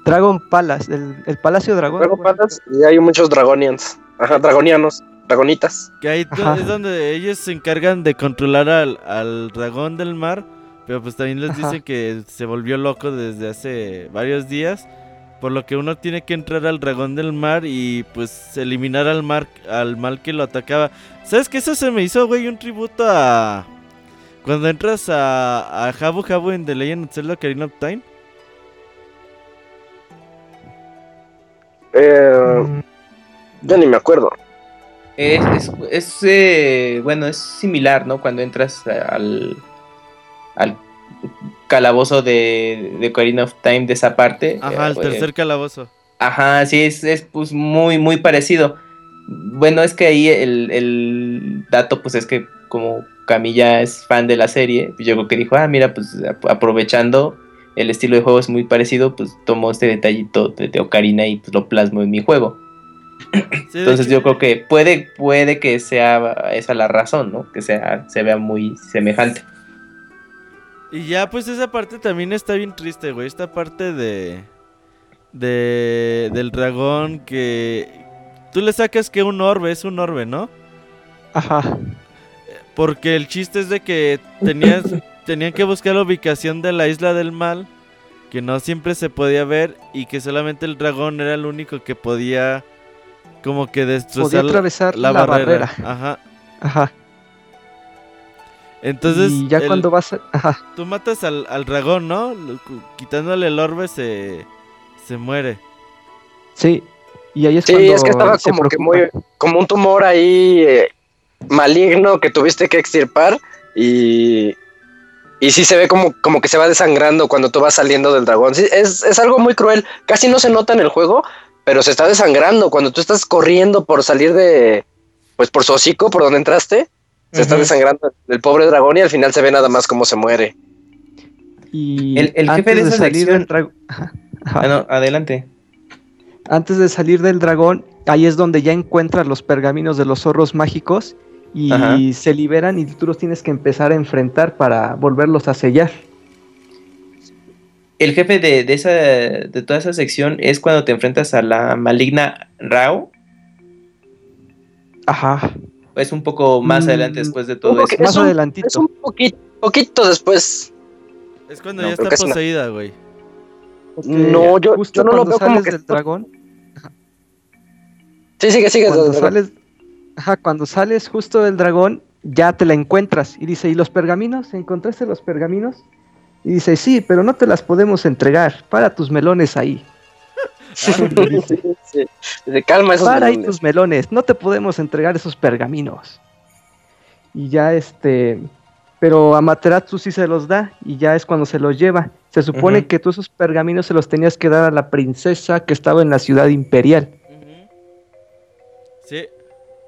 Speaker 5: Dragon Palace, el, el Palacio Dragón.
Speaker 3: Dragon Palace, y hay muchos Dragonians. Ajá, Dragonianos. Dragonitas.
Speaker 1: Que ahí
Speaker 5: Ajá.
Speaker 1: es donde ellos se encargan de controlar al, al dragón del mar. Pero pues también les
Speaker 5: Ajá.
Speaker 1: dicen que se volvió loco desde hace varios días. Por lo que uno tiene que entrar al dragón del mar y pues eliminar al mar al mal que lo atacaba. ¿Sabes qué? Eso se me hizo, güey, un tributo a... Cuando entras a, a Jabu Jabu en The Legend of Zelda Ocarina of Time.
Speaker 3: Eh,
Speaker 5: Mm,
Speaker 3: yo ni me acuerdo.
Speaker 6: Es, es, es, eh, bueno, es similar, ¿no? Cuando entras al, al calabozo de, de Ocarina of Time de esa parte.
Speaker 1: Ajá,
Speaker 6: eh,
Speaker 1: el tercer calabozo.
Speaker 6: Ajá, sí, es, es pues muy, muy parecido. Bueno, es que ahí el, el dato, pues es que como Camilla es fan de la serie, pues yo creo que dijo, ah, mira, pues ap- aprovechando el estilo de juego es muy parecido, pues tomo este detallito de, de Ocarina y pues lo plasmo en mi juego.
Speaker 1: Sí,
Speaker 6: Entonces
Speaker 1: hecho-
Speaker 6: yo creo que puede, puede que sea esa la razón, ¿no? Que sea, se vea muy semejante.
Speaker 1: Y ya, pues esa parte también está bien triste, güey. Esta parte de. de del dragón que. Tú le sacas que un orbe, es un orbe, ¿no?
Speaker 5: Ajá.
Speaker 1: Porque el chiste es de que tenías, tenían que buscar la ubicación de la isla del mal. Que no siempre se podía ver. Y que solamente el dragón era el único que podía. Como que
Speaker 5: Podía
Speaker 1: destrozar la,
Speaker 5: atravesar
Speaker 1: la
Speaker 5: la,
Speaker 1: barrera.
Speaker 5: barrera.
Speaker 1: Ajá.
Speaker 5: Ajá.
Speaker 1: Entonces.
Speaker 5: y ya
Speaker 1: el-
Speaker 5: cuando vas a... Ajá.
Speaker 1: Tú matas al, al dragón, ¿no? Quitándole el orbe se, se muere.
Speaker 5: Sí. Y ahí es
Speaker 3: Sí,
Speaker 5: cuando
Speaker 3: es que estaba como que muy, como un tumor ahí eh, maligno que tuviste que extirpar y, y sí se ve como, como que se va desangrando cuando tú vas saliendo del dragón. Sí, es, es algo muy cruel, casi no se nota en el juego, pero se está desangrando cuando tú estás corriendo por salir de, pues por su hocico, por donde entraste, se está desangrando el pobre dragón y al final se ve nada más cómo se muere.
Speaker 5: Y
Speaker 6: El- el jefe
Speaker 5: antes
Speaker 6: de esa
Speaker 5: salir
Speaker 6: sección-
Speaker 5: del.
Speaker 6: Ah, no, adelante.
Speaker 5: Antes de salir del dragón, ahí es donde ya encuentras los pergaminos de los zorros mágicos y
Speaker 6: Ajá.
Speaker 5: se liberan y tú los tienes que empezar a enfrentar para volverlos a sellar.
Speaker 6: El jefe de, de esa, de toda esa sección es cuando te enfrentas a la maligna Rao.
Speaker 5: Ajá.
Speaker 6: Es un poco más
Speaker 5: Mm,
Speaker 6: adelante después de todo eso.
Speaker 5: Más
Speaker 3: Es un-
Speaker 5: adelantito.
Speaker 3: Es un poquito, poquito después.
Speaker 1: Es cuando
Speaker 3: No,
Speaker 1: ya está poseída, güey.
Speaker 3: No, yo-
Speaker 5: justo
Speaker 3: yo no lo
Speaker 5: cuando
Speaker 3: veo como
Speaker 5: sales
Speaker 3: que-
Speaker 5: del dragón,
Speaker 3: Sí, sigue, sigue.
Speaker 5: cuando sales, ajá, cuando sales justo del dragón, ya te la encuentras y dice, ¿y los pergaminos? ¿Encontraste los pergaminos? Y dice, sí, pero no te las podemos entregar. Para tus melones ahí.
Speaker 3: Sí, sí. Dice, calma esos
Speaker 5: Para ahí
Speaker 3: melones".
Speaker 5: tus melones. No te podemos entregar esos pergaminos. Y ya este... Pero a Materatsu sí se los da y ya es cuando se los lleva. Se supone que tú esos pergaminos se los tenías que dar a la princesa que estaba en la ciudad imperial.
Speaker 1: Sí.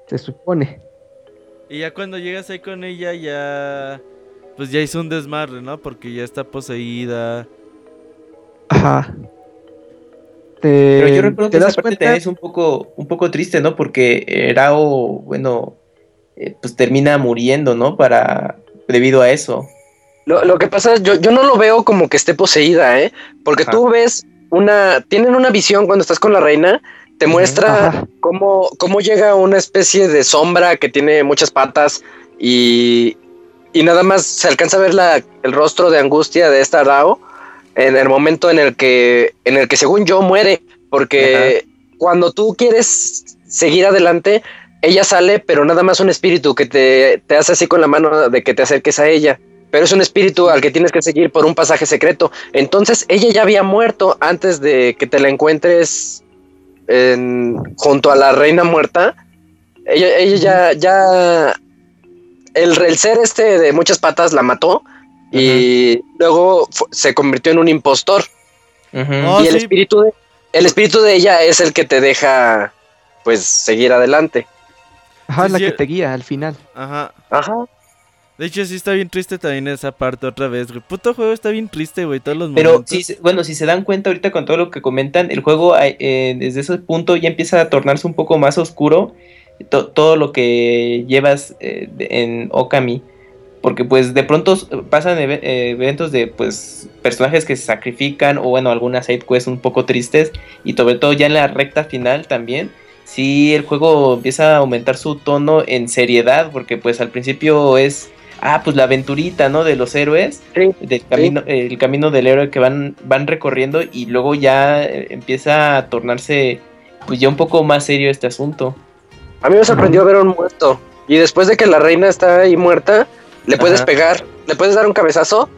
Speaker 5: Se supone.
Speaker 1: Y ya cuando llegas ahí con ella, ya. Pues ya hizo un desmadre, ¿no? Porque ya está poseída.
Speaker 5: Ajá. Te,
Speaker 6: Pero yo recuerdo que
Speaker 5: te
Speaker 6: esa
Speaker 5: das
Speaker 6: parte
Speaker 5: cuenta.
Speaker 6: también es un poco, un poco triste, ¿no? Porque eh, Rao, bueno, eh, pues termina muriendo, ¿no? Para, debido a eso.
Speaker 3: Lo, lo que pasa es, yo, yo no lo veo como que esté poseída, ¿eh? Porque
Speaker 6: Ajá.
Speaker 3: tú ves una, tienen una visión cuando estás con la reina, te muestra
Speaker 5: Ajá.
Speaker 3: cómo, cómo llega una especie de sombra que tiene muchas patas y, y nada más se alcanza a ver la, el rostro de angustia de esta Rao en el momento en el que, en el que según yo muere, porque cuando tú quieres seguir adelante, ella sale, pero nada más un espíritu que te, te hace así con la mano de que te acerques a ella. Pero es un espíritu al que tienes que seguir por un pasaje secreto. Entonces ella ya había muerto antes de que te la encuentres en- junto a la reina muerta. Ella, ella ya, ya, el, el ser este de muchas patas la mató y luego fu- se convirtió en un impostor.
Speaker 1: Oh,
Speaker 3: y el
Speaker 1: sí.
Speaker 3: espíritu de, el espíritu de ella es el que te deja pues seguir adelante.
Speaker 5: Ajá,
Speaker 1: Sí,
Speaker 5: la
Speaker 1: sí.
Speaker 5: que te guía al final.
Speaker 1: Ajá.
Speaker 3: Ajá.
Speaker 1: De hecho, sí está bien triste también esa parte otra vez, güey. Puto juego está bien triste, güey. Todos los
Speaker 6: Pero
Speaker 1: momentos.
Speaker 6: se- bueno, si se dan cuenta ahorita con todo lo que comentan, el juego eh, desde ese punto ya empieza a tornarse un poco más oscuro to- todo lo que llevas eh, en Okami. Porque pues de pronto pasan eh, eventos de pues personajes que se sacrifican o bueno, algunas side quests un poco tristes y sobre todo ya en la recta final también. Sí, el juego empieza a aumentar su tono en seriedad porque pues al principio es ah, pues la aventurita, ¿no? De los héroes,
Speaker 3: Sí,
Speaker 6: del camino, el camino del héroe que van, van recorriendo y luego ya eh, empieza a tornarse pues ya un poco más serio este asunto.
Speaker 3: A mí me sorprendió ver a un muerto. Y después de que la reina está ahí muerta, le puedes
Speaker 6: Ajá.
Speaker 3: pegar, le puedes dar un cabezazo.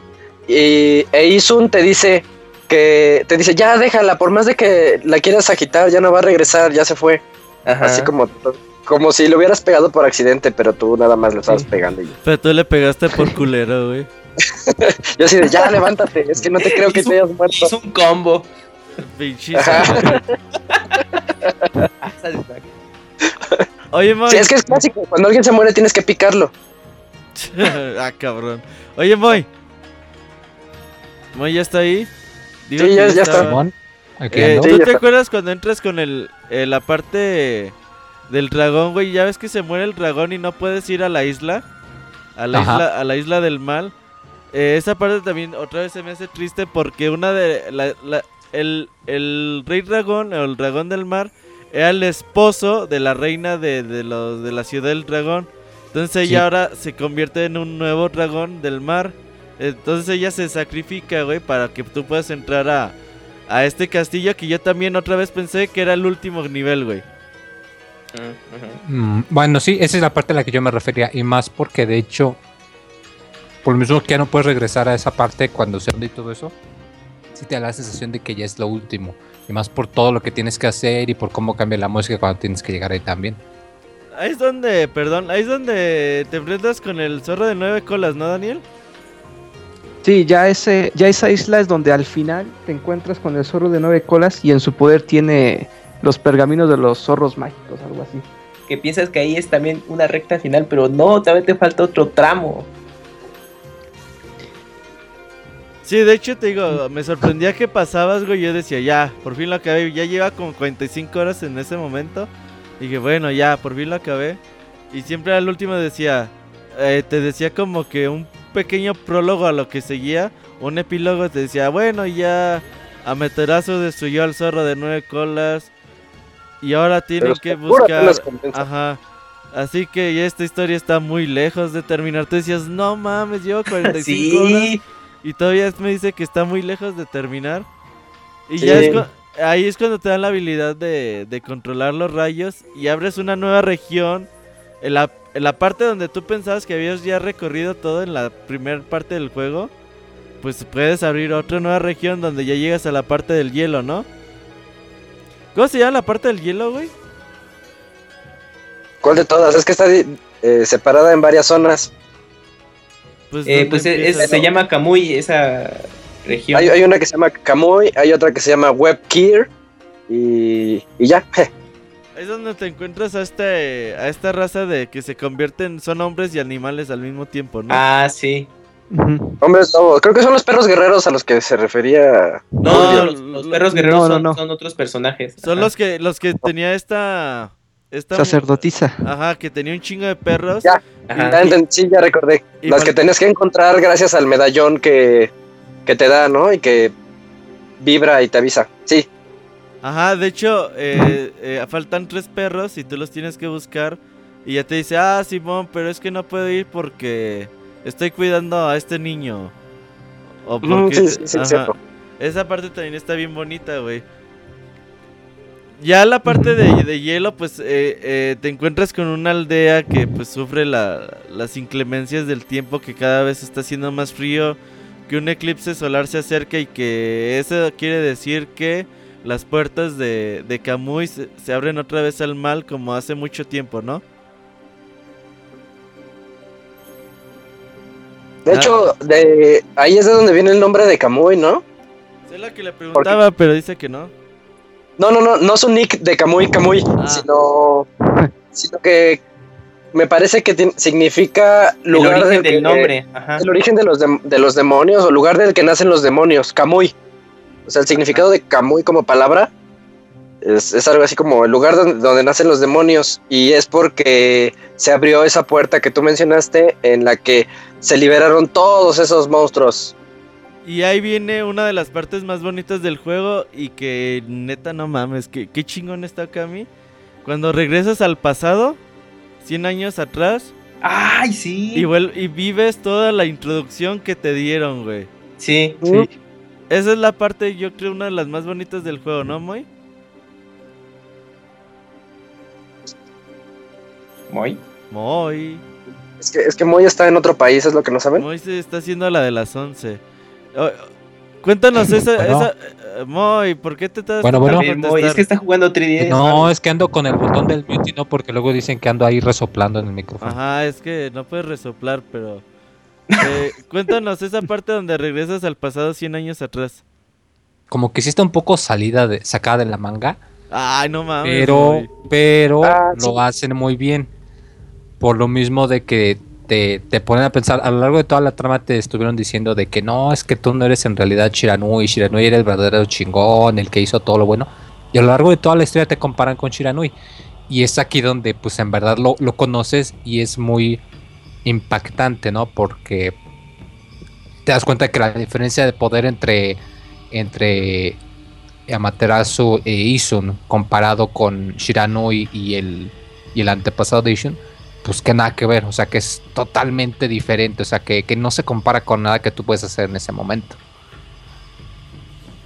Speaker 3: Y e Isun te dice que te dice, ya déjala, por más de que la quieras agitar, ya no va a regresar, ya se fue.
Speaker 6: Ajá.
Speaker 3: Así como, como si le hubieras pegado por accidente, pero tú nada más le estabas pegando. Y
Speaker 1: Pero tú le pegaste por culero, güey.
Speaker 3: yo así de, ya levántate, es que no te creo que
Speaker 6: Hizo-
Speaker 3: te hayas muerto.
Speaker 6: Hizo un combo.
Speaker 1: Pinche. Oye, Moy.
Speaker 3: Sí, es que es clásico, cuando alguien se muere tienes que picarlo.
Speaker 1: ah, cabrón. Oye, Moy. Moy ya está ahí. Digo
Speaker 3: Sí, ya- ya está.
Speaker 1: estaba. Eh.
Speaker 3: Sí,
Speaker 1: ¿Tú
Speaker 3: ya
Speaker 1: te
Speaker 3: está.
Speaker 1: acuerdas cuando entras con el, eh, la parte del dragón, güey? Ya ves que se muere el dragón y no puedes ir a la isla. A la,
Speaker 2: Ajá.
Speaker 1: isla, a la isla del mal. Eh, esa parte también otra vez se me hace triste porque una de... La, la- el, el rey dragón o el dragón del mar era el esposo de la reina de, de, los, de la ciudad del dragón. Entonces ella
Speaker 2: Sí.
Speaker 1: ahora se convierte en un nuevo dragón del mar. Entonces ella se sacrifica, güey, para que tú puedas entrar a, a este castillo que yo también otra vez pensé que era el último nivel, güey.
Speaker 2: Mm, bueno, sí, esa es la parte a la que yo me refería. Y más porque de hecho, por lo mismo que ya no puedes regresar a esa parte cuando se hunde y todo eso, sí te da la sensación de que ya es lo último. Y más por todo lo que tienes que hacer y por cómo cambia la música cuando tienes que llegar ahí también.
Speaker 1: Ahí es donde, perdón, ahí es donde te enfrentas con el zorro de nueve colas, ¿no, Daniel?
Speaker 5: Sí, ya, ese, ya esa isla es donde al final te encuentras con el zorro de nueve colas y en su poder tiene los pergaminos de los zorros mágicos, algo así.
Speaker 6: Que piensas que ahí es también una recta final, pero no, todavía te falta otro tramo.
Speaker 1: Sí, de hecho te digo, me sorprendía que pasabas, güey. Yo decía, ya, por fin lo acabé. Ya lleva como 45 horas en ese momento. Dije, bueno, ya, por fin lo acabé. Y siempre al último decía, eh, te decía como que un pequeño prólogo a lo que seguía. Un epílogo te decía, bueno, ya Amaterasu destruyó al zorro de nueve colas. Y ahora tienen
Speaker 3: Pero
Speaker 1: que buscar. Ajá. Así que ya esta historia está muy lejos de terminar. Tú decías, no mames, llevo 45 horas. Y todavía me dice que está muy lejos de terminar. Y
Speaker 3: Sí.
Speaker 1: ya es ahí es cuando te dan la habilidad de, de controlar los rayos y abres una nueva región. En la, en la parte donde tú pensabas que habías ya recorrido todo en la primera parte del juego, pues puedes abrir otra nueva región donde ya llegas a la parte del hielo, ¿no? ¿Cómo se llama la parte del hielo, güey?
Speaker 3: ¿Cuál de todas? Es que está eh, separada en varias zonas.
Speaker 1: Pues,
Speaker 6: eh,
Speaker 1: ¿dónde
Speaker 6: pues es- se llama Kamui esa región.
Speaker 3: Hay, hay una que se llama Kamui, hay otra que se llama Webkir y, y ya.
Speaker 1: Es donde te encuentras a, este, a esta raza de que se convierten, son hombres y animales al mismo tiempo, ¿no?
Speaker 6: Ah, sí.
Speaker 3: Hombres lobos. Creo que son los perros guerreros a los que se refería.
Speaker 6: No,
Speaker 1: No,
Speaker 6: los, los
Speaker 1: lo-
Speaker 6: perros guerreros
Speaker 5: no, no,
Speaker 6: son,
Speaker 5: no.
Speaker 6: son otros personajes.
Speaker 1: Son
Speaker 6: Ajá.
Speaker 1: los que los que tenía esta esta
Speaker 5: Sacerdotisa.
Speaker 1: Ajá, que tenía un chingo de perros.
Speaker 3: Ya.
Speaker 6: Ajá.
Speaker 3: Sí, ya recordé.
Speaker 1: Y
Speaker 3: Las que tenés que encontrar gracias al medallón que, que te da, ¿no? Y que vibra y te avisa. Sí,
Speaker 1: Ajá, de hecho, eh, eh, faltan tres perros y tú los tienes que buscar. Y ya te dice, ah, Simón, pero es que no puedo ir porque estoy cuidando a este niño. O
Speaker 3: Mm,
Speaker 1: porque...
Speaker 3: sí, sí, sí.
Speaker 1: Esa parte también está bien bonita, güey. Ya la parte de, de hielo, pues eh, eh, te encuentras con una aldea que pues sufre la- las inclemencias del tiempo que cada vez está haciendo más frío, que un eclipse solar se acerca y que eso quiere decir que las puertas de, de Kamui se, se abren otra vez al mal como hace mucho tiempo, ¿no?
Speaker 3: De
Speaker 1: Ah.
Speaker 3: hecho, de ahí es de donde viene el nombre de Kamui, ¿no?
Speaker 1: Es la que le preguntaba, pero dice que no.
Speaker 3: No, no, no, no su nick de Kamui Kamui,
Speaker 1: Ah.
Speaker 3: sino, sino que me parece que significa
Speaker 6: El
Speaker 3: lugar
Speaker 6: origen
Speaker 3: que-
Speaker 6: del nombre. Ajá.
Speaker 3: el origen de los, dem- de los demonios o lugar del que nacen los demonios, Kamui. O sea, el significado de Kamui como palabra es, es algo así como el lugar donde, donde nacen los demonios y es porque se abrió esa puerta que tú mencionaste en la que se liberaron todos esos monstruos.
Speaker 1: Y ahí viene una de las partes más bonitas del juego y que neta no mames, que qué chingón está Kami. Cuando regresas al pasado, 100 años atrás,
Speaker 6: Ay, sí.
Speaker 1: y, vives toda la introducción que te dieron, güey.
Speaker 6: Sí.
Speaker 5: Sí.
Speaker 1: Esa es la parte, yo creo, una de las más bonitas del juego, ¿no, Moy?
Speaker 6: Muy.
Speaker 1: Moy.
Speaker 3: Es que, es que Moy está en otro país, es lo que no saben.
Speaker 1: Moy se está haciendo la de las 11. Oh, cuéntanos esa...
Speaker 2: Bueno.
Speaker 1: esa eh, Moy, ¿por qué te estás
Speaker 2: Bueno, bueno.
Speaker 6: Moy, es que está jugando 3DS.
Speaker 2: No, es que ando con el botón del mute y no porque luego dicen que ando ahí resoplando en el micrófono.
Speaker 1: Ajá, es que no puedes resoplar, pero... eh, cuéntanos esa parte donde regresas al pasado 100 años atrás.
Speaker 2: Como que sí está un poco salida de, sacada de la manga,
Speaker 1: Ay, no mames.
Speaker 2: pero, pero
Speaker 3: Ah,
Speaker 2: lo
Speaker 3: sí.
Speaker 2: hacen muy bien. Por lo mismo de que te, ponen a pensar, a lo largo de toda la trama te estuvieron diciendo de que no, es que tú no eres en realidad Shiranui, Shiranui era el verdadero chingón, el que hizo todo lo bueno. Y a lo largo de toda la historia te comparan con Shiranui. Y es aquí donde pues en verdad lo, lo conoces y es muy impactante, ¿no? Porque te das cuenta que la diferencia de poder entre, entre Amaterasu e Isun comparado con Shiranui y el, y el antepasado de Isun, pues que nada que ver, o sea que es totalmente diferente, o sea que, que no se compara con nada que tú puedes hacer en ese momento.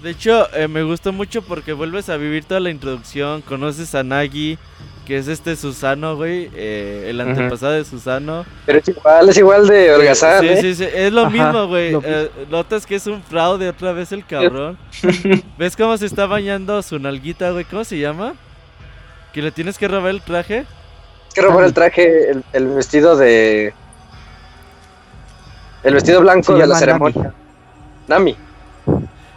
Speaker 1: De hecho, eh, me gustó mucho porque vuelves a vivir toda la introducción, conoces a Nagi, que es este Susano, güey, eh, el antepasado de Susano.
Speaker 3: Pero es igual, es igual de Holgazán,
Speaker 1: sí,
Speaker 3: ¿eh?
Speaker 1: sí, sí, es lo
Speaker 5: Ajá,
Speaker 1: mismo, güey.
Speaker 5: lo
Speaker 1: Eh, notas que es un fraude otra vez el cabrón. ¿Ves cómo se está bañando su nalguita, güey? ¿Cómo se llama? Que le tienes que robar el traje.
Speaker 3: Es que robar el traje, el, el vestido de... El vestido blanco de la ceremonia. Nami.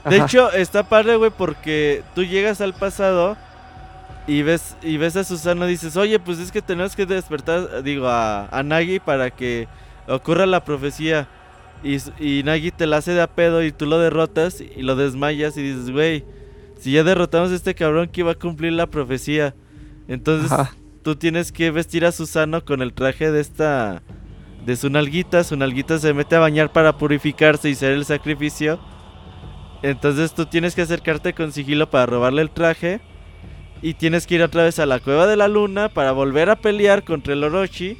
Speaker 1: De
Speaker 5: Ajá.
Speaker 1: hecho, está padre, güey, porque tú llegas al pasado y ves y ves a Susano y dices, oye, pues es que tenemos que despertar, digo, a, a Nagi para que ocurra la profecía. Y, y Nagi te la hace de a pedo y tú lo derrotas y lo desmayas y dices, güey, si ya derrotamos a este cabrón que iba a cumplir la profecía. Entonces
Speaker 5: Ajá.
Speaker 1: Tú tienes que vestir a Susano con el traje de esta... De su nalguita, su nalguita se mete a bañar para purificarse y ser el sacrificio. Entonces tú tienes que acercarte con sigilo para robarle el traje. Y tienes que ir otra vez a la cueva de la luna para volver a pelear contra el Orochi.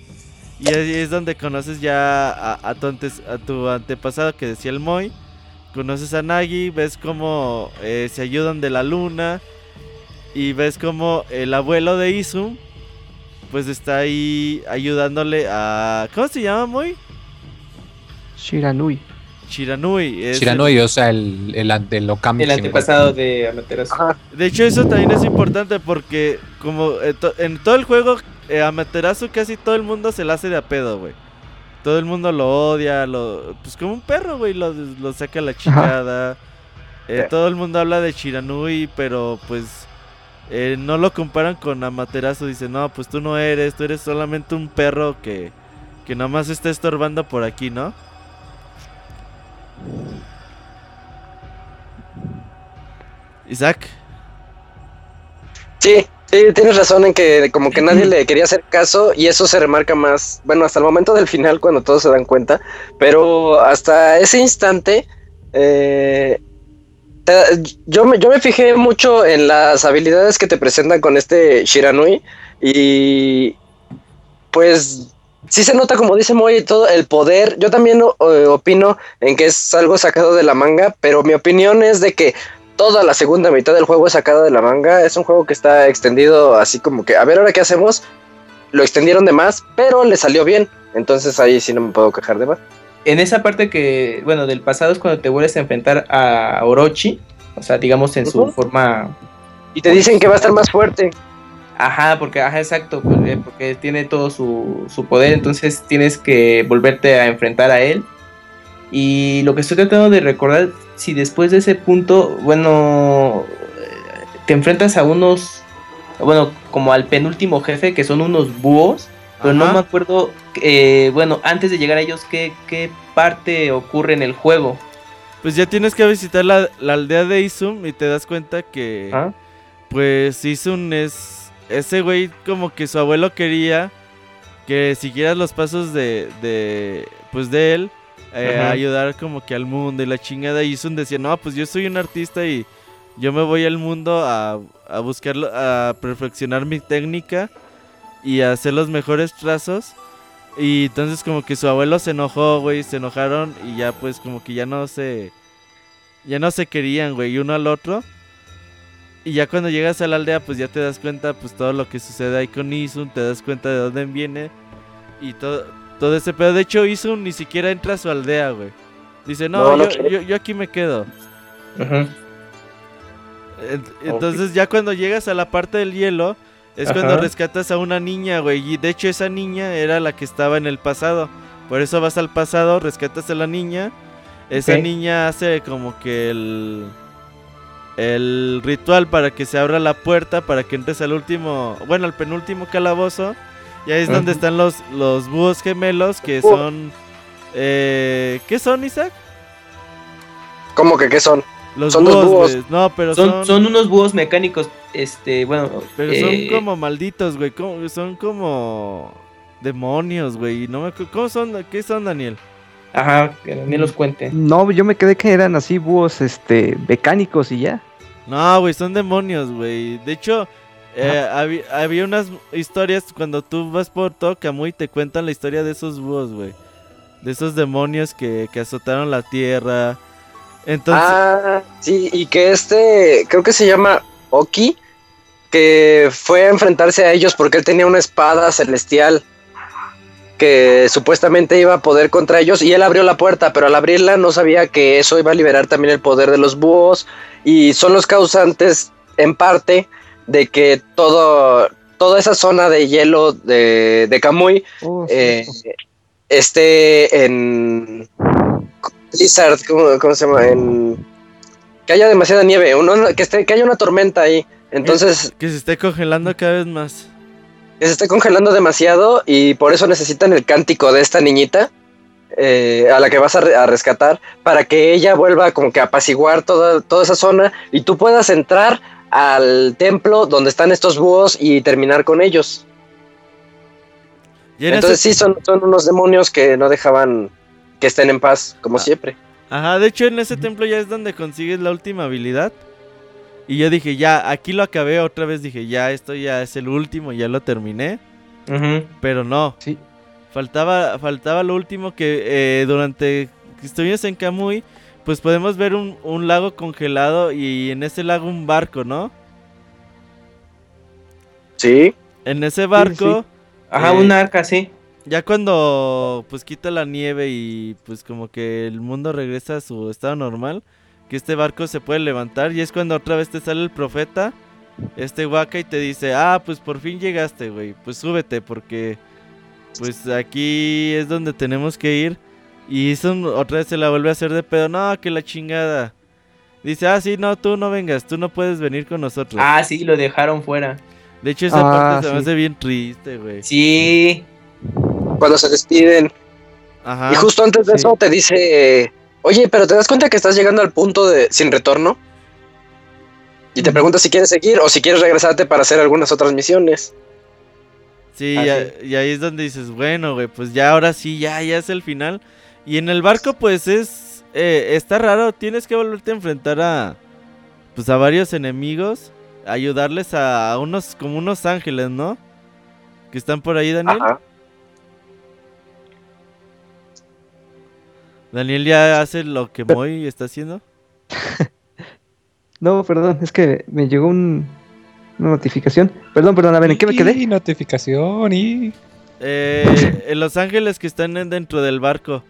Speaker 1: Y ahí es donde conoces ya a, tu, a tu antepasado que decía el Moy. Conoces a Nagi, ves cómo eh, se ayudan de la luna. Y ves cómo el abuelo de Izum pues está ahí ayudándole a... ¿Cómo se llama Moy?
Speaker 5: Shiranui.
Speaker 1: Shiranui. es el-
Speaker 2: Shiranui, o sea, el, el, el Okami
Speaker 6: El antepasado de Amaterasu.
Speaker 3: Ajá.
Speaker 1: De hecho, eso también es importante porque como eh, to- en todo el juego, eh, a Materasu casi todo el mundo se la hace de a pedo, güey. Todo el mundo lo odia, lo, pues como un perro, güey, lo, lo saca a la chingada. Eh. Todo el mundo habla de Shiranui, pero pues eh, no lo comparan con Amaterasu. Dicen, no, pues tú no eres, tú eres solamente un perro que, que nada más está estorbando por aquí, ¿no? Isaac.
Speaker 3: Sí, sí, tienes razón en que como que nadie le quería hacer caso y eso se remarca más, bueno, hasta el momento del final cuando todos se dan cuenta, pero hasta ese instante eh, yo, me, yo me fijé mucho en las habilidades que te presentan con este Shiranui y pues sí se nota como dice Moy todo el poder, yo también o- opino en que es algo sacado de la manga, pero mi opinión es de que toda la segunda mitad del juego es sacada de la manga. Es un juego que está extendido así como que, a ver, ahora qué hacemos. Lo extendieron de más, pero le salió bien. Entonces ahí sí no me puedo quejar de más.
Speaker 6: En esa parte que, bueno, del pasado es cuando te vuelves a enfrentar a Orochi. O sea, digamos en su forma.
Speaker 3: Y te dicen que va a estar más fuerte.
Speaker 6: Ajá, porque, ajá, exacto. pues, eh, porque tiene todo su, su poder. Entonces tienes que volverte a enfrentar a él. Y lo que estoy tratando de recordar, si después de ese punto, bueno, te enfrentas a unos, bueno, como al penúltimo jefe, que son unos búhos, pero no me acuerdo, eh, bueno, antes de llegar a ellos, ¿qué, qué parte ocurre en el juego?
Speaker 1: Pues ya tienes que visitar la, la aldea de Izum y te das cuenta que...
Speaker 6: ¿Ah?
Speaker 1: Pues Izum es... Ese güey como que su abuelo quería que siguieras los pasos de... de pues de él. eh,
Speaker 6: Ajá.
Speaker 1: ayudar como que al mundo y la chingada. Y Izum decía, no, pues yo soy un artista y yo me voy al mundo a, a buscarlo, a perfeccionar mi técnica y hacer los mejores trazos. Y entonces como que su abuelo se enojó, güey, se enojaron y ya pues como que ya no se... Ya no se querían, güey, uno al otro. Y ya cuando llegas a la aldea, pues ya te das cuenta, pues todo lo que sucede ahí con Izun, te das cuenta de dónde viene y todo, todo ese pedo. De hecho, Izun ni siquiera entra a su aldea, güey. Dice, no,
Speaker 3: No, no
Speaker 1: yo, yo, yo aquí me quedo.
Speaker 6: Ajá.
Speaker 1: Ent- Entonces ya cuando llegas a la parte del hielo, es cuando rescatas a una niña, güey. Y de hecho esa niña era la que estaba en el pasado. Por eso vas al pasado, rescatas a la niña. Esa niña hace como que el... El ritual para que se abra la puerta, para que entres al último, bueno, al penúltimo calabozo. Y ahí es donde están los, los búhos gemelos que
Speaker 3: Búho.
Speaker 1: son... Eh, ¿Qué son, Isaac?
Speaker 3: ¿Cómo que qué son?
Speaker 1: Los
Speaker 3: Son los
Speaker 1: búhos. No, pero
Speaker 6: Son, son unos búhos mecánicos, este, bueno,
Speaker 1: Pero
Speaker 6: eh,
Speaker 1: son como malditos, güey. como- Son como demonios, güey. y No me ¿Cómo son? ¿Qué son, Daniel?
Speaker 6: Ajá, que Daniel los cuente.
Speaker 5: No, yo me quedé que eran así búhos este, mecánicos y ya.
Speaker 1: No, güey, son demonios, güey. De hecho, eh, habi- había unas historias cuando tú vas por todo Kamui te cuentan la historia de esos búhos, güey. De esos demonios que, que azotaron la tierra. Entonces,
Speaker 3: Ah, sí, y que este, creo que se llama Oki, que fue a enfrentarse a ellos porque él tenía una espada celestial que supuestamente iba a poder contra ellos y él abrió la puerta, pero al abrirla no sabía que eso iba a liberar también el poder de los búhos y son los causantes en parte de que todo toda esa zona de hielo de, de Kamui eh, esté en Blizzard, ¿cómo, cómo se llama? En que haya demasiada nieve, uno- que esté, que haya una tormenta ahí. Entonces,
Speaker 1: que se esté congelando cada vez más.
Speaker 3: que se esté congelando demasiado y por eso necesitan el cántico de esta niñita eh, a la que vas a, re- a rescatar para que ella vuelva como que a apaciguar toda, toda esa zona y tú puedas entrar al templo donde están estos búhos y terminar con ellos.
Speaker 1: Y en
Speaker 3: Entonces
Speaker 1: ese-
Speaker 3: sí, son, son unos demonios que no dejaban que estén en paz, como
Speaker 1: Ah.
Speaker 3: siempre.
Speaker 1: Ajá, de hecho en ese templo ya es donde consigues la última habilidad. Y yo dije, ya, aquí lo acabé otra vez. Dije, ya, esto ya es el último, ya lo terminé. Pero no.
Speaker 5: Sí.
Speaker 1: Faltaba, faltaba lo último que eh, durante que estuvimos en Kamui, pues podemos ver un, un lago congelado y en ese lago un barco, ¿no?
Speaker 3: Sí.
Speaker 1: En ese barco,
Speaker 6: Ajá,
Speaker 1: Eh,
Speaker 6: un arca, sí.
Speaker 1: ya cuando pues quita la nieve y pues como que el mundo regresa a su estado normal, que este barco se puede levantar y es cuando otra vez te sale el profeta, este Waka y te dice, ah, pues por fin llegaste, güey, pues súbete porque pues aquí es donde tenemos que ir. Y Izun otra vez se la vuelve a hacer de pedo, no, que la chingada. Dice, ah, sí, no, tú no vengas, tú no puedes venir con nosotros.
Speaker 6: Ah, sí, lo dejaron fuera.
Speaker 1: de hecho, esa
Speaker 5: ah,
Speaker 1: parte se me hace bien triste, güey.
Speaker 6: Sí.
Speaker 3: Cuando se despiden.
Speaker 1: Ajá.
Speaker 3: Y justo antes de
Speaker 5: Sí.
Speaker 3: eso te dice, oye, pero te das cuenta que estás llegando al punto de sin retorno. Y te pregunta si quieres seguir o si quieres regresarte para hacer algunas otras misiones.
Speaker 1: Sí,
Speaker 6: Ah,
Speaker 1: y, y ahí es donde dices, bueno, güey, pues ya ahora sí, ya, ya es el final. Y en el barco, pues es, eh, está raro, tienes que volverte a enfrentar a, pues a varios enemigos, ayudarles a, a unos, como unos ángeles, ¿no? Que están por ahí, Daniel.
Speaker 3: Ajá.
Speaker 1: Daniel ya hace lo que Moy está haciendo.
Speaker 5: No, perdón, es que me llegó un- una notificación. Perdón, perdón, a ver, ¿en qué me quedé?
Speaker 2: Y notificación y...
Speaker 1: Eh, en los ángeles que están en- dentro del barco.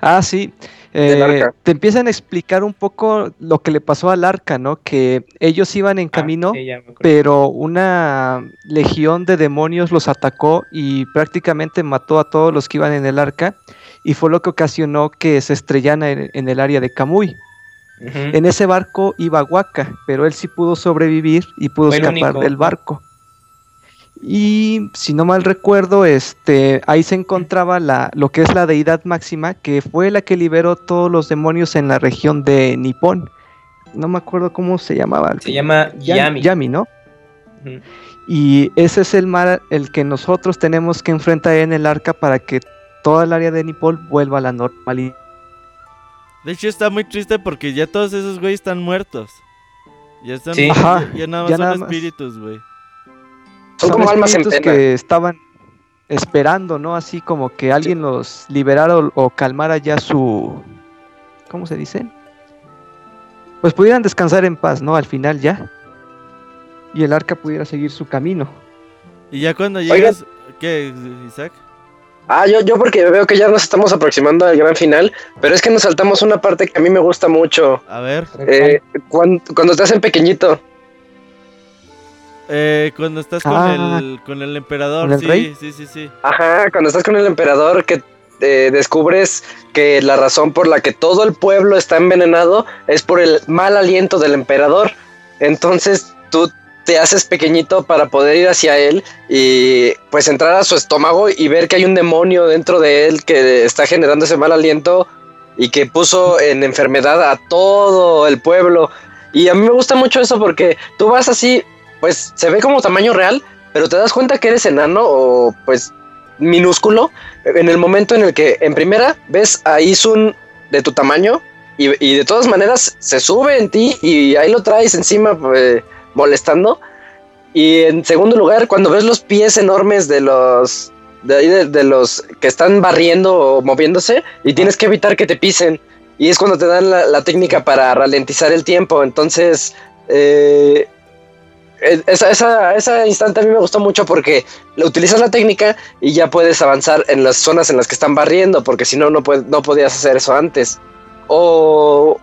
Speaker 5: Ah, sí. Eh,
Speaker 3: arca.
Speaker 5: te empiezan a explicar un poco lo que le pasó al arca, ¿no? Que ellos iban en camino,
Speaker 6: Ah, sí, acuerdo.
Speaker 5: pero una legión de demonios los atacó y prácticamente mató a todos los que iban en el arca. Y fue lo que ocasionó que se estrellara en, en el área de Kamui.
Speaker 6: Ujú.
Speaker 5: En ese barco iba Waka, pero él sí pudo sobrevivir y pudo
Speaker 6: Fue
Speaker 5: escapar
Speaker 6: único.
Speaker 5: del barco. Y si no mal recuerdo, este, ahí se encontraba la, lo que es la deidad máxima, que fue la que liberó todos los demonios en la región de Nippon. No me acuerdo cómo se llamaba.
Speaker 6: Se llama Yami.
Speaker 5: Yami, ¿no? Y ese es el mar el que nosotros tenemos que enfrentar en el arca para que toda el área de Nippon vuelva a la normalidad.
Speaker 1: De hecho está muy triste porque ya todos esos güeyes están muertos. Ya están
Speaker 6: Sí.
Speaker 1: ya-
Speaker 5: Ajá,
Speaker 1: ya, nada más
Speaker 5: ya
Speaker 1: son
Speaker 5: nada más.
Speaker 1: espíritus, güey.
Speaker 3: Son como almas en pena.
Speaker 5: que estaban esperando, ¿no? Así como que alguien los liberara o, o calmara ya su... ¿Cómo se dice? Pues pudieran descansar en paz, ¿no? Al final ya. Y el arca pudiera seguir su camino.
Speaker 1: Y ya cuando
Speaker 3: Oigan.
Speaker 1: llegas ¿qué, Isaac?
Speaker 3: Ah, yo, yo porque veo que ya nos estamos aproximando al gran final, pero es que nos saltamos una parte que a mí me gusta mucho.
Speaker 1: A ver,
Speaker 3: Eh, cuando, cuando te hacen pequeñito.
Speaker 1: eh, cuando estás con
Speaker 5: Ah,
Speaker 1: el con el emperador,
Speaker 5: ¿con el
Speaker 1: sí,
Speaker 5: rey?
Speaker 1: sí, sí, sí.
Speaker 3: Ajá, cuando estás con el emperador que eh, descubres que la razón por la que todo el pueblo está envenenado es por el mal aliento del emperador. Entonces tú te haces pequeñito para poder ir hacia él y pues entrar a su estómago y ver que hay un demonio dentro de él que está generando ese mal aliento y que puso en enfermedad a todo el pueblo. Y a mí me gusta mucho eso porque tú vas así, pues se ve como tamaño real, pero te das cuenta que eres enano o pues minúsculo en el momento en el que en primera ves a Isun de tu tamaño y, y de todas maneras se sube en ti y ahí lo traes encima pues, molestando. Y en segundo lugar, cuando ves los pies enormes de los de, ahí de, los que están barriendo o moviéndose y tienes que evitar que te pisen. Y es cuando te dan la, técnica para ralentizar el tiempo. Entonces, eh, eh, esa, esa, esa instante a mí me gustó mucho porque utilizas la técnica y ya puedes avanzar en las zonas en las que están barriendo, porque si no, no, no podías hacer eso antes. O,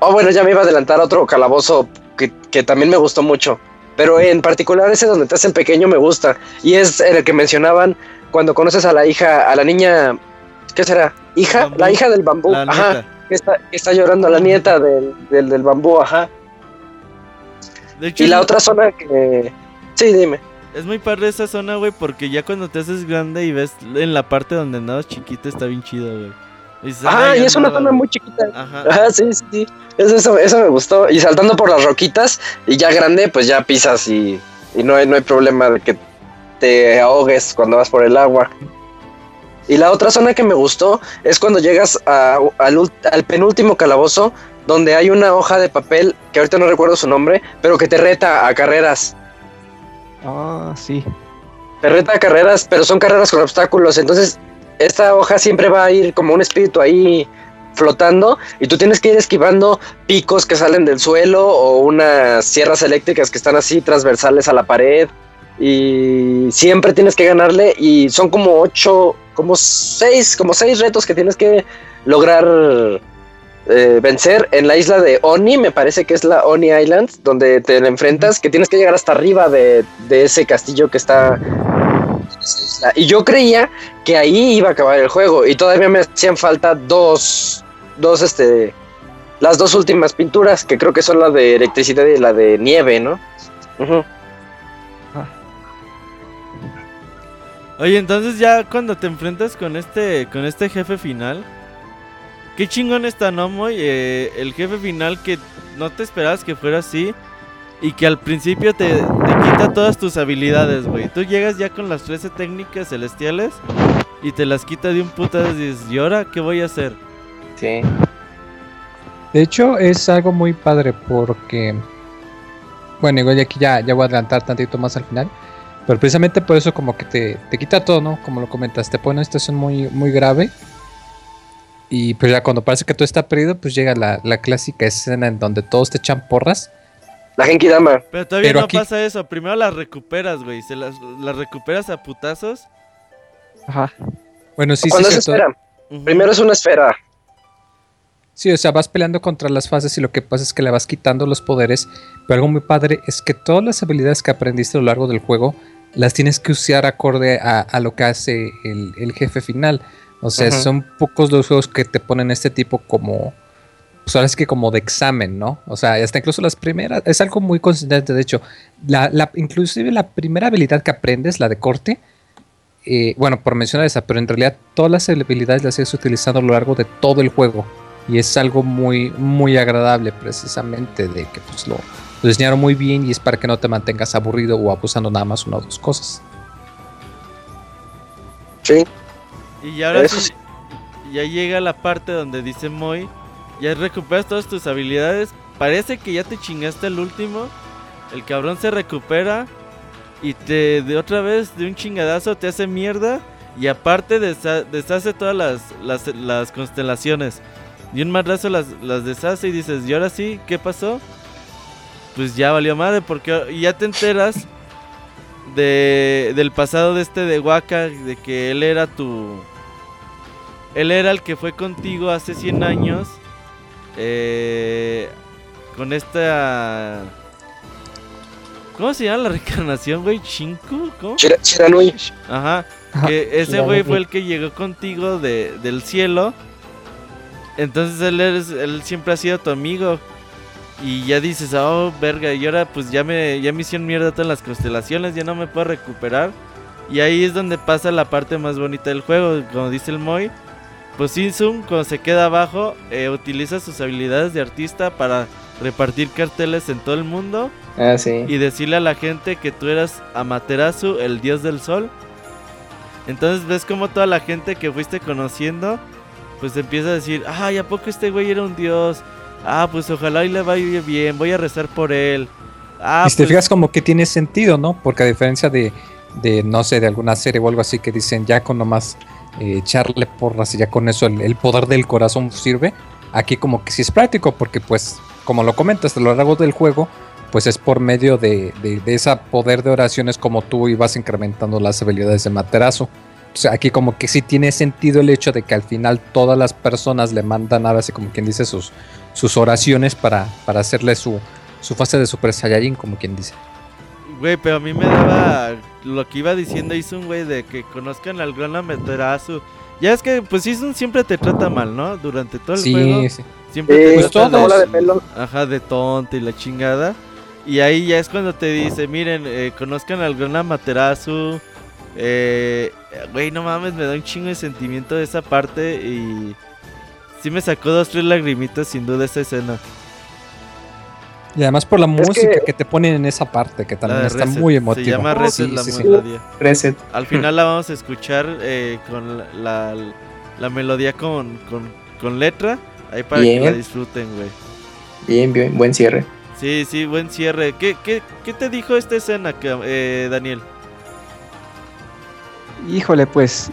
Speaker 3: o bueno, ya me iba a adelantar a otro calabozo que, que también me gustó mucho. Pero en particular ese donde te hacen pequeño me gusta. Y es en el que mencionaban cuando conoces a la hija, a la niña, ¿qué será? ¿Hija?
Speaker 1: Bambú.
Speaker 3: La hija del bambú. Ajá. Que está, que está llorando la nieta del, del, del bambú, ajá.
Speaker 1: De hecho,
Speaker 3: Y la otra zona que... Sí, dime.
Speaker 1: es muy padre esa zona, güey, porque ya cuando te haces grande y ves en la parte donde andabas chiquito está bien chido, güey.
Speaker 3: Ah,
Speaker 1: "Ay,
Speaker 3: y es una zona
Speaker 1: güey".
Speaker 3: muy chiquita.
Speaker 1: Ajá.
Speaker 3: Ajá, sí, sí, sí. Eso, eso, eso me gustó. Y saltando por las roquitas y ya grande, pues ya pisas y, y no, hay, no hay problema de que te ahogues cuando vas por el agua. Y la otra zona que me gustó es cuando llegas a- al, al penúltimo calabozo, donde hay una hoja de papel, que ahorita no recuerdo su nombre, pero que te reta a carreras.
Speaker 5: Ah, sí.
Speaker 3: Te reta a carreras, pero son carreras con obstáculos. Entonces, esta hoja siempre va a ir como un espíritu ahí flotando y tú tienes que ir esquivando picos que salen del suelo o unas sierras eléctricas que están así transversales a la pared y siempre tienes que ganarle y son como ocho, como seis, como seis retos que tienes que lograr eh, vencer en la isla de Oni, me parece que es la Oni Island, donde te enfrentas, que tienes que llegar hasta arriba de, de ese castillo que está Y yo creía que ahí iba a acabar el juego y todavía me hacían falta dos, dos, este, las dos últimas pinturas, que creo que son la de electricidad y la de nieve, ¿no? Ujú.
Speaker 1: Oye, entonces ya cuando te enfrentas con este con este jefe final, qué chingón está, ¿no, Moy? Eh, el jefe final que no te esperabas que fuera así y que al principio te, te quita todas tus habilidades, güey. Tú llegas ya con las 13 técnicas celestiales y te las quita de un puta y dices, ¿y ahora qué voy a hacer?
Speaker 6: Sí.
Speaker 2: De hecho, es algo muy padre porque. Bueno, igual aquí ya, ya voy a adelantar tantito más al final. Pero precisamente por eso, como que te, te quita todo, ¿no? Como lo comentas, te pone en una situación muy, muy grave. Y pues ya cuando parece que todo está perdido, pues llega la, la clásica escena en donde todos te echan porras.
Speaker 3: La Genki Dama.
Speaker 1: Pero todavía
Speaker 2: Pero
Speaker 1: no
Speaker 2: aquí-
Speaker 1: pasa eso. Primero las recuperas, güey. Se las, las recuperas a putazos.
Speaker 5: Ajá.
Speaker 2: Bueno, sí, sí,
Speaker 3: Cuando es
Speaker 2: cierto.
Speaker 3: esfera.
Speaker 1: Ujú.
Speaker 3: Primero es una esfera.
Speaker 2: Sí, o sea, vas peleando contra las fases y lo que pasa es que le vas quitando los poderes. Pero algo muy padre es que todas las habilidades que aprendiste a lo largo del juego las tienes que usar acorde a, a lo que hace el, el jefe final. O sea, son pocos los juegos que te ponen este tipo como. Pues ahora es que como de examen, ¿no? O sea, hasta incluso las primeras. Es algo muy consistente, de hecho. La, la- inclusive la primera habilidad que aprendes, la de corte. eh, bueno, por mencionar esa, pero en realidad todas las habilidades las sigues utilizando a lo largo de todo el juego. Y es algo muy, muy agradable, precisamente, de que pues lo, lo diseñaron muy bien y es para que no te mantengas aburrido o abusando nada más una o dos cosas.
Speaker 3: Sí,
Speaker 1: Y ahora sí, ya llega la parte donde dice Moy, ya recuperas todas tus habilidades, parece que ya te chingaste el último, el cabrón se recupera y te de otra vez de un chingadazo te hace mierda y aparte desa- deshace todas las, las, las constelaciones. De un madrazo las, las deshace y dices, ¿y ahora sí? ¿Qué pasó? Pues ya valió madre porque y ya te enteras de, del pasado de este de Waka, de que él era tu... Él era el que fue contigo hace 100 años. Eh, con esta... ¿Cómo se llama la reencarnación, güey? ¿Chinku? ¿Cómo?
Speaker 3: Chira- Chiranui.
Speaker 1: Ajá. Que ese güey fue el que llegó contigo de, del cielo. Entonces él, es- él siempre ha sido tu amigo. Y ya dices, oh, verga, y ahora pues ya me, ya me hicieron mierda todas las constelaciones, ya no me puedo recuperar. Y ahí es donde pasa la parte más bonita del juego, como dice el Moy. Pues Insum, cuando se queda abajo, eh, utiliza sus habilidades de artista para repartir carteles en todo el mundo
Speaker 4: Ah, sí.
Speaker 1: y decirle a la gente que tú eras Amaterasu, el dios del sol. Entonces ves como toda la gente que fuiste conociendo, pues empieza a decir, ay, ¿a poco este güey era un dios? Ah, pues ojalá y le vaya bien, voy a rezar por él. Ah,
Speaker 2: y si te
Speaker 1: pues,
Speaker 2: fijas como que tiene sentido, ¿no? Porque a diferencia de, de, no sé, de alguna serie o algo así que dicen ya con nomás echarle porras y ya con eso el, poder del corazón sirve, aquí como que sí es práctico porque pues, como lo comentas a lo largo del juego, pues es por medio de, de, de ese poder de oraciones como tú ibas incrementando las habilidades de Materazo. O sea, aquí como que sí tiene sentido el hecho de que al final todas las personas le mandan ahora así como quien dice sus, sus oraciones para, para hacerle su, su fase de Super Saiyajin, como quien dice.
Speaker 1: Güey, pero a mí me daba lo que iba diciendo Isun, güey, de que conozcan al gran Amaterasu. Ya es que, pues Isun siempre te trata mal, ¿no? Durante todo el juego.
Speaker 2: Sí, sí.
Speaker 1: Siempre te
Speaker 2: pues
Speaker 1: trata
Speaker 2: todos.
Speaker 3: de pelo.
Speaker 1: Ajá, de tonto y la chingada. Y ahí ya es cuando te dice, miren, eh, conozcan al gran Amaterasu. Eh, güey, no mames, me da un chingo de sentimiento de esa parte y... Sí me sacó dos, tres lagrimitas sin duda esa escena.
Speaker 2: Y además por la
Speaker 3: Es
Speaker 2: música que...
Speaker 3: que-
Speaker 2: te ponen en esa parte, que también está
Speaker 1: Reset.
Speaker 2: muy emotiva.
Speaker 1: Se llama Reset
Speaker 2: Sí,
Speaker 1: la
Speaker 2: sí, sí.
Speaker 1: melodía.
Speaker 4: Reset.
Speaker 1: Al final la vamos a escuchar eh, con la, la, la melodía con, con, con letra. Ahí para que la disfruten, güey.
Speaker 4: Bien, bien, buen cierre.
Speaker 1: Sí, sí, buen cierre. ¿Qué, qué, qué te dijo esta escena, que- eh, Daniel?
Speaker 5: Híjole, pues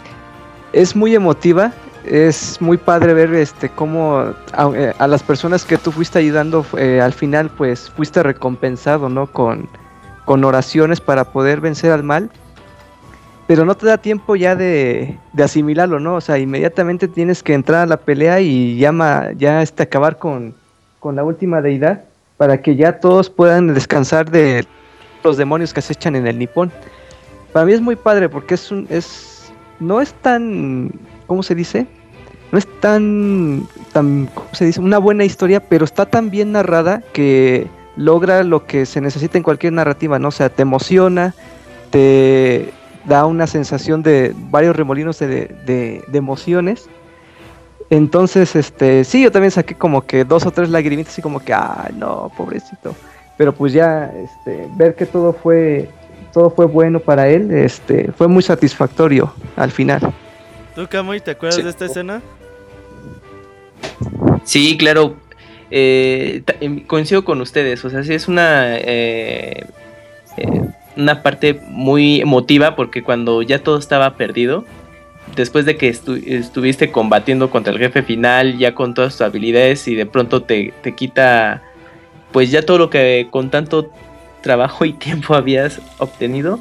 Speaker 5: es muy emotiva. Es muy padre ver este cómo a, eh, a las personas que tú fuiste ayudando eh, al final pues fuiste recompensado, ¿no? Con, con oraciones para poder vencer al mal. Pero no te da tiempo ya de, de asimilarlo, ¿no? O sea, inmediatamente tienes que entrar a la pelea y llama, ya este, acabar con, con la última deidad para que ya todos puedan descansar de los demonios que acechan en el nipón. Para mí es muy padre porque es un es no es tan ¿cómo se dice? No es tan tan ¿cómo se dice? Una buena historia, pero está tan bien narrada que logra lo que se necesita en cualquier narrativa, ¿no? O sea, te emociona, te da una sensación de varios remolinos de, de- de emociones. Entonces, este, sí, yo también saqué como que dos o tres lagrimitas así como que, ah, no, pobrecito. Pero pues ya, este, ver que todo fue, todo fue bueno para él, este, fue muy satisfactorio al final.
Speaker 1: ¿Tú, Camoy, te acuerdas
Speaker 4: Sí.
Speaker 1: de esta escena?
Speaker 4: Sí, claro. eh, em, coincido con ustedes. O sea, sí es una, eh, eh, una parte muy emotiva porque cuando ya todo estaba perdido, después de que estu- estuviste combatiendo contra el jefe final, ya con todas tus habilidades y de pronto te, te quita pues ya todo lo que con tanto trabajo y tiempo habías obtenido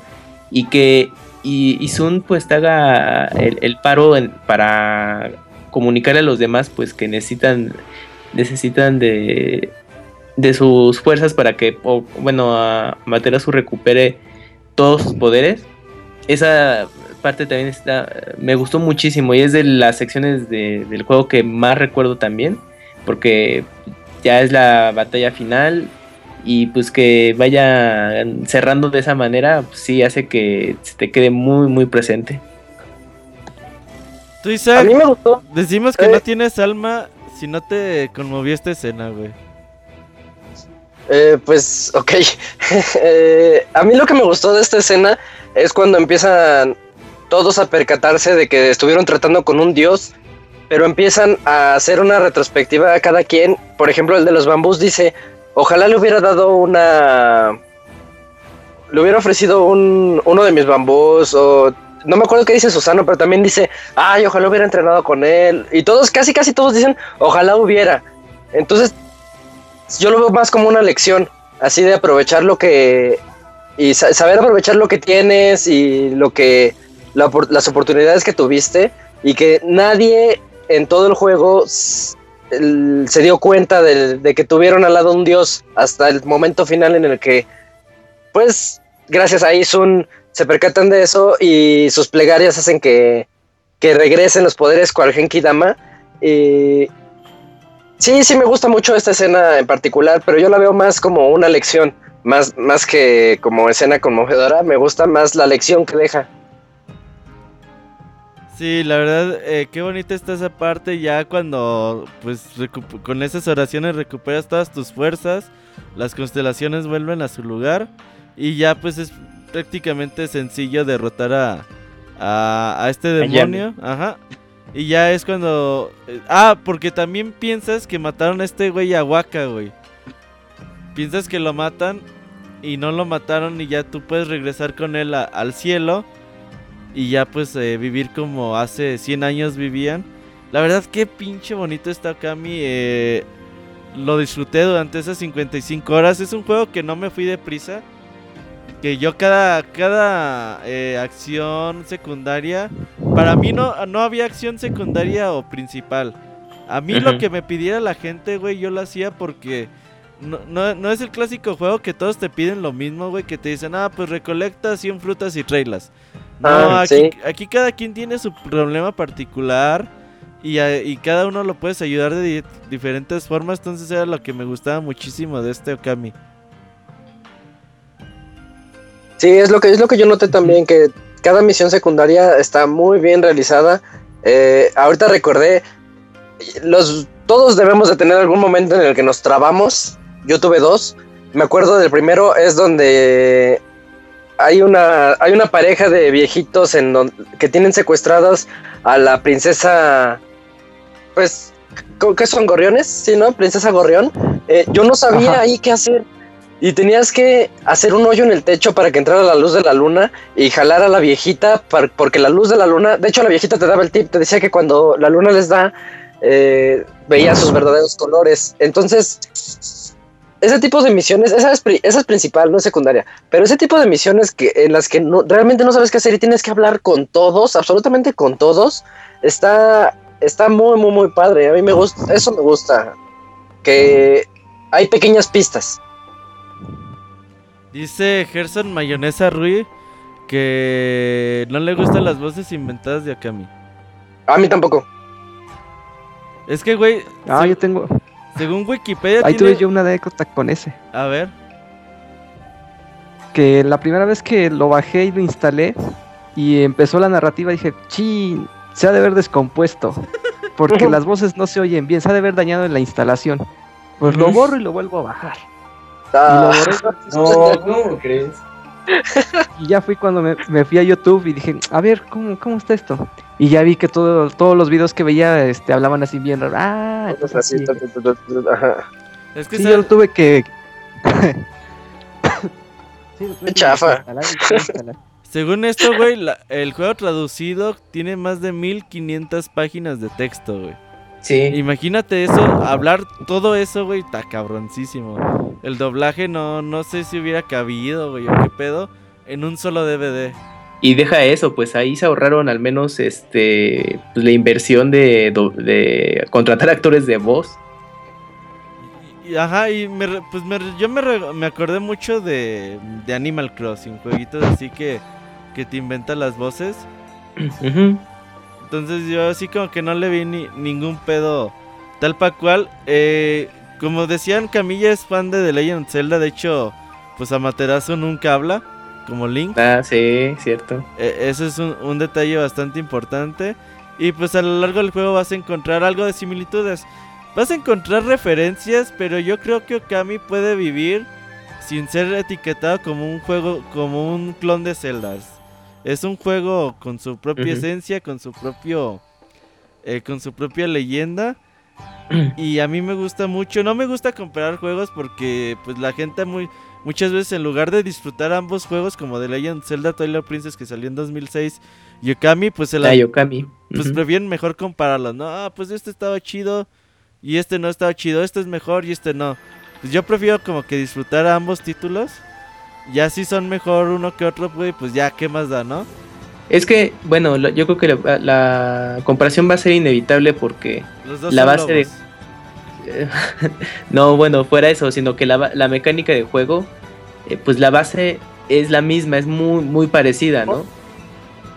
Speaker 4: y que y, y Sun pues haga el, paro para comunicar a los demás pues que necesitan necesitan de de sus fuerzas para que bueno a Materasu recupere todos sus poderes. Esa
Speaker 6: parte también está, me gustó muchísimo y es de las secciones de- del juego que más recuerdo también, porque ya es la batalla final y pues que vaya cerrando de esa manera, pues sí hace que se te quede muy muy presente.
Speaker 1: Tú,
Speaker 3: A mí me gustó.
Speaker 1: decimos que
Speaker 3: eh.
Speaker 1: no tienes alma si no te conmovió esta escena, güey.
Speaker 3: Eh, pues, ok. Eh, a mí lo que me gustó de esta escena es cuando empiezan todos a percatarse de que estuvieron tratando con un dios, pero empiezan a hacer una retrospectiva a cada quien. Por ejemplo, el de los bambús dice, ojalá le hubiera dado una... Le hubiera ofrecido un, uno de mis bambús o... No me acuerdo qué dice Susano, pero también dice, ay, ojalá hubiera entrenado con él. Y todos, casi, casi todos dicen, ojalá hubiera. Entonces, yo lo veo más como una lección, así de aprovechar lo que y sa- saber aprovechar lo que tienes y lo que las oportunidades que tuviste y que nadie en todo el juego se dio cuenta de, de que tuvieron al lado un dios hasta el momento final en el que pues gracias a Isun se percatan de eso y sus plegarias hacen que, que regresen los poderes cual Genki Dama y Sí, sí me gusta mucho esta escena en particular, pero yo la veo más como una lección, más, más que como escena conmovedora, me gusta más la lección que deja.
Speaker 1: Sí, la verdad, eh, qué bonita está esa parte ya cuando, pues, con esas oraciones recuperas todas tus fuerzas, las constelaciones vuelven a su lugar y ya, pues, es prácticamente sencillo derrotar a, a, a este demonio. Ajá. Y ya es cuando... eh, ah, porque también piensas que mataron a este güey a Waka, güey. Piensas que lo matan y no lo mataron y ya tú puedes regresar con él a- al cielo y ya pues eh, vivir como hace 100 años vivían. La verdad que pinche bonito está Kami. eh, lo disfruté durante esas 55 horas. Es un juego que no me fui deprisa. Que yo cada, cada eh, acción secundaria... Para mí no, no había acción secundaria o principal. A mí lo que me pidiera la gente, güey, yo lo hacía porque... No, no, no es el clásico juego que todos te piden lo mismo, güey, que te dicen, ah, pues recolecta 100 frutas y trailas. No,
Speaker 3: Ah,
Speaker 1: aquí,
Speaker 3: sí.
Speaker 1: aquí cada quien tiene su problema particular y, y cada uno lo puedes ayudar de di- diferentes formas, entonces era lo que me gustaba muchísimo de este Okami.
Speaker 3: Sí, es lo que es lo que yo noté también, que cada misión secundaria está muy bien realizada. Eh, ahorita recordé, los, todos debemos de tener algún momento en el que nos trabamos. Yo tuve dos. Me acuerdo del primero, es donde hay una, hay una pareja de viejitos en don- que tienen secuestradas a la princesa, pues, ¿cómo- ¿qué son gorriones? Sí, ¿no? Princesa Gorrión. Eh, yo no sabía
Speaker 5: Ajá.
Speaker 3: ahí qué hacer. Y tenías que hacer un hoyo en el techo para que entrara la luz de la luna y jalar a la viejita, par- porque la luz de la luna, de hecho la viejita te daba el tip, te decía que cuando la luna les da, eh, veía sus verdaderos colores. Entonces, ese tipo de misiones, esa es, pri- esa es principal, no es secundaria, pero ese tipo de misiones que, en las que no, realmente no sabes qué hacer y tienes que hablar con todos, absolutamente con todos, está, está muy, muy, muy padre. A mí me gusta, eso me gusta, que hay pequeñas pistas.
Speaker 1: Dice Gerson Mayonesa Rui que no le gustan las voces inventadas de Okami.
Speaker 3: A mí tampoco.
Speaker 1: Es que, güey,
Speaker 5: Ah, yo tengo.
Speaker 1: Según Wikipedia
Speaker 5: Ahí
Speaker 1: tiene...
Speaker 5: tuve yo una anécdota con ese.
Speaker 1: A ver.
Speaker 5: Que la primera vez que lo bajé y lo instalé y empezó la narrativa, dije, chin, se ha de haber descompuesto. Porque las voces no se oyen bien, se ha de haber dañado en la instalación. Pues lo borro y lo vuelvo a bajar.
Speaker 3: Ah,
Speaker 5: Y lo borré
Speaker 6: No, ¿cómo crees?
Speaker 5: Y ya fui cuando me, me fui a YouTube y dije, a ver, ¿cómo, cómo está esto? Y ya vi que todo, todos los videos que veía este, hablaban así bien raro. Ah, entonces
Speaker 3: así,
Speaker 5: sí.
Speaker 3: ajá.
Speaker 1: Es que
Speaker 5: Sí,
Speaker 1: ¿sabes?
Speaker 5: yo lo tuve que... Sí, lo tuve
Speaker 3: Qué
Speaker 5: que
Speaker 3: chafa.
Speaker 5: instalar y instalar.
Speaker 1: Según esto, güey, la- el juego traducido tiene más de 1500 páginas de texto, güey.
Speaker 6: Sí.
Speaker 1: Imagínate eso, hablar todo eso, güey, está cabroncísimo. El doblaje no, no sé si hubiera cabido, güey, o qué pedo, en un solo DVD.
Speaker 6: Y deja eso, pues ahí se ahorraron al menos este pues, la inversión de, contratar actores de voz.
Speaker 1: Y, ajá, y me pues me yo me, me acordé mucho de, de Animal Crossing, jueguitos así que, que te inventan las voces.
Speaker 6: Ujú.
Speaker 1: Entonces yo así como que no le vi ni, ningún pedo tal pa' cual. Eh, como decían, Camilla es fan de The Legend of Zelda. De hecho, pues Amaterasu nunca habla, como Link.
Speaker 6: Ah, sí, cierto.
Speaker 1: Eh, eso es un, un detalle bastante importante. Y pues a lo largo del juego vas a encontrar algo de similitudes. Vas a encontrar referencias, pero yo creo que Okami puede vivir sin ser etiquetado como un juego, como un clon de Zelda. Es- un juego con su propia esencia, con su propio, eh, con su propia leyenda. Y a mí me gusta mucho. No me gusta comparar juegos porque pues la gente muy muchas veces en lugar de disfrutar ambos juegos como The Legend Zelda Twilight Princess que salió en 2006 y Okami pues se la
Speaker 6: Ah, Yokami.
Speaker 1: pues prefieren mejor compararlos, ¿no? Ah, pues este estaba chido y este no estaba chido, este es mejor y este no. Pues yo prefiero como que disfrutar ambos títulos. Ya si son mejor uno que otro, güey, pues ya, ¿qué más da, no?
Speaker 6: Es que, bueno, lo- yo creo que la, la comparación va a ser inevitable porque
Speaker 1: Los dos
Speaker 6: La base de- no, bueno, fuera eso, sino que la, la mecánica de juego, eh, pues la base es la misma, es muy, muy parecida, ¿no?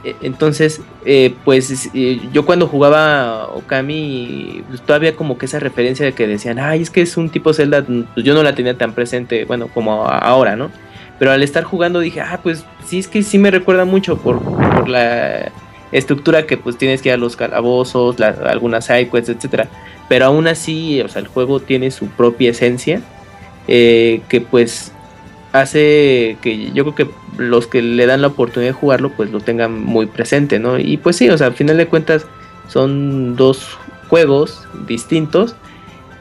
Speaker 6: Eh, Entonces, eh, pues es- eh, yo cuando jugaba Okami, pues, todavía como que esa referencia de que decían, ay, es que es un tipo Zelda, pues yo no la tenía tan presente, bueno, como ahora, ¿no? Pero al estar jugando dije, ah, pues sí, es que sí me recuerda mucho por, la estructura que pues tienes que ir a los calabozos, la- algunas sidequests, etcétera. Pero aún así, o sea, el juego tiene su propia esencia eh, que pues hace que yo creo que los que le dan la oportunidad de jugarlo pues lo tengan muy presente, ¿no? Y pues sí, o sea, al final de cuentas son dos juegos distintos.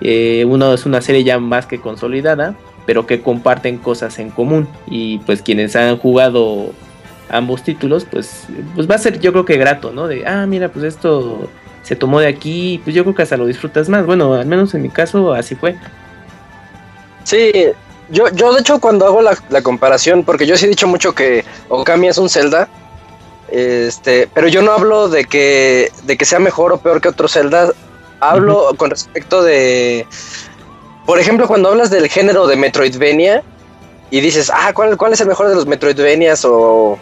Speaker 6: Eh, uno es una serie ya más que consolidada, pero que comparten cosas en común. Y pues quienes han jugado ambos títulos, pues, pues va a ser yo creo que grato, ¿no? De, ah, mira, pues esto se tomó de aquí, pues yo creo que hasta lo disfrutas más. Bueno, al menos en mi caso así fue.
Speaker 3: Sí, yo, yo de hecho cuando hago la, la comparación, porque yo sí he dicho mucho que Okami es un Zelda, este, pero yo no hablo de que, de que sea mejor o peor que otro Zelda, hablo con respecto de, por ejemplo, cuando hablas del género de Metroidvania y dices, ah, ¿cuál, cuál es el mejor de los Metroidvanias o,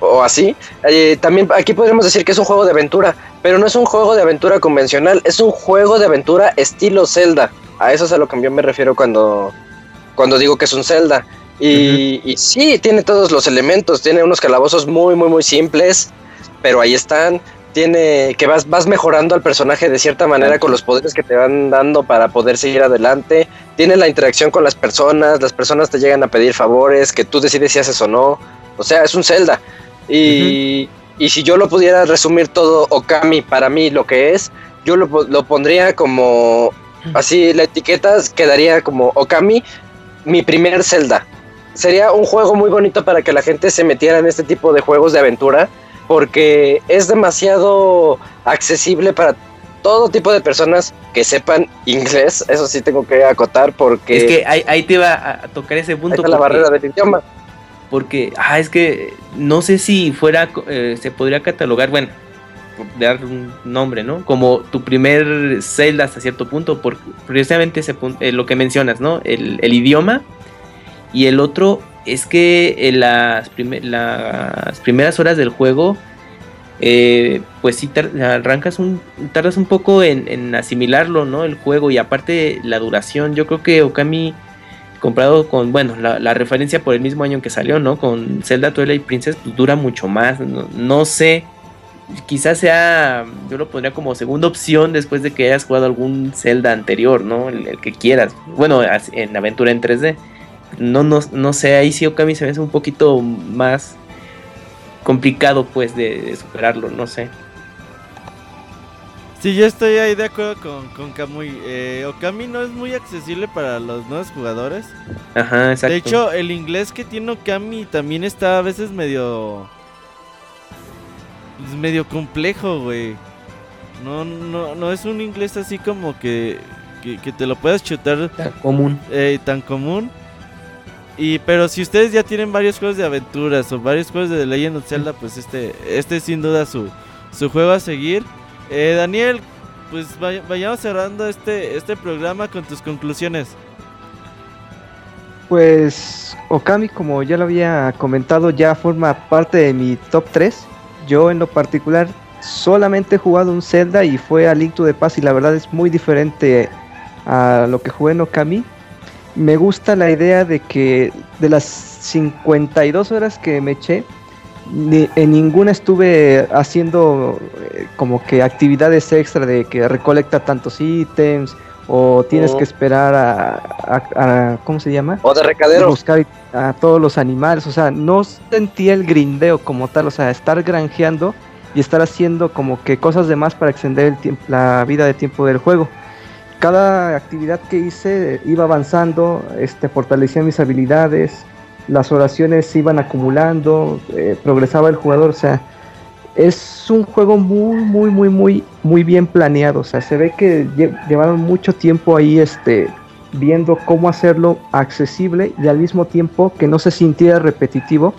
Speaker 3: o así? Eh, también aquí podríamos decir que es un juego de aventura, pero no es un juego de aventura convencional, es un juego de aventura estilo Zelda. A eso es a lo que yo me refiero cuando, cuando digo que es un Zelda. Y, y sí, tiene todos los elementos, tiene unos calabozos muy, muy, muy simples, pero ahí están. Tiene que vas, vas mejorando al personaje de cierta manera con los poderes que te van dando para poder seguir adelante. Tiene la interacción con las personas, las personas te llegan a pedir favores, que tú decides si haces o no. O sea, es un Zelda. Y, y si yo lo pudiera resumir todo Okami para mí lo que es, yo lo, lo pondría como así, la etiqueta quedaría como Okami, mi primer Zelda. Sería un juego muy bonito para que la gente se metiera en este tipo de juegos de aventura, porque es demasiado accesible para todo tipo de personas que sepan inglés. Eso sí tengo que acotar porque
Speaker 6: Es que ahí, ahí te iba a tocar ese
Speaker 3: ahí
Speaker 6: punto.
Speaker 3: está la
Speaker 6: porque-
Speaker 3: barrera del idioma.
Speaker 6: Porque, ah, es que no sé si fuera, eh, se podría catalogar, bueno, por dar un nombre, ¿no? Como tu primer Zelda hasta cierto punto, por precisamente ese punto, eh, lo que mencionas, ¿no? El, el idioma. Y el otro es que en las, prime- las primeras horas del juego, eh, pues sí arrancas un, tardas un poco en, asimilarlo, ¿no? El juego y aparte la duración, yo creo que Okami comparado con, bueno, la, referencia por el mismo año en que salió, ¿no? Con Zelda Twilight Princess, pues dura mucho más. No, sé, quizás sea, yo lo pondría como segunda opción después de que hayas jugado algún Zelda anterior, ¿no? El, que quieras. Bueno, en aventura en 3D. No, no, no sé, ahí sí Okami se me hace un poquito más complicado, pues, de, de superarlo, no sé.
Speaker 1: Sí, yo estoy ahí de acuerdo con, con Kamui. Eh, Okami no es muy accesible para los nuevos jugadores.
Speaker 6: Ajá, exacto.
Speaker 1: De hecho, el inglés que tiene Okami también está a veces medio. Es medio complejo, güey. No, no, no es un inglés así como que, que, que te lo puedas chutar
Speaker 6: Tan común.
Speaker 1: eh, tan común. Y pero si ustedes ya tienen varios juegos de aventuras o varios juegos de The Legend of Zelda, pues este, este es sin duda su, su juego a seguir. Eh, Daniel, pues vay- vayamos cerrando este, este programa con tus conclusiones.
Speaker 5: Pues Okami, como ya lo había comentado, ya forma parte de mi top 3. Yo en lo particular solamente he jugado un Zelda y fue a Link to the Past y la verdad es muy diferente a lo que jugué en Okami. Me gusta la idea de que de las 52 horas que me eché, en ninguna estuve haciendo eh, como que actividades extra de que recolecta tantos ítems o tienes que esperar a, ¿cómo se llama?
Speaker 3: O de recadero.
Speaker 5: Buscar a todos los animales, o sea, no sentí el grindeo como tal, o sea, estar granjeando y estar haciendo como que cosas de más para extender el la vida de tiempo del juego. Cada actividad que hice iba avanzando, este, fortalecía mis habilidades, las oraciones se iban acumulando, eh, progresaba el jugador, o sea, es un juego muy, muy, muy, muy, muy bien planeado, o sea, se ve que llevaron mucho tiempo ahí, este, viendo cómo hacerlo accesible y al mismo tiempo que no se sintiera repetitivo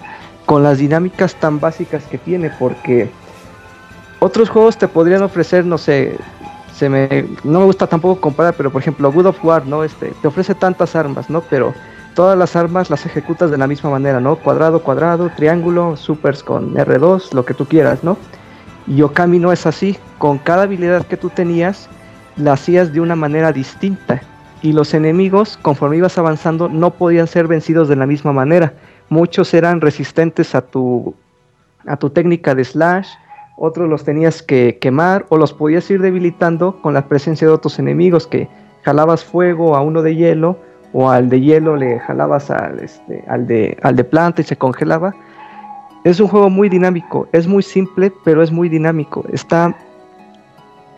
Speaker 5: con las dinámicas tan básicas que tiene, porque otros juegos te podrían ofrecer, no sé, se me, no me gusta tampoco comparar, pero por ejemplo, Good of War, ¿no? Este, te ofrece tantas armas, ¿no? Pero todas las armas las ejecutas de la misma manera, ¿no? Cuadrado, cuadrado, triángulo, supers con R2, lo que tú quieras, ¿no? Y Okami no es así. Con cada habilidad que tú tenías, la hacías de una manera distinta. Y los enemigos, conforme ibas avanzando, no podían ser vencidos de la misma manera. Muchos eran resistentes a tu, a tu técnica de slash, otros los tenías que quemar o los podías ir debilitando con la presencia de otros enemigos que jalabas fuego a uno de hielo o al de hielo le jalabas al, este, al, de, al de planta y se congelaba. Es un juego muy dinámico, es muy simple, pero es muy dinámico. Está,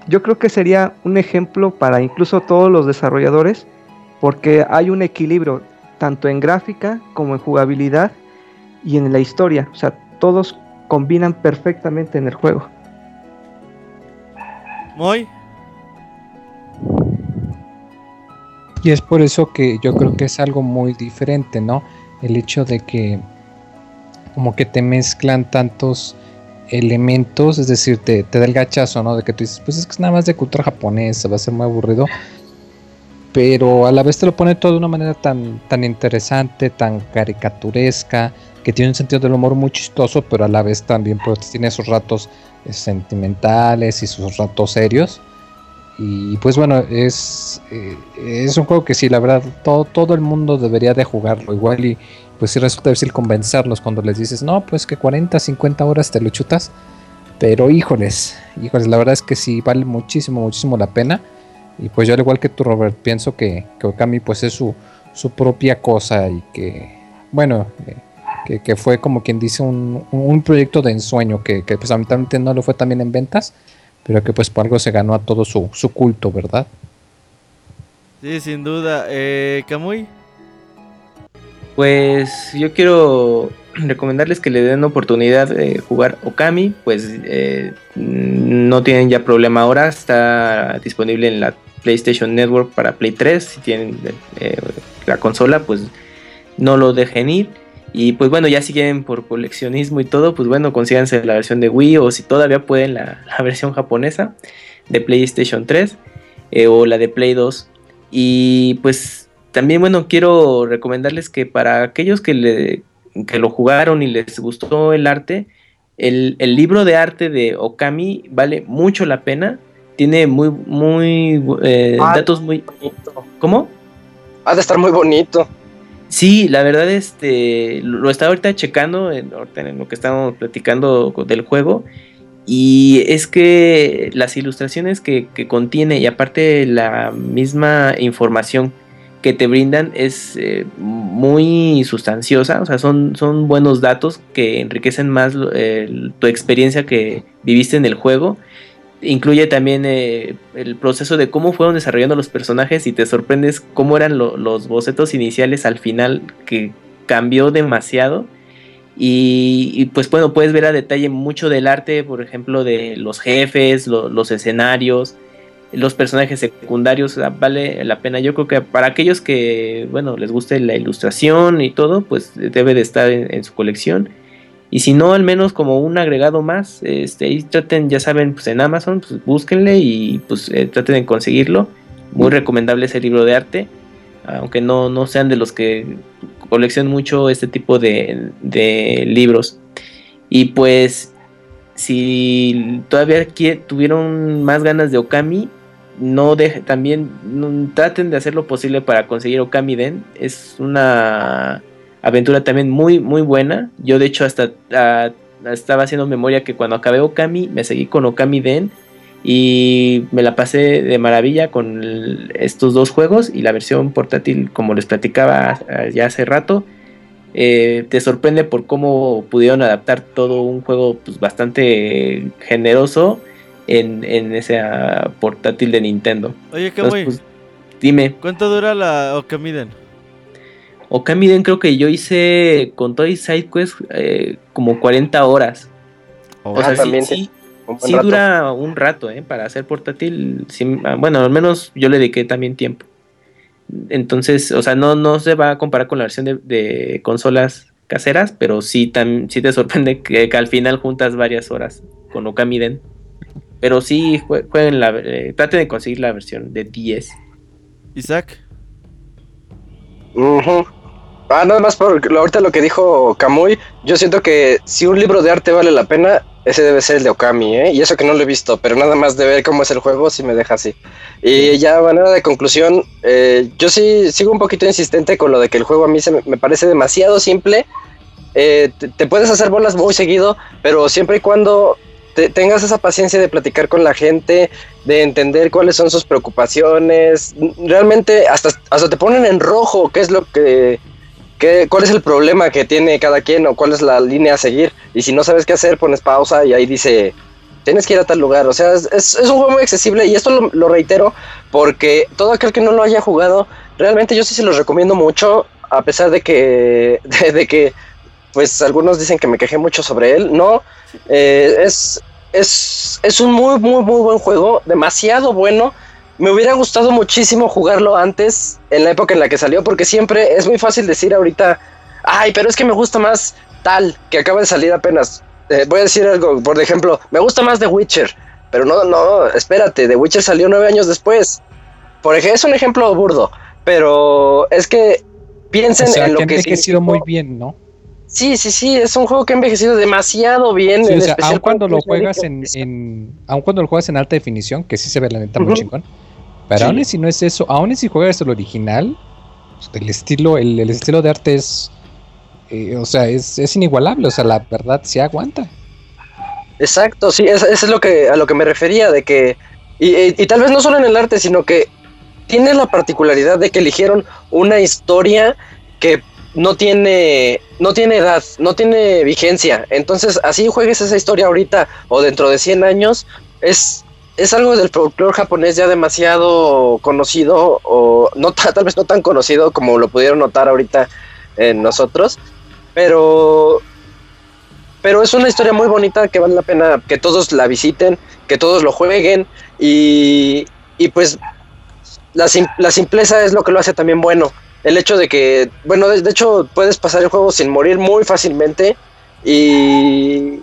Speaker 5: yo creo que sería un ejemplo para incluso todos los desarrolladores, porque hay un equilibrio tanto en gráfica como en jugabilidad y en la historia. O sea, todos combinan perfectamente en el juego.
Speaker 1: Muy.
Speaker 2: Y es por eso que yo creo que es algo muy diferente, ¿no? El hecho de que como que te mezclan tantos elementos, es decir, te, te da el gachazo, ¿no? De que tú dices, pues es que es nada más de cultura japonesa, va a ser muy aburrido. Pero a la vez te lo pone todo de una manera tan, tan interesante, tan caricaturesca, que tiene un sentido del humor muy chistoso, pero a la vez también pues, tiene sus ratos eh, sentimentales y sus ratos serios. Y pues bueno, es, eh, es un juego que sí, la verdad, todo, todo el mundo debería de jugarlo. Igual y pues sí resulta difícil convencerlos cuando les dices, no, pues que 40, 50 horas te lo chutas. Pero híjoles, híjoles, la verdad es que sí vale muchísimo, muchísimo la pena. Y pues yo al igual que tú, Robert, pienso que, que Okami pues es su, su propia cosa y que, bueno, eh, que, fue como quien dice un, proyecto de ensueño que, que pues no lo fue también en ventas, pero que pues por algo se ganó a todo su, culto, ¿verdad?
Speaker 1: Sí, sin duda. Eh, Kamui.
Speaker 6: Pues yo quiero recomendarles que le den oportunidad de jugar Okami, pues eh, no tienen ya problema ahora, está disponible en la PlayStation Network para Play 3, si tienen eh, la consola, pues no lo dejen ir. Y pues bueno, ya siguen por coleccionismo y todo, pues bueno, consíganse la versión de Wii o si todavía pueden la, versión japonesa de PlayStation 3 eh, o la de Play 2. Y pues también bueno, quiero recomendarles que para aquellos que, le, que lo jugaron y les gustó el arte, el, libro de arte de Okami vale mucho la pena. Tiene muy, muy eh, ah, datos muy... ¿Cómo?
Speaker 3: Ha de estar muy bonito.
Speaker 6: Sí, la verdad, este, lo estaba ahorita checando en, lo que estábamos platicando del juego. Y es que las ilustraciones que, contiene y aparte la misma información que te brindan es eh, muy sustanciosa, o sea, son, son buenos datos que enriquecen más tu experiencia que viviste en el juego incluye también eh, el proceso de cómo fueron desarrollando los personajes y te sorprendes cómo eran los bocetos iniciales al final que cambió demasiado. Y, pues bueno puedes ver a detalle mucho del arte por ejemplo de los jefes los escenarios los personajes secundarios vale la pena. Yo creo que para aquellos que bueno les guste la ilustración y todo pues debe de estar en su colección y si no, al menos como un agregado más, este, ahí traten, ya saben, pues en Amazon, pues búsquenle y pues eh, traten de conseguirlo. Muy recomendable ese libro de arte, aunque no, no sean de los que coleccionan mucho este tipo de, libros. Y pues si todavía tuvieron más ganas de Okami, no deje, también no- traten de hacer lo posible para conseguir Okami Den. Es una aventura también muy, muy buena. Yo de hecho hasta ah, estaba haciendo memoria que cuando acabé Okami, me seguí con Okami Den y me la pasé de maravilla con el- estos dos juegos y la versión portátil, como les platicaba ah, ya hace rato. eh, te sorprende por cómo pudieron adaptar todo un juego pues, bastante generoso en, en ese ah, portátil de Nintendo.
Speaker 1: Oye,
Speaker 6: Entonces,
Speaker 1: Kamui,
Speaker 6: pues, dime,
Speaker 1: ¿cuánto dura la Okamiden?
Speaker 6: Okamiden creo que yo hice con todo y SideQuest eh, como 40 horas. O
Speaker 3: Ah,
Speaker 6: sea, sí,
Speaker 3: también
Speaker 6: sí,
Speaker 3: sí, un
Speaker 6: dura un rato, ¿eh? Para hacer portátil, sí, ah, bueno, al menos yo le dediqué también tiempo. Entonces, o sea, no, no se va a comparar con la versión de, de consolas caseras, pero sí, tam- sí te sorprende que, que al final juntas varias horas con Okamiden. Pero sí, jue- jueguen la, eh, traten de conseguir la versión de 10.
Speaker 1: Isaac.
Speaker 3: Ujú. Ah, nada más por lo- ahorita lo que dijo Kamui, yo siento que si un libro de arte vale la pena, ese debe ser el de Okami, ¿eh? Y eso que no lo he visto, pero nada más de ver cómo es el juego, sí me deja así. Y ya manera de conclusión, eh, yo sí sigo un poquito insistente con lo de que el juego a mí se me, parece demasiado simple. Eh, te, te puedes hacer bolas muy seguido, pero siempre y cuando te- tengas esa paciencia de platicar con la gente, de entender cuáles son sus preocupaciones, realmente hasta, hasta te ponen en rojo qué es lo que, cuál es el problema que tiene cada quien o cuál es la línea a seguir. Y si no sabes qué hacer, pones pausa y ahí dice, tienes que ir a tal lugar. O sea, es, un juego muy accesible y esto lo, lo reitero porque todo aquel que no lo haya jugado, realmente yo sí se los recomiendo mucho, a pesar de que, de, de que pues algunos dicen que me quejé mucho sobre él. No, eh, es, es, es un muy, muy, muy buen juego, demasiado bueno. Me hubiera gustado muchísimo jugarlo antes, en la época en la que salió, porque siempre es muy fácil decir ahorita, ay, pero es que me gusta más tal, que acaba de salir apenas. Eh, voy a decir algo, por ejemplo, me gusta más The Witcher, pero no, no, espérate, The Witcher salió nueve años después. Por ejemplo, es un ejemplo burdo, pero es que piensen
Speaker 2: O sea,
Speaker 3: en lo
Speaker 2: que ha envejecido
Speaker 3: significó-
Speaker 2: muy bien, ¿no?
Speaker 3: Sí, sí, sí, es un juego que ha envejecido demasiado bien.
Speaker 2: Sí,
Speaker 3: en
Speaker 2: o sea,
Speaker 3: especial
Speaker 2: aun cuando lo juegas en, en- aun cuando lo juegas en alta definición, que sí se ve la neta muy chingón. Pero
Speaker 3: Sí.
Speaker 2: aún si no es eso, aún si juegas el original, el estilo, el, el estilo de arte es, eh, o sea, es, es inigualable, o sea, la verdad sí aguanta.
Speaker 3: Exacto, sí, eso, eso es lo que, a lo que me refería, de que, y, y- y tal vez no solo en el arte, sino que tiene la particularidad de que eligieron una historia que no tiene, no tiene edad, no tiene vigencia. Entonces, así juegues esa historia ahorita o dentro de 100 años, es, es algo del folclore japonés ya demasiado conocido, o no ta- tal vez no tan conocido como lo pudieron notar ahorita en nosotros, pero pero es una historia muy bonita que vale la pena que todos la visiten, que todos lo jueguen y, y pues la, la simpleza es lo que lo hace también bueno. El hecho de que, bueno, de, hecho puedes pasar el juego sin morir muy fácilmente y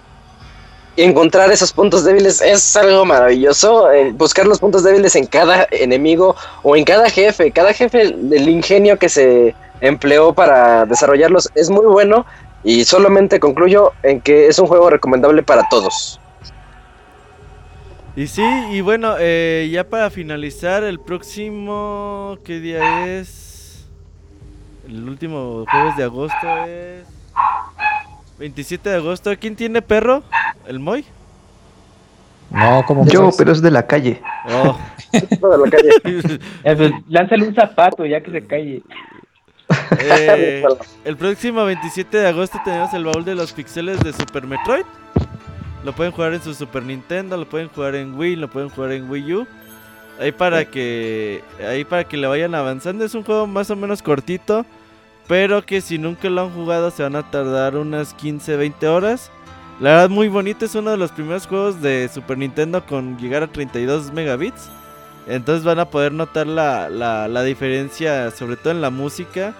Speaker 3: encontrar esos puntos débiles es algo maravilloso. eh, buscar los puntos débiles en cada enemigo o en cada jefe. Cada jefe, el ingenio que se empleó para desarrollarlos es muy bueno y solamente concluyo en que es un juego recomendable para todos.
Speaker 1: Y sí, y bueno, eh, ya para finalizar, el próximo. ¿Qué día es? El último jueves de agosto es. 27 de agosto. ¿Quién tiene perro? ¿El Moy?
Speaker 2: No, como
Speaker 5: Yo, pero es de la calle.
Speaker 1: Oh.
Speaker 3: De la calle.
Speaker 6: Eh, pues, lánzale un zapato ya que se calle.
Speaker 1: Eh, el próximo 27 de agosto tenemos el baúl de los pixeles de Super Metroid. Lo pueden jugar en su Super Nintendo, lo pueden jugar en Wii, lo pueden jugar en Wii U. Ahí para que ahí para que le vayan avanzando. Es un juego más o menos cortito, pero que si nunca lo han jugado se van a tardar unas 15, 20 horas. La verdad muy bonito, es uno de los primeros juegos de Super Nintendo con llegar a 32 megabits. Entonces van a poder notar la, la, la diferencia, sobre todo en la música,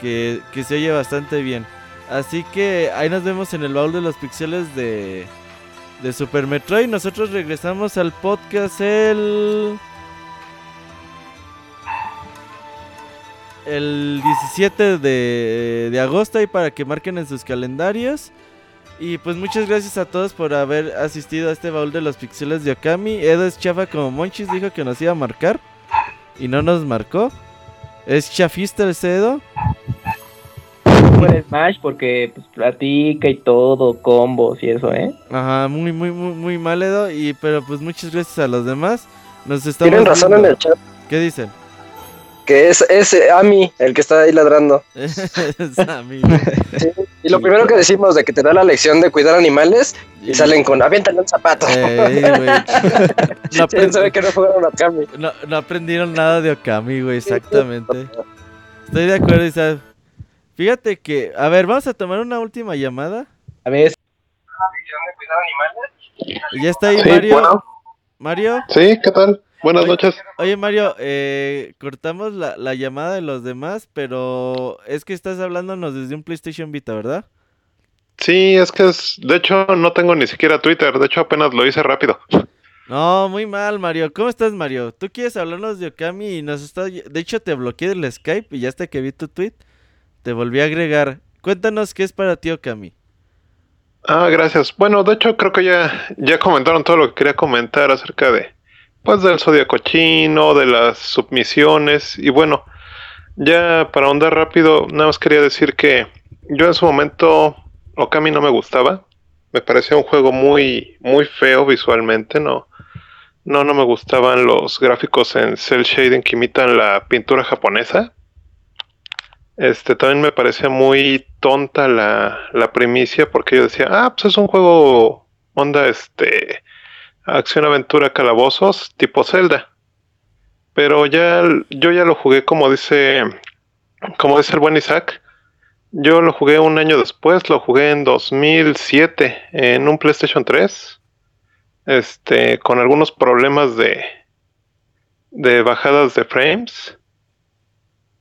Speaker 1: que, que se oye bastante bien. Así que ahí nos vemos en el baúl de los pixeles de, de Super Metroid. Nosotros regresamos al podcast el... El 17 de, de agosto y para que marquen en sus calendarios. Y pues muchas gracias a todos por haber asistido a este baúl de los pixeles de Okami. Edo es chafa como Monchis, dijo que nos iba a marcar. Y no nos marcó. Es chafista el Edo.
Speaker 6: Buen Smash porque pues, platica y todo, combos y eso, ¿eh?
Speaker 1: Ajá, muy, muy, muy, muy mal Edo. Y, pero pues muchas gracias a los demás. Nos estamos
Speaker 3: Tienen razón
Speaker 1: viendo.
Speaker 3: en el chat.
Speaker 1: ¿Qué dicen?
Speaker 3: Que es ese Ami el que está ahí ladrando.
Speaker 1: Es a mí.
Speaker 3: Sí, Y lo primero que decimos de que te da la lección de cuidar animales y salen con aviéntale un zapato.
Speaker 1: Eh, güey. No,
Speaker 3: ¿Quién
Speaker 1: aprend-
Speaker 3: sabe que no jugaron
Speaker 1: no aprendieron nada de Okami, güey, exactamente. Estoy de acuerdo, Isaac. Fíjate que, a ver, vamos a tomar una última llamada.
Speaker 6: A ver,
Speaker 1: Ya está ahí
Speaker 12: Sí,
Speaker 1: Mario.
Speaker 12: bueno.
Speaker 1: Mario,
Speaker 12: Sí, ¿qué tal? Buenas
Speaker 1: Oye.
Speaker 12: noches.
Speaker 1: oye Mario, eh, cortamos la, la llamada de los demás, pero es que estás hablándonos desde un PlayStation Vita, ¿verdad?
Speaker 12: Sí, es que es, de hecho no tengo ni siquiera Twitter, de hecho apenas lo hice rápido.
Speaker 1: No, muy mal, Mario. ¿Cómo estás, Mario? ¿Tú quieres hablarnos de Okami y nos está... De hecho, te bloqueé del Skype y ya hasta que vi tu tweet, te volví a agregar. Cuéntanos qué es para ti Okami.
Speaker 12: Ah, gracias. Bueno, de hecho creo que ya, ya comentaron todo lo que quería comentar acerca de, pues del zodiaco chino, de las submisiones y bueno, ya para ahondar rápido, nada más quería decir que yo en su momento Okami no me gustaba, me parecía un juego muy, muy feo visualmente, no, no, no me gustaban los gráficos en cel shading que imitan la pintura japonesa. Este, también me parecía muy tonta la, la primicia porque yo decía, ah, pues es un juego onda, este, acción, aventura, calabozos, tipo Zelda. Pero ya, yo ya lo jugué como dice, como dice el buen Isaac. Yo lo jugué un año después, lo jugué en 2007 en un PlayStation 3. Este, con algunos problemas de, de bajadas de frames.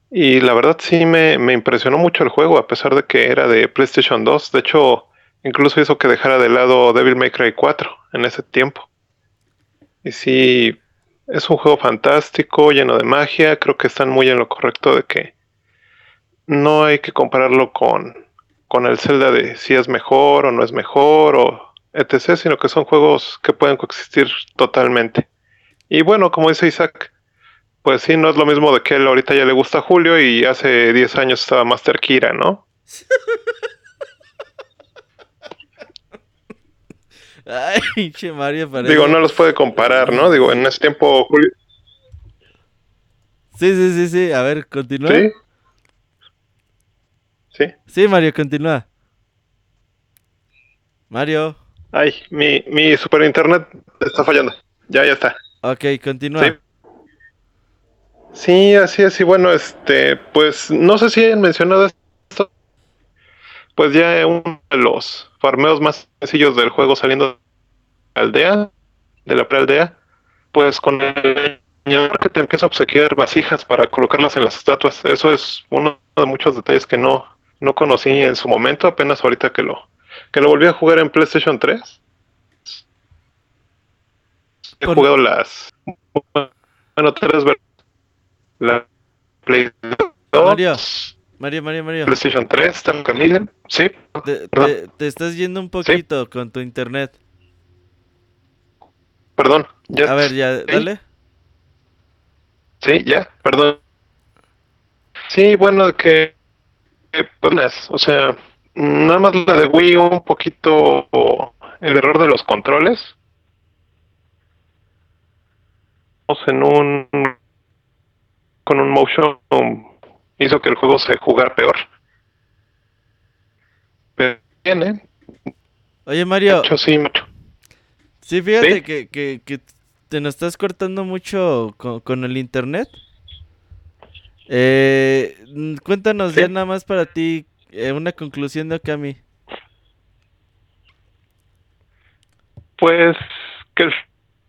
Speaker 12: Y la verdad sí me, me impresionó mucho el juego, a pesar de que era de PlayStation 2. De hecho, incluso hizo que dejara de lado Devil May Cry 4 en ese tiempo. Y sí, es un juego fantástico, lleno de magia. Creo que están muy en lo correcto de que no hay que compararlo con, con el Zelda de si es mejor o no es mejor o etc., sino que son juegos que pueden coexistir totalmente. Y bueno, como dice Isaac, pues sí, no es lo mismo de que él ahorita ya le gusta a Julio y hace 10 años estaba Master Kira, ¿no?
Speaker 1: Ay, pinche Mario, parece...
Speaker 12: Digo, no los puede comparar, ¿no? Digo, en ese tiempo Julio...
Speaker 1: Sí, sí, sí, sí. A ver, continúa.
Speaker 12: ¿Sí? Sí.
Speaker 1: Sí, Mario, continúa. Mario.
Speaker 12: Ay, mi, mi super internet está fallando. Ya, ya está.
Speaker 1: Ok, continúa.
Speaker 12: Sí. Sí, así es. Y bueno, este, pues no sé si hayan mencionado esto. Pues ya uno de los farmeos más sencillos del juego saliendo de la aldea, de la prealdea, pues con el leñador que te empieza a obsequiar vasijas para colocarlas en las estatuas. Eso es uno de muchos detalles que no, no conocí en su momento, apenas ahorita que lo, que lo volví a jugar en PlayStation 3. He
Speaker 1: Por-
Speaker 12: jugado las bueno, tres la Play 2,
Speaker 1: Mario. Mario, Mario.
Speaker 12: PlayStation 3, también, sí,
Speaker 1: Te,
Speaker 12: perdón.
Speaker 1: te- te estás yendo un poquito con tu internet.
Speaker 12: perdón, ya,
Speaker 1: A ver, ya,
Speaker 12: ¿Sí?
Speaker 1: dale.
Speaker 12: sí, ya, perdón. Sí, bueno, que, que, pues, o sea, nada más la de Wii un poquito el error de los controles. En un con un motion hizo que el juego se jugara peor. Pero bien, ¿eh?
Speaker 1: Oye, Mario.
Speaker 12: Mucho, sí, mucho.
Speaker 1: Sí, fíjate
Speaker 12: ¿Sí?
Speaker 1: Que, que, que te nos estás cortando mucho con, con el internet. Eh, cuéntanos
Speaker 12: Sí.
Speaker 1: ya nada más para ti eh, una conclusión de Okami.
Speaker 12: Pues que el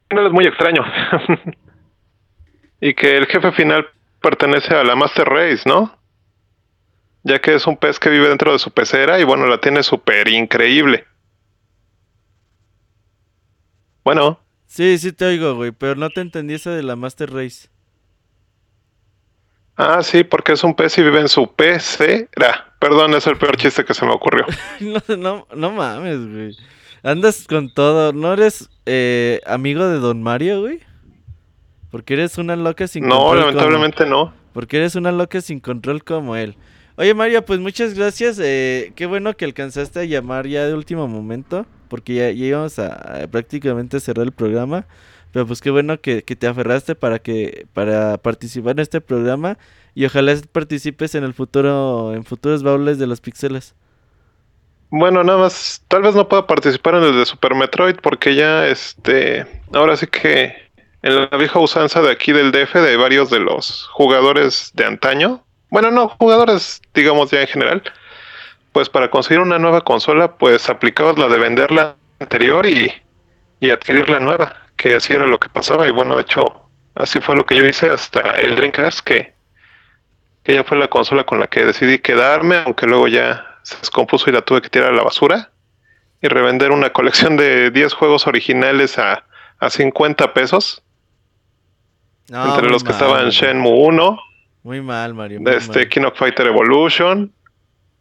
Speaker 12: final es muy extraño. y que el jefe final pertenece a la Master Race, ¿no? Ya que es un pez que vive dentro de su pecera y bueno, la tiene súper increíble. Bueno,
Speaker 1: Sí, sí te oigo, güey, pero no te entendí esa de la Master Race.
Speaker 12: ah, sí, porque es un pez y vive en su pecera. Perdón, es el peor chiste que se me ocurrió.
Speaker 1: no, no, no mames, güey. Andas con todo. ¿No eres eh, amigo de Don Mario, güey? Porque eres una loca sin
Speaker 12: No,
Speaker 1: control.
Speaker 12: lamentablemente no.
Speaker 1: Porque eres una loca sin control como él. Oye, Mario, pues muchas gracias. Eh, qué bueno que alcanzaste a llamar ya de último momento. Porque ya, ya íbamos a, a prácticamente cerrar el programa. Pero pues qué bueno que, que, te aferraste para que para participar en este programa y ojalá participes en el futuro en futuros baúles de los pixeles.
Speaker 12: Bueno, nada más, tal vez no pueda participar en el de Super Metroid porque ya este ahora sí que en la vieja usanza de aquí del DF de varios de los jugadores de antaño, bueno, no, jugadores digamos ya en general, pues para conseguir una nueva consola, pues aplicabas la de vender la anterior y, y adquirir la nueva que así era lo que pasaba y bueno, de hecho, así fue lo que yo hice hasta el Dreamcast, que, que ya fue la consola con la que decidí quedarme, aunque luego ya se descompuso y la tuve que tirar a la basura y revender una colección de 10 juegos originales a, a 50 pesos. No, entre los que estaban Shenmue 1,
Speaker 1: muy mal, Mario. Muy
Speaker 12: este
Speaker 1: mal.
Speaker 12: King of Fighter Evolution,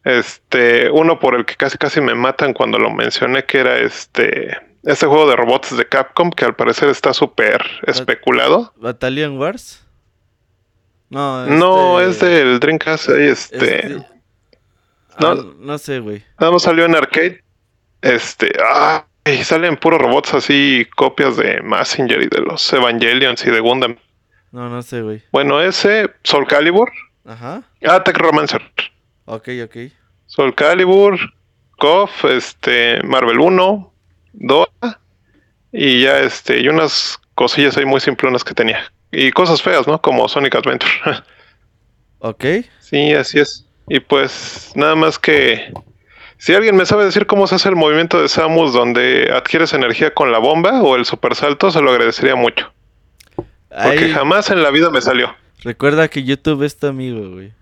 Speaker 12: este uno por el que casi casi me matan cuando lo mencioné que era este este juego de robots de Capcom que al parecer está súper especulado.
Speaker 1: ¿Battalion Wars?
Speaker 12: No, este... no es del Dreamcast. Ahí este. este...
Speaker 1: No, ah, no sé, güey.
Speaker 12: Nada más salió en arcade. Este. Ah, y salen puros robots así, copias de Messenger y de los Evangelions y de Gundam.
Speaker 1: No, no sé, güey.
Speaker 12: Bueno, ese, Soul Calibur.
Speaker 1: Ajá.
Speaker 12: Ah, Tech Romancer.
Speaker 1: Ok, ok.
Speaker 12: Soul Calibur, KOF, este, Marvel 1, Dora y ya este y unas cosillas ahí muy simplonas que tenía y cosas feas no como Sonic Adventure
Speaker 1: ok
Speaker 12: sí así es y pues nada más que si alguien me sabe decir cómo se hace el movimiento de Samus donde adquieres energía con la bomba o el super salto se lo agradecería mucho porque Ay, jamás en la vida me salió
Speaker 1: recuerda que YouTube es tu amigo güey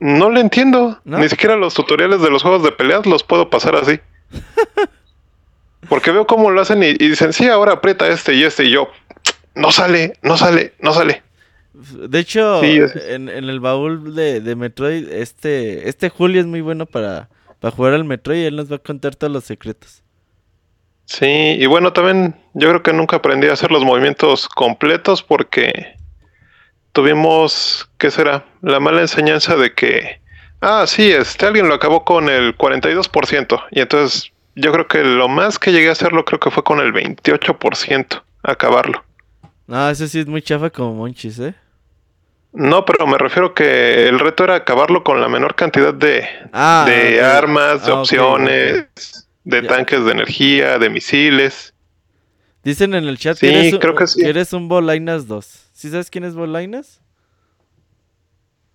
Speaker 12: no le entiendo ¿No? ni siquiera los tutoriales de los juegos de peleas los puedo pasar así Porque veo cómo lo hacen y, y, dicen, sí, ahora aprieta este y este y yo, no sale, no sale, no sale.
Speaker 1: De hecho, sí, es... en, en, el baúl de, de, Metroid, este, este Julio es muy bueno para, para jugar al Metroid y él nos va a contar todos los secretos.
Speaker 12: Sí, y bueno, también yo creo que nunca aprendí a hacer los movimientos completos porque tuvimos, ¿qué será? La mala enseñanza de que, ah, sí, este alguien lo acabó con el 42% y entonces yo creo que lo más que llegué a hacerlo creo que fue con el 28%, acabarlo.
Speaker 1: No, eso sí es muy chafa como Monchis, ¿eh?
Speaker 12: No, pero me refiero que el reto era acabarlo con la menor cantidad de,
Speaker 1: ah,
Speaker 12: de
Speaker 1: okay.
Speaker 12: armas, de
Speaker 1: ah,
Speaker 12: opciones,
Speaker 1: okay, okay.
Speaker 12: De
Speaker 1: Ya.
Speaker 12: tanques de energía, de misiles.
Speaker 1: Dicen en el chat
Speaker 12: Sí,
Speaker 1: que, eres un,
Speaker 12: creo que sí.
Speaker 1: que eres un Bolainas 2. ¿Sí sabes quién es Bolainas?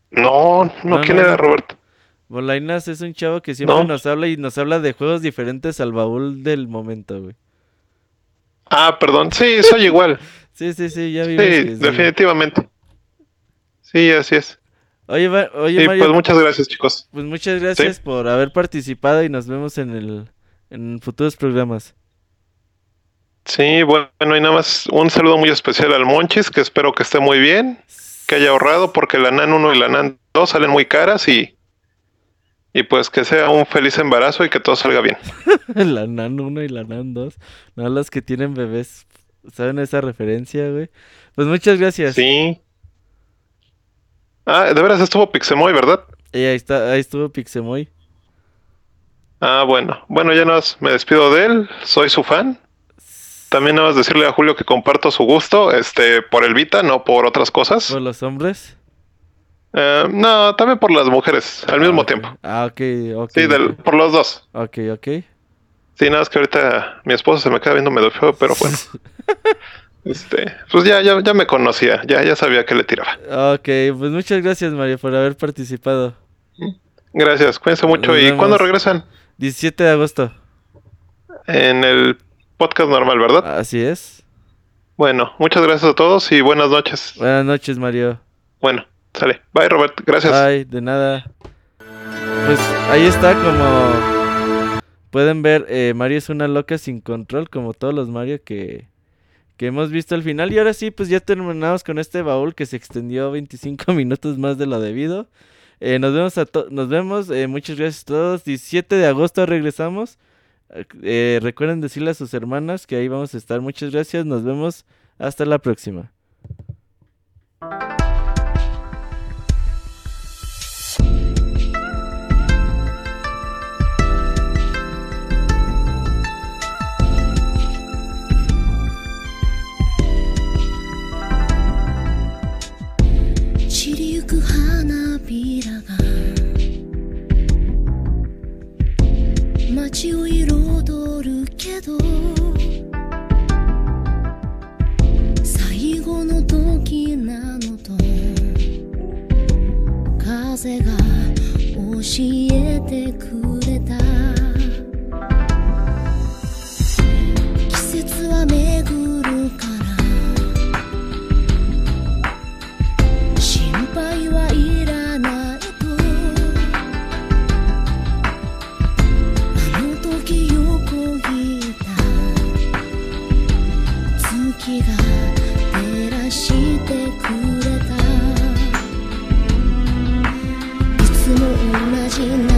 Speaker 12: No, no,
Speaker 1: No,
Speaker 12: ¿quién
Speaker 1: no,
Speaker 12: era
Speaker 1: no.
Speaker 12: Roberto?
Speaker 1: Bolainas es un chavo que siempre
Speaker 12: No.
Speaker 1: nos habla y nos habla de juegos diferentes al baúl del momento, güey.
Speaker 12: Ah, perdón, sí, soy igual.
Speaker 1: Sí, sí, sí, ya que sí.
Speaker 12: definitivamente. Sí, así es.
Speaker 1: Oye, oye
Speaker 12: Sí,
Speaker 1: Mario,
Speaker 12: pues muchas gracias, chicos.
Speaker 1: pues muchas gracias por haber participado y nos vemos en el en futuros programas.
Speaker 12: Sí, bueno, y nada más un saludo muy especial al Monchis, que espero que esté muy bien, que haya ahorrado, porque la NAN 1 y la NAN 2 salen muy caras y, y pues que sea un feliz embarazo y que todo salga bien.
Speaker 1: la NAN 1 y la NAN 2. No, los que tienen bebés saben esa referencia, güey. Pues muchas gracias.
Speaker 12: Sí. Ah, de veras estuvo Pixemoy, ¿verdad?
Speaker 1: Y ahí está, ahí estuvo Pixemoy.
Speaker 12: Ah, bueno. Bueno, ya nada más me despido de él, soy su fan. También nada más decirle a Julio que comparto su gusto, este, por el Vita, no por otras cosas.
Speaker 1: ¿Por los hombres?
Speaker 12: Eh, no, también por las mujeres, al mismo
Speaker 1: ok.
Speaker 12: tiempo.
Speaker 1: Ah, ok, ok.
Speaker 12: Sí, del- por los dos.
Speaker 1: Ok, ok.
Speaker 12: Sí, nada más que ahorita mi esposo se me queda viendo medio feo, pero bueno. este, pues ya, ya, ya me conocía, ya, ya sabía que le tiraba.
Speaker 1: Ok, pues muchas gracias, Mario, por haber participado.
Speaker 12: Gracias, cuídense mucho.
Speaker 1: Nos
Speaker 12: ¿Y cuándo regresan?
Speaker 1: 17 de agosto.
Speaker 12: En el podcast normal, ¿verdad?
Speaker 1: Así es.
Speaker 12: Bueno, muchas gracias a todos y buenas noches.
Speaker 1: Buenas noches, Mario.
Speaker 12: Bueno, sale. Bye, Robert. Gracias.
Speaker 1: Bye, de nada. Pues ahí está, como pueden ver, eh, Mario es una loca sin control, como todos los Mario que, que hemos visto al final. Y ahora sí, pues ya terminamos con este baúl que se extendió 25 minutos más de lo debido. Eh, nos vemos, a nos vemos. Eh, muchas gracias a todos. 17 de agosto regresamos. Eh, recuerden decirle a sus hermanas que ahí vamos a estar. Muchas gracias. Nos vemos. Hasta la próxima.
Speaker 13: けど最後の時なのと風が教えてくれた。いつも同じ